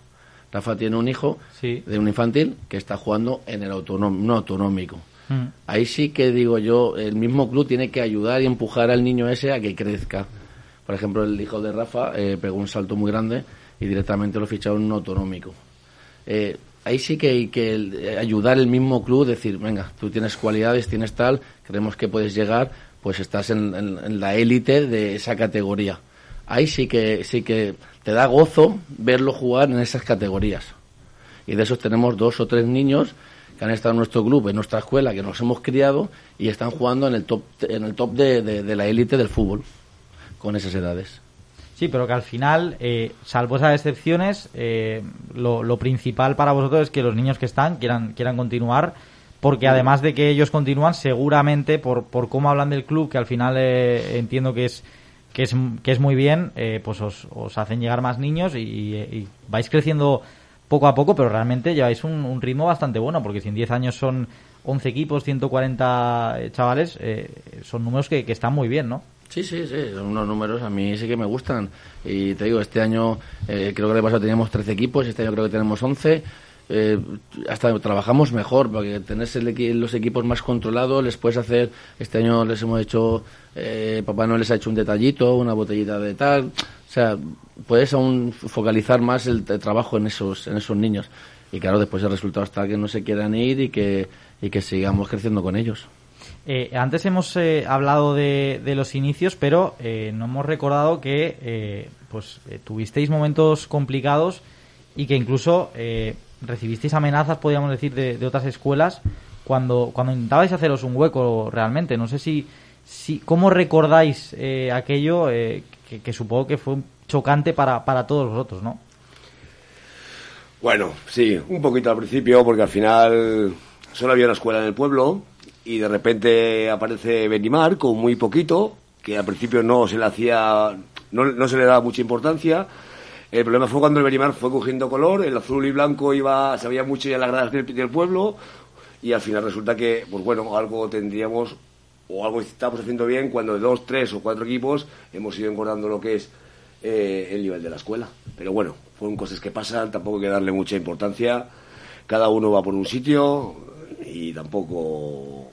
Rafa tiene un hijo de un infantil que está jugando en el autonómico, no autonómico. Mm. Ahí sí que digo yo, el mismo club tiene que ayudar y empujar al niño ese a que crezca. Por ejemplo, el hijo de Rafa eh, pegó un salto muy grande y directamente lo ficharon en un autonómico. Eh, ahí sí que hay que el- eh, ayudar el mismo club, decir, venga, tú tienes cualidades, tienes tal, creemos que puedes llegar, pues estás en, en- en la élite de esa categoría. Ahí sí que, sí que te da gozo verlo jugar en esas categorías. Y de esos tenemos dos o tres niños que han estado en nuestro club, en nuestra escuela, que nos hemos criado y están jugando en el top, en el top de, de- la élite del fútbol, con esas edades. Sí, pero que al final, eh, salvo esas excepciones, eh, lo, lo principal para vosotros es que los niños que están quieran, quieran continuar, porque además de que ellos continúan, seguramente por, por cómo hablan del club, que al final eh, entiendo que es, que es que es muy bien, eh, pues os, os hacen llegar más niños y, vais creciendo poco a poco, pero realmente lleváis un, un ritmo bastante bueno, porque si en 10 años son 11 equipos, 140 eh, chavales, eh, son números que, que están muy bien, ¿no? Sí, sí, sí, son unos números a mí sí que me gustan. Y te digo, este año eh, creo que el pasado teníamos 13 equipos, este año creo que tenemos 11. Eh, hasta trabajamos mejor porque tenés el los equipos más controlados, les puedes hacer, este año les hemos hecho, eh, Papá Noel les ha hecho un detallito, una botellita de tal, o sea, puedes aún focalizar más el, t- trabajo en esos, en esos niños. Y claro, después el resultado está que no se quieran ir y que, y que sigamos creciendo con ellos. Eh, antes hemos eh, hablado de, de los inicios, pero eh, no hemos recordado que eh, pues eh, tuvisteis momentos complicados y que incluso eh, recibisteis amenazas, podríamos decir, de, de otras escuelas cuando, cuando intentabais haceros un hueco realmente. No sé si, si cómo recordáis eh, aquello eh, que, supongo que fue chocante para, para todos vosotros, ¿no? Bueno, sí, un poquito al principio, porque al final solo había una escuela en el pueblo y de repente aparece Benimar con muy poquito, que al principio no se le hacía, no, no se le daba mucha importancia. El problema fue cuando el Benimar fue cogiendo color, el azul y blanco iba, se veía mucho ya las gradas del, del pueblo y al final resulta que, pues bueno, algo tendríamos o algo estamos haciendo bien cuando de dos, tres o cuatro equipos hemos ido engordando lo que es eh, el nivel de la escuela. Pero bueno, fueron cosas que pasan, tampoco hay que darle mucha importancia. Cada uno va por un sitio y tampoco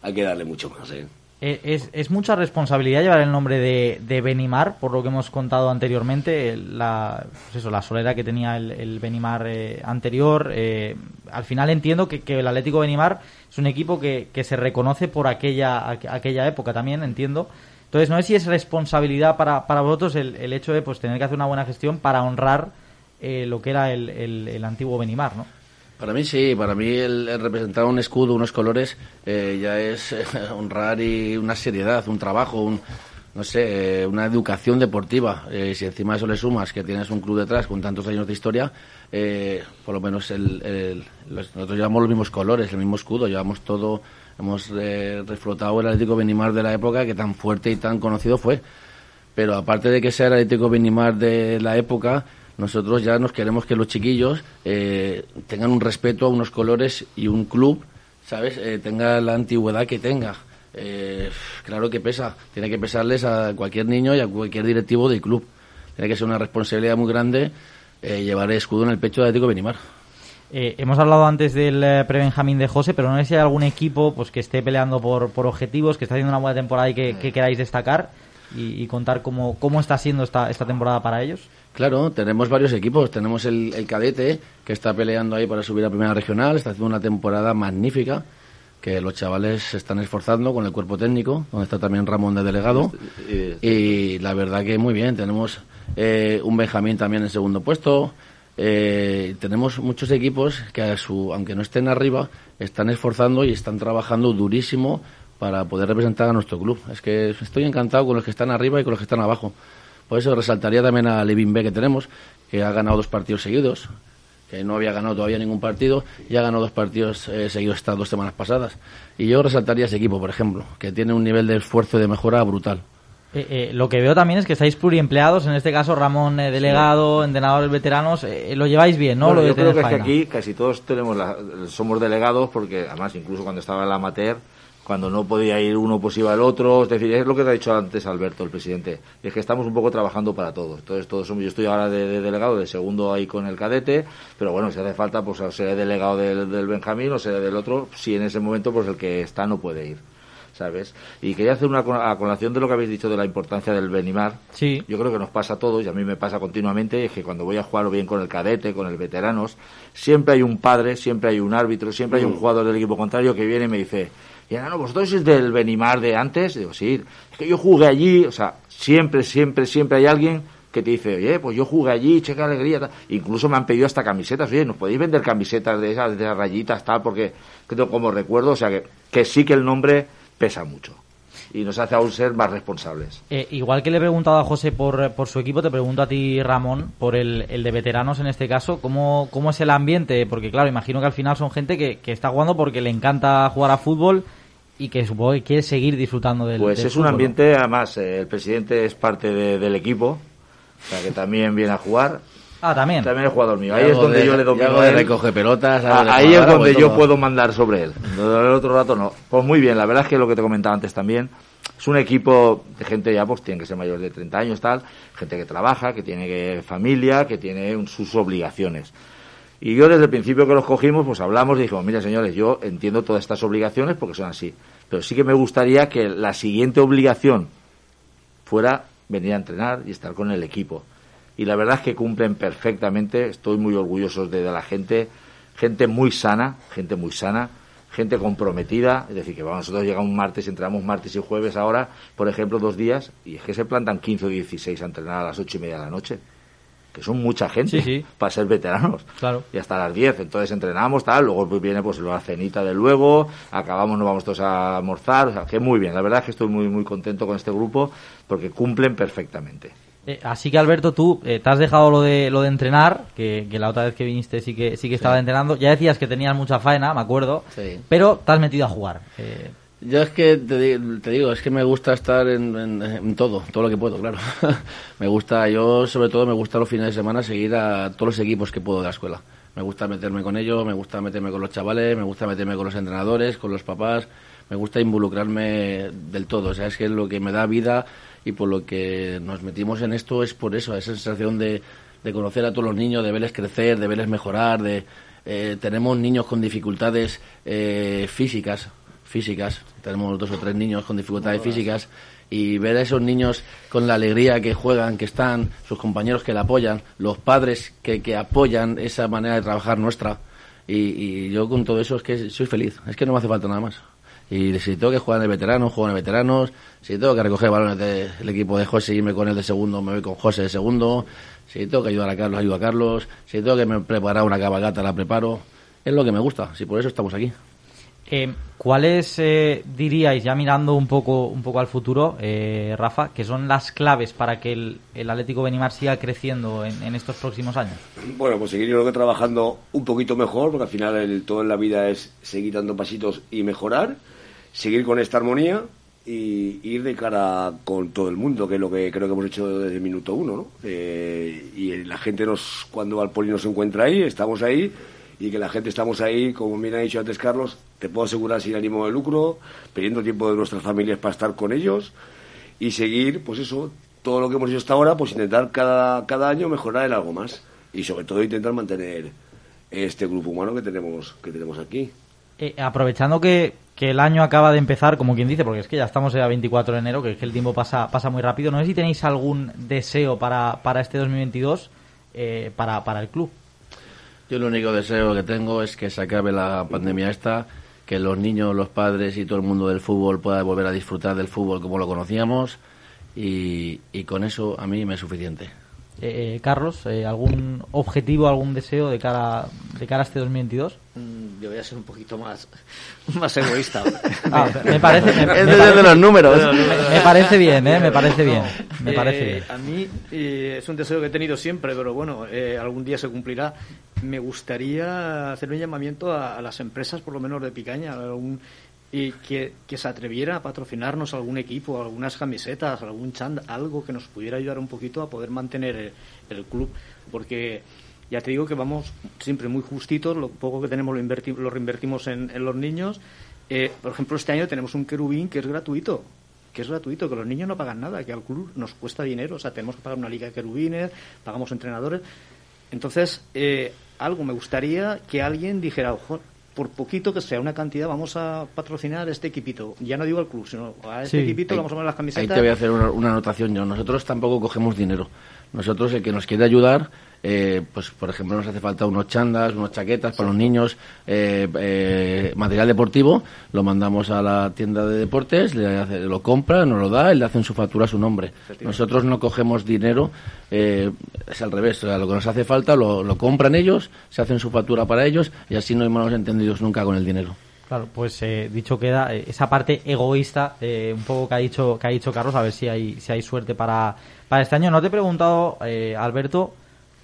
hay que darle mucho más. ¿eh? Eh, Es, es mucha responsabilidad llevar el nombre de, de Benimar, por lo que hemos contado anteriormente, la, pues eso, la solera que tenía el, el Benimar eh, anterior. eh, al final entiendo que, que el Atlético Benimar es un equipo que, que se reconoce por aquella, aqu- aquella época también, entiendo. Entonces, no sé si es responsabilidad para, para vosotros el, el hecho de pues tener que hacer una buena gestión para honrar eh, lo que era el, el- el antiguo Benimar, ¿no? Para mí sí, para mí el, representar un escudo, unos colores, eh, ya es eh, honrar y una seriedad, un trabajo, un, no sé, eh, una educación deportiva. Eh, si encima de eso le sumas que tienes un club detrás con tantos años de historia, eh, por lo menos el, el- nosotros llevamos los mismos colores, el mismo escudo, llevamos todo, hemos eh, reflotado el Atlético Benimar de la época que tan fuerte y tan conocido fue. Pero aparte de que sea el Atlético Benimar de la época, nosotros ya nos queremos que los chiquillos eh, tengan un respeto a unos colores y un club, ¿sabes? Eh, tenga la antigüedad que tenga. Eh, claro que pesa, tiene que pesarles a cualquier niño y a cualquier directivo del club. Tiene que ser una responsabilidad muy grande eh, llevar el escudo en el pecho de Atlético Benimar. Eh, hemos hablado antes del eh, pre-Benjamín de José, pero no sé si hay algún equipo pues que esté peleando por, por objetivos, que está haciendo una buena temporada y que, que queráis destacar y, y contar cómo, cómo está siendo esta, esta temporada para ellos. Claro, tenemos varios equipos. Tenemos el, el cadete, que está peleando ahí para subir a primera regional. Está haciendo una temporada magnífica, que los chavales se están esforzando con el cuerpo técnico, donde está también Ramón de delegado. Y la verdad que muy bien. Tenemos eh, un Benjamín también en segundo puesto. Eh, tenemos muchos equipos que, a su, aunque no estén arriba, están esforzando y están trabajando durísimo para poder representar a nuestro club. Es que estoy encantado con los que están arriba y con los que están abajo. Por eso resaltaría también a Levin B que tenemos, que ha ganado dos partidos seguidos, que no había ganado todavía ningún partido y ha ganado dos partidos eh, seguidos estas dos semanas pasadas. Y yo resaltaría ese equipo, por ejemplo, que tiene un nivel de esfuerzo y de mejora brutal. Eh, eh, lo que veo también es que estáis pluriempleados, en este caso Ramón eh, delegado, entrenadores veteranos, eh, lo lleváis bien, ¿no? Bueno, lo de yo creo que es que aquí casi todos tenemos la- somos delegados porque además incluso cuando estaba en la amateur cuando no podía ir uno pues iba el otro es decir es lo que te ha dicho antes Alberto el presidente es que estamos un poco trabajando para todos entonces todos somos yo estoy ahora de, de delegado de segundo ahí con el cadete pero bueno si hace falta pues seré delegado del, del Benjamín o seré del otro si en ese momento pues el que está no puede ir ¿sabes? Y quería hacer una colación de lo que habéis dicho de la importancia del Benimar. Sí. Yo creo que nos pasa a todos y a mí me pasa continuamente, es que cuando voy a jugar o bien con el cadete, con el veteranos, siempre hay un padre, siempre hay un árbitro, siempre hay un jugador del equipo contrario que viene y me dice, y no, vosotros sois del Benimar de antes, digo, sí, es que yo jugué allí, o sea, siempre, siempre, siempre hay alguien que te dice, oye, pues yo jugué allí, che, qué alegría. tal. Incluso me han pedido hasta camisetas, oye, ¿nos podéis vender camisetas de esas, de esas rayitas, tal? Porque creo como recuerdo, o sea, que, que sí que el nombre pesa mucho y nos hace aún ser más responsables. Eh, igual que le he preguntado a José por, por su equipo, te pregunto a ti, Ramón, por el, el de veteranos en este caso, ¿cómo, ¿cómo es el ambiente? Porque claro, imagino que al final son gente que, que está jugando porque le encanta jugar a fútbol y que supongo que quiere seguir disfrutando del Pues del es un ambiente, además, eh, el presidente es parte de- del equipo, o sea que también viene a jugar. Ah, también. También es jugador mío. Ahí es donde de- yo le domino algo a de él. recoge pelotas, Ah, Ahí es de donde yo todo. puedo mandar sobre él. El otro rato no. Pues muy bien, la verdad es que lo que te comentaba antes también, es un equipo de gente ya, pues tiene que ser mayor de 30 años, tal, gente que trabaja, que tiene que- familia, que tiene un- sus obligaciones. Y yo desde el principio que los cogimos, pues hablamos y dijimos, mira señores, yo entiendo todas estas obligaciones porque son así, pero sí que me gustaría que la siguiente obligación fuera venir a entrenar y estar con el equipo. Y la verdad es que cumplen perfectamente, estoy muy orgulloso de, de la gente, gente muy sana, gente muy sana, gente comprometida, es decir, que vamos, nosotros llegamos martes, entramos martes y jueves ahora, por ejemplo, dos días, y es que se plantan 15 o 16 a entrenar a las ocho y media de la noche, que son mucha gente Sí, sí. para ser veteranos Claro. y hasta las 10. Entonces entrenamos, tal, luego pues viene pues la cenita de luego, acabamos, nos vamos todos a almorzar, o sea, que muy bien. La verdad es que estoy muy, muy contento con este grupo porque cumplen perfectamente. Eh, así que Alberto, tú eh, te has dejado lo de lo de entrenar, que, que la otra vez que viniste sí que sí que estaba entrenando. Ya decías que tenías mucha faena, me acuerdo, pero te has metido a jugar. Eh, Yo es que te, te digo, es que me gusta estar en, en- en todo, todo lo que puedo, claro. me gusta, yo sobre todo me gusta los fines de semana seguir a todos los equipos que puedo de la escuela. Me gusta meterme con ellos, me gusta meterme con los chavales, me gusta meterme con los entrenadores, con los papás, me gusta involucrarme del todo. O sea, es que es lo que me da vida y por lo que nos metimos en esto es por eso, esa sensación de, de conocer a todos los niños, de verles crecer, de verles mejorar, de eh, tenemos niños con dificultades eh, físicas, físicas, tenemos dos o tres niños con dificultades físicas y ver a esos niños con la alegría que juegan, que están, sus compañeros que la apoyan, los padres que, que apoyan esa manera de trabajar nuestra y, y yo con todo eso es que soy feliz, es que no me hace falta nada más. Y si tengo que jugar en el veterano, juego en el veteranos. Si tengo que recoger balones del equipo de José y irme con él de segundo, me voy con José de segundo. Si tengo que ayudar a Carlos, ayudo a Carlos. Si tengo que me preparar una cabalgata, la preparo. Es lo que me gusta, si por eso estamos aquí. Eh, ¿Cuáles eh, diríais, ya mirando un poco, un poco al futuro, eh, Rafa, que son las claves para que el, el Atlético Benimar siga creciendo en, estos próximos años? Bueno, pues seguir yo creo que trabajando un poquito mejor, porque al final el- todo en la vida es seguir dando pasitos y mejorar, seguir con esta armonía y ir de cara con todo el mundo, que es lo que creo que hemos hecho desde el minuto uno, ¿no? Eh, y la gente nos, cuando va al poli nos encuentra ahí, estamos ahí, y que la gente estamos ahí, como bien ha dicho antes Carlos, te puedo asegurar sin ánimo de lucro, pidiendo tiempo de nuestras familias para estar con ellos y seguir, pues eso, todo lo que hemos hecho hasta ahora, pues intentar cada, cada año mejorar en algo más y sobre todo intentar mantener este grupo humano que tenemos, que tenemos aquí. Eh, aprovechando que, que el año acaba de empezar, como quien dice, porque es que ya estamos a 24 de enero, que es que el tiempo pasa, pasa muy rápido, no sé si tenéis algún deseo para, para este 2022 eh, para, para el club. Yo el único deseo que tengo es que se acabe la pandemia esta, que los niños, los padres y todo el mundo del fútbol pueda volver a disfrutar del fútbol como lo conocíamos y, y con eso a mí me es suficiente. Eh, eh, Carlos, eh, ¿algún objetivo, algún deseo de cara, de cara a este 2022? Mm, Yo voy a ser un poquito más, más egoísta. Ah, me parece, me, Es me de parece- los números. Me, me parece bien, ¿eh? Me parece bien. Me Eh, parece bien. A mí eh, es un deseo que he tenido siempre, pero bueno, eh, algún día se cumplirá. Me gustaría hacer un llamamiento a, a las empresas, por lo menos de Picaña, algún- y que, que se atrevieran a patrocinarnos algún equipo, algunas camisetas, algún chand, algo que nos pudiera ayudar un poquito a poder mantener el, el club, porque ya te digo que vamos siempre muy justitos, lo poco que tenemos lo, inverti- lo reinvertimos en, en los niños. Eh, por ejemplo, este año tenemos un querubín que es gratuito que es gratuito, que los niños no pagan nada, que al club nos cuesta dinero, o sea, tenemos que pagar una liga de querubines, pagamos entrenadores. Entonces, eh, algo me gustaría que alguien dijera, ojo, por poquito que sea una cantidad, vamos a patrocinar este equipito. Ya no digo al club, sino a este Sí. equipito Ahí- le vamos a poner las Ahí camisetas. te voy a hacer una, una anotación yo. Nosotros tampoco cogemos dinero. Nosotros, el que nos quiere ayudar, eh, pues por ejemplo, nos hace falta unos chandas, unas chaquetas para los niños, eh, eh, material deportivo, lo mandamos a la tienda de deportes, le hace- lo compra, nos lo da y le hacen su factura a su nombre. Nosotros no cogemos dinero, eh, es al revés, o sea, lo que nos hace falta lo, lo compran ellos, se hacen su factura para ellos y así no hay malos entendidos nunca con el dinero. Claro, pues eh, dicho queda eh, esa parte egoísta, eh, un poco que ha dicho que ha dicho Carlos, a ver si hay si hay suerte para, para este año. No te he preguntado, eh, Alberto,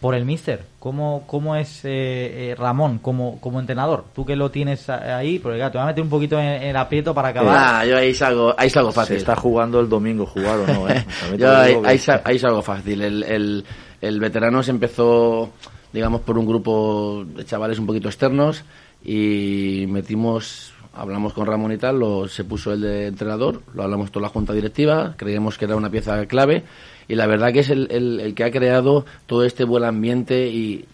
por el míster. ¿Cómo, cómo es eh, eh, Ramón como, como entrenador? Tú que lo tienes ahí, porque claro, te voy a meter un poquito en, en el aprieto para acabar. Ah, yo ahí salgo, ahí salgo fácil. Se está jugando el domingo, jugar o no, ¿eh? Yo ahí, ahí sa- ahí salgo fácil. El, el, el veterano se empezó, digamos, por un grupo de chavales un poquito externos y metimos, hablamos con Ramón y tal, lo, se puso el de entrenador, lo hablamos toda la junta directiva, creíamos que era una pieza clave y la verdad que es el, el, el que ha creado todo este buen ambiente y,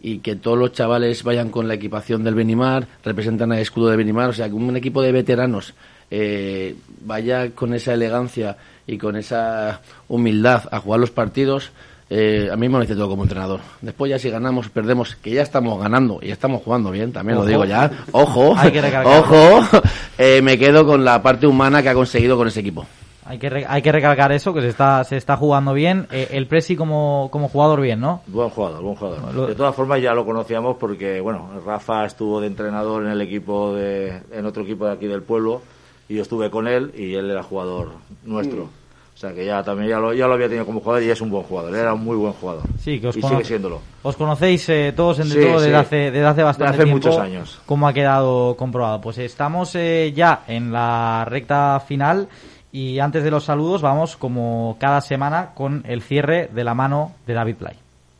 y que todos los chavales vayan con la equipación del Benimar, representan al escudo de Benimar, o sea, que un equipo de veteranos eh, vaya con esa elegancia y con esa humildad a jugar los partidos, eh, a mí me lo dice todo como entrenador. Después ya si ganamos, perdemos, que ya estamos ganando y estamos jugando bien, también Ojo. lo digo ya, ojo, ojo, eh, me quedo con la parte humana que ha conseguido con ese equipo. Hay que, re- hay que recalcar eso, que se está, se está jugando bien. Eh, el Presi como, como jugador bien, ¿no? Buen jugador, buen jugador. Lo- De todas formas ya lo conocíamos porque, bueno, Rafa estuvo de entrenador en el equipo de, en otro equipo de aquí del pueblo y yo estuve con él y él era jugador nuestro. O sea que ya también ya lo, ya lo había tenido como jugador y es un buen jugador, era un muy buen jugador. Sí, que os y sigue siéndolo. Os conocéis eh, todos entre Sí, todos desde, sí. hace, desde hace bastante Desde hace tiempo. muchos años. Como ha quedado comprobado. Pues estamos eh, ya en la recta final y antes de los saludos vamos como cada semana con el cierre de la mano de David Play.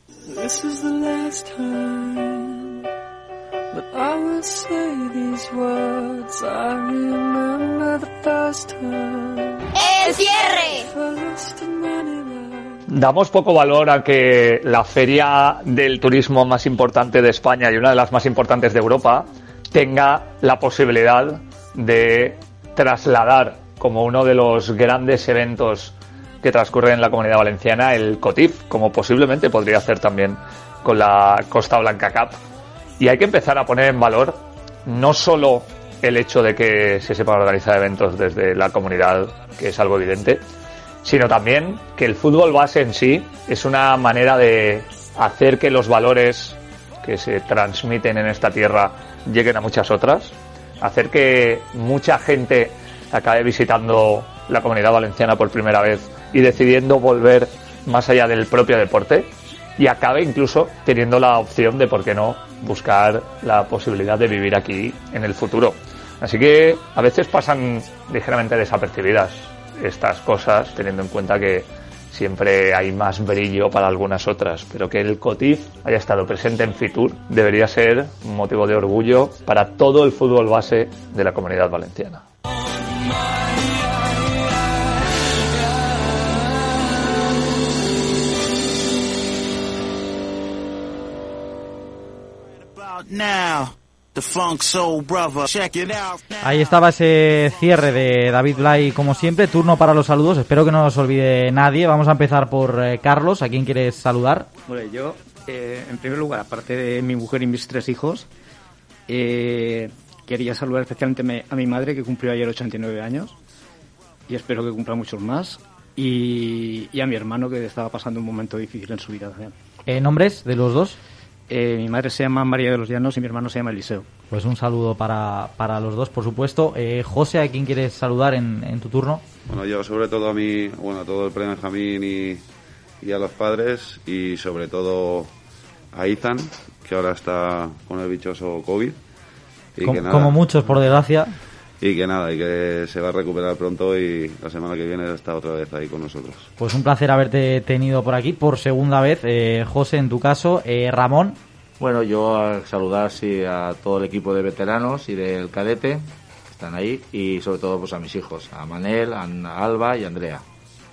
This is the last time that I will say these words. I remember the first time. ¡El cierre! Damos poco valor a que la feria del turismo más importante de España y una de las más importantes de Europa tenga la posibilidad de trasladar como uno de los grandes eventos que transcurren en la comunidad valenciana el COTIF, como posiblemente podría hacer también con la Costa Blanca Cup. Y hay que empezar a poner en valor no solo el hecho de que se sepan organizar eventos desde la comunidad, que es algo evidente, sino también que el fútbol base en sí es una manera de hacer que los valores que se transmiten en esta tierra lleguen a muchas otras. hacer que mucha gente acabe visitando la comunidad valenciana por primera vez y decidiendo volver más allá del propio deporte y acabe incluso teniendo la opción de, por qué no, buscar la posibilidad de vivir aquí en el futuro. Así que a veces pasan ligeramente desapercibidas estas cosas, teniendo en cuenta que siempre hay más brillo para algunas otras, pero que el COTIF haya estado presente en Fitur debería ser un motivo de orgullo para todo el fútbol base de la comunidad valenciana. Ahí estaba ese cierre de David Blay, como siempre. Turno para los saludos. Espero que no nos olvide nadie. Vamos a empezar por eh, Carlos. ¿A quién quieres saludar? Bueno, yo, eh, en primer lugar, aparte de mi mujer y mis tres hijos, eh, quería saludar especialmente a mi madre, que cumplió ayer 89 años, y espero que cumpla muchos más, y, y a mi hermano, que estaba pasando un momento difícil en su vida también. Eh, ¿Nombres de los dos? Eh, mi madre se llama María de los Llanos y mi hermano se llama Eliseo. Pues un saludo para, para los dos, por supuesto. Eh, José, ¿a quién quieres saludar en, en tu turno? Bueno, yo sobre todo a mí, bueno, a todo el pre-Benjamín y, y a los padres y sobre todo a Ethan, que ahora está con el bichoso COVID. Nada, como muchos, por desgracia. Y que nada, y que se va a recuperar pronto y la semana que viene está otra vez ahí con nosotros. Pues un placer haberte tenido por aquí por segunda vez. Eh, José, en tu caso. Eh, Ramón. Bueno, yo a saludar sí, a todo el equipo de veteranos y del cadete que están ahí y sobre todo pues a mis hijos, a Manel, a Alba y a Andrea.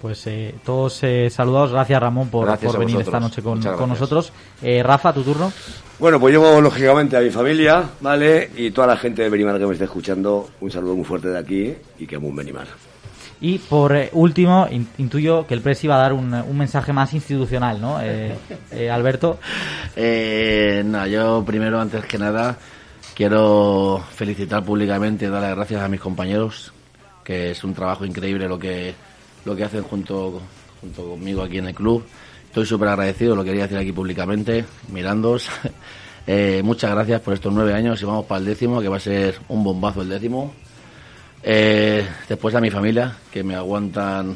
Pues eh, todos eh, saludados. Gracias, Ramón, por, Gracias por venir esta noche con, con nosotros. Eh, Rafa, tu turno. Bueno, pues yo lógicamente a mi familia, ¿vale? Y toda la gente de Benimar que me esté escuchando, un saludo muy fuerte de aquí y que un Benimar. Y por eh, último, in- intuyo que el Presi va a dar un, un mensaje más institucional, ¿no? Eh, eh, Alberto. Eh, no, yo primero, antes que nada, quiero felicitar públicamente y dar las gracias a mis compañeros, que es un trabajo increíble lo que, lo que hacen junto, junto conmigo aquí en el club. Estoy súper agradecido, lo quería decir aquí públicamente, mirándos. Eh, muchas gracias por estos nueve años y vamos para el décimo, que va a ser un bombazo el décimo. Eh, después a mi familia, que me aguantan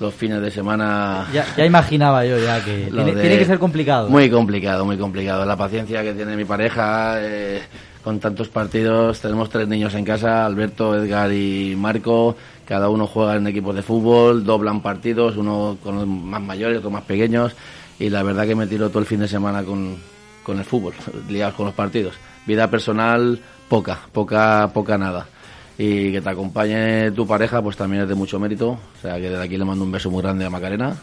los fines de semana. Ya, ya imaginaba yo ya que tiene, de- tiene que ser complicado. Muy complicado, muy complicado. La paciencia que tiene mi pareja eh, con tantos partidos. Tenemos tres niños en casa, Alberto, Edgar y Marco. Cada uno juega en equipos de fútbol, doblan partidos, uno con los más mayores, otro más pequeños. Y la verdad que me tiro todo el fin de semana con, con el fútbol, liados con los partidos. Vida personal, poca, poca, poca nada. Y que te acompañe tu pareja, pues también es de mucho mérito. O sea que desde aquí le mando un beso muy grande a Macarena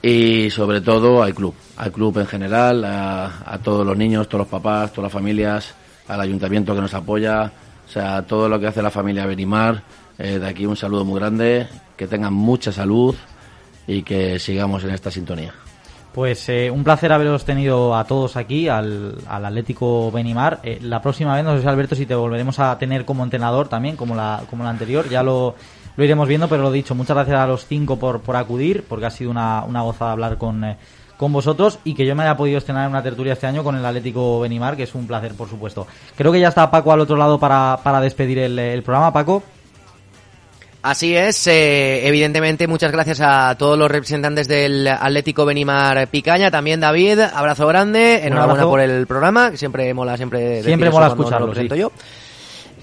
y sobre todo al club, al club en general, a, a todos los niños, todos los papás, todas las familias, al ayuntamiento que nos apoya, o sea, todo lo que hace la familia Benimar. Eh, de aquí un saludo muy grande, que tengan mucha salud y que sigamos en esta sintonía. Pues eh, un placer haberos tenido a todos aquí, al, al Atlético Benimar. Eh, la próxima vez, no sé, Alberto, si te volveremos a tener como entrenador también, como la, como la anterior, ya lo, lo iremos viendo, pero lo dicho, muchas gracias a los cinco por, por acudir, porque ha sido una, una gozada hablar con, eh, con vosotros y que yo me haya podido estrenar en una tertulia este año con el Atlético Benimar, que es un placer, por supuesto. Creo que ya está Paco al otro lado para, para despedir el, el programa. Paco. Así es, eh, evidentemente muchas gracias a todos los representantes del Atlético Benimar Picaña, también David, abrazo grande, enhorabuena abrazo. por el programa, que siempre mola siempre Siempre mola escucharlo, lo presento sí. yo.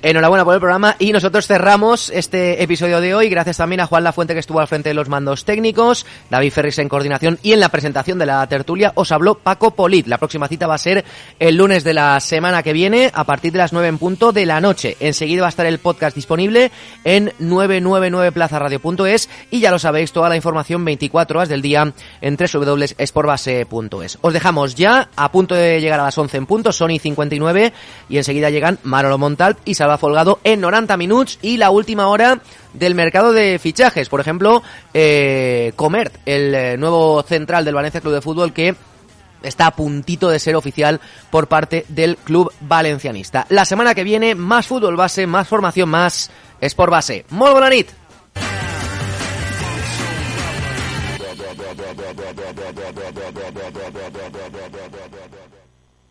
Enhorabuena por el programa y nosotros cerramos este episodio de hoy gracias también a Juan Lafuente que estuvo al frente de los mandos técnicos, David Ferris en coordinación y en la presentación de la tertulia os habló Paco Polit. La próxima cita va a ser el lunes de la semana que viene a partir de las 9 en punto de la noche. Enseguida va a estar el podcast disponible en 999plazaradio.es y ya lo sabéis, toda la información 24 horas del día en www.esportbase.es. Os dejamos ya a punto de llegar a las 11 en punto, Sony 59 y enseguida llegan Manolo Montalp y Salva Folgado en 90 minutos y la última hora del mercado de fichajes. Por ejemplo, eh, Comert, el eh, nuevo central del Valencia Club de Fútbol que está a puntito de ser oficial por parte del club valencianista. La semana que viene, más fútbol base, más formación, más Sport Base. You.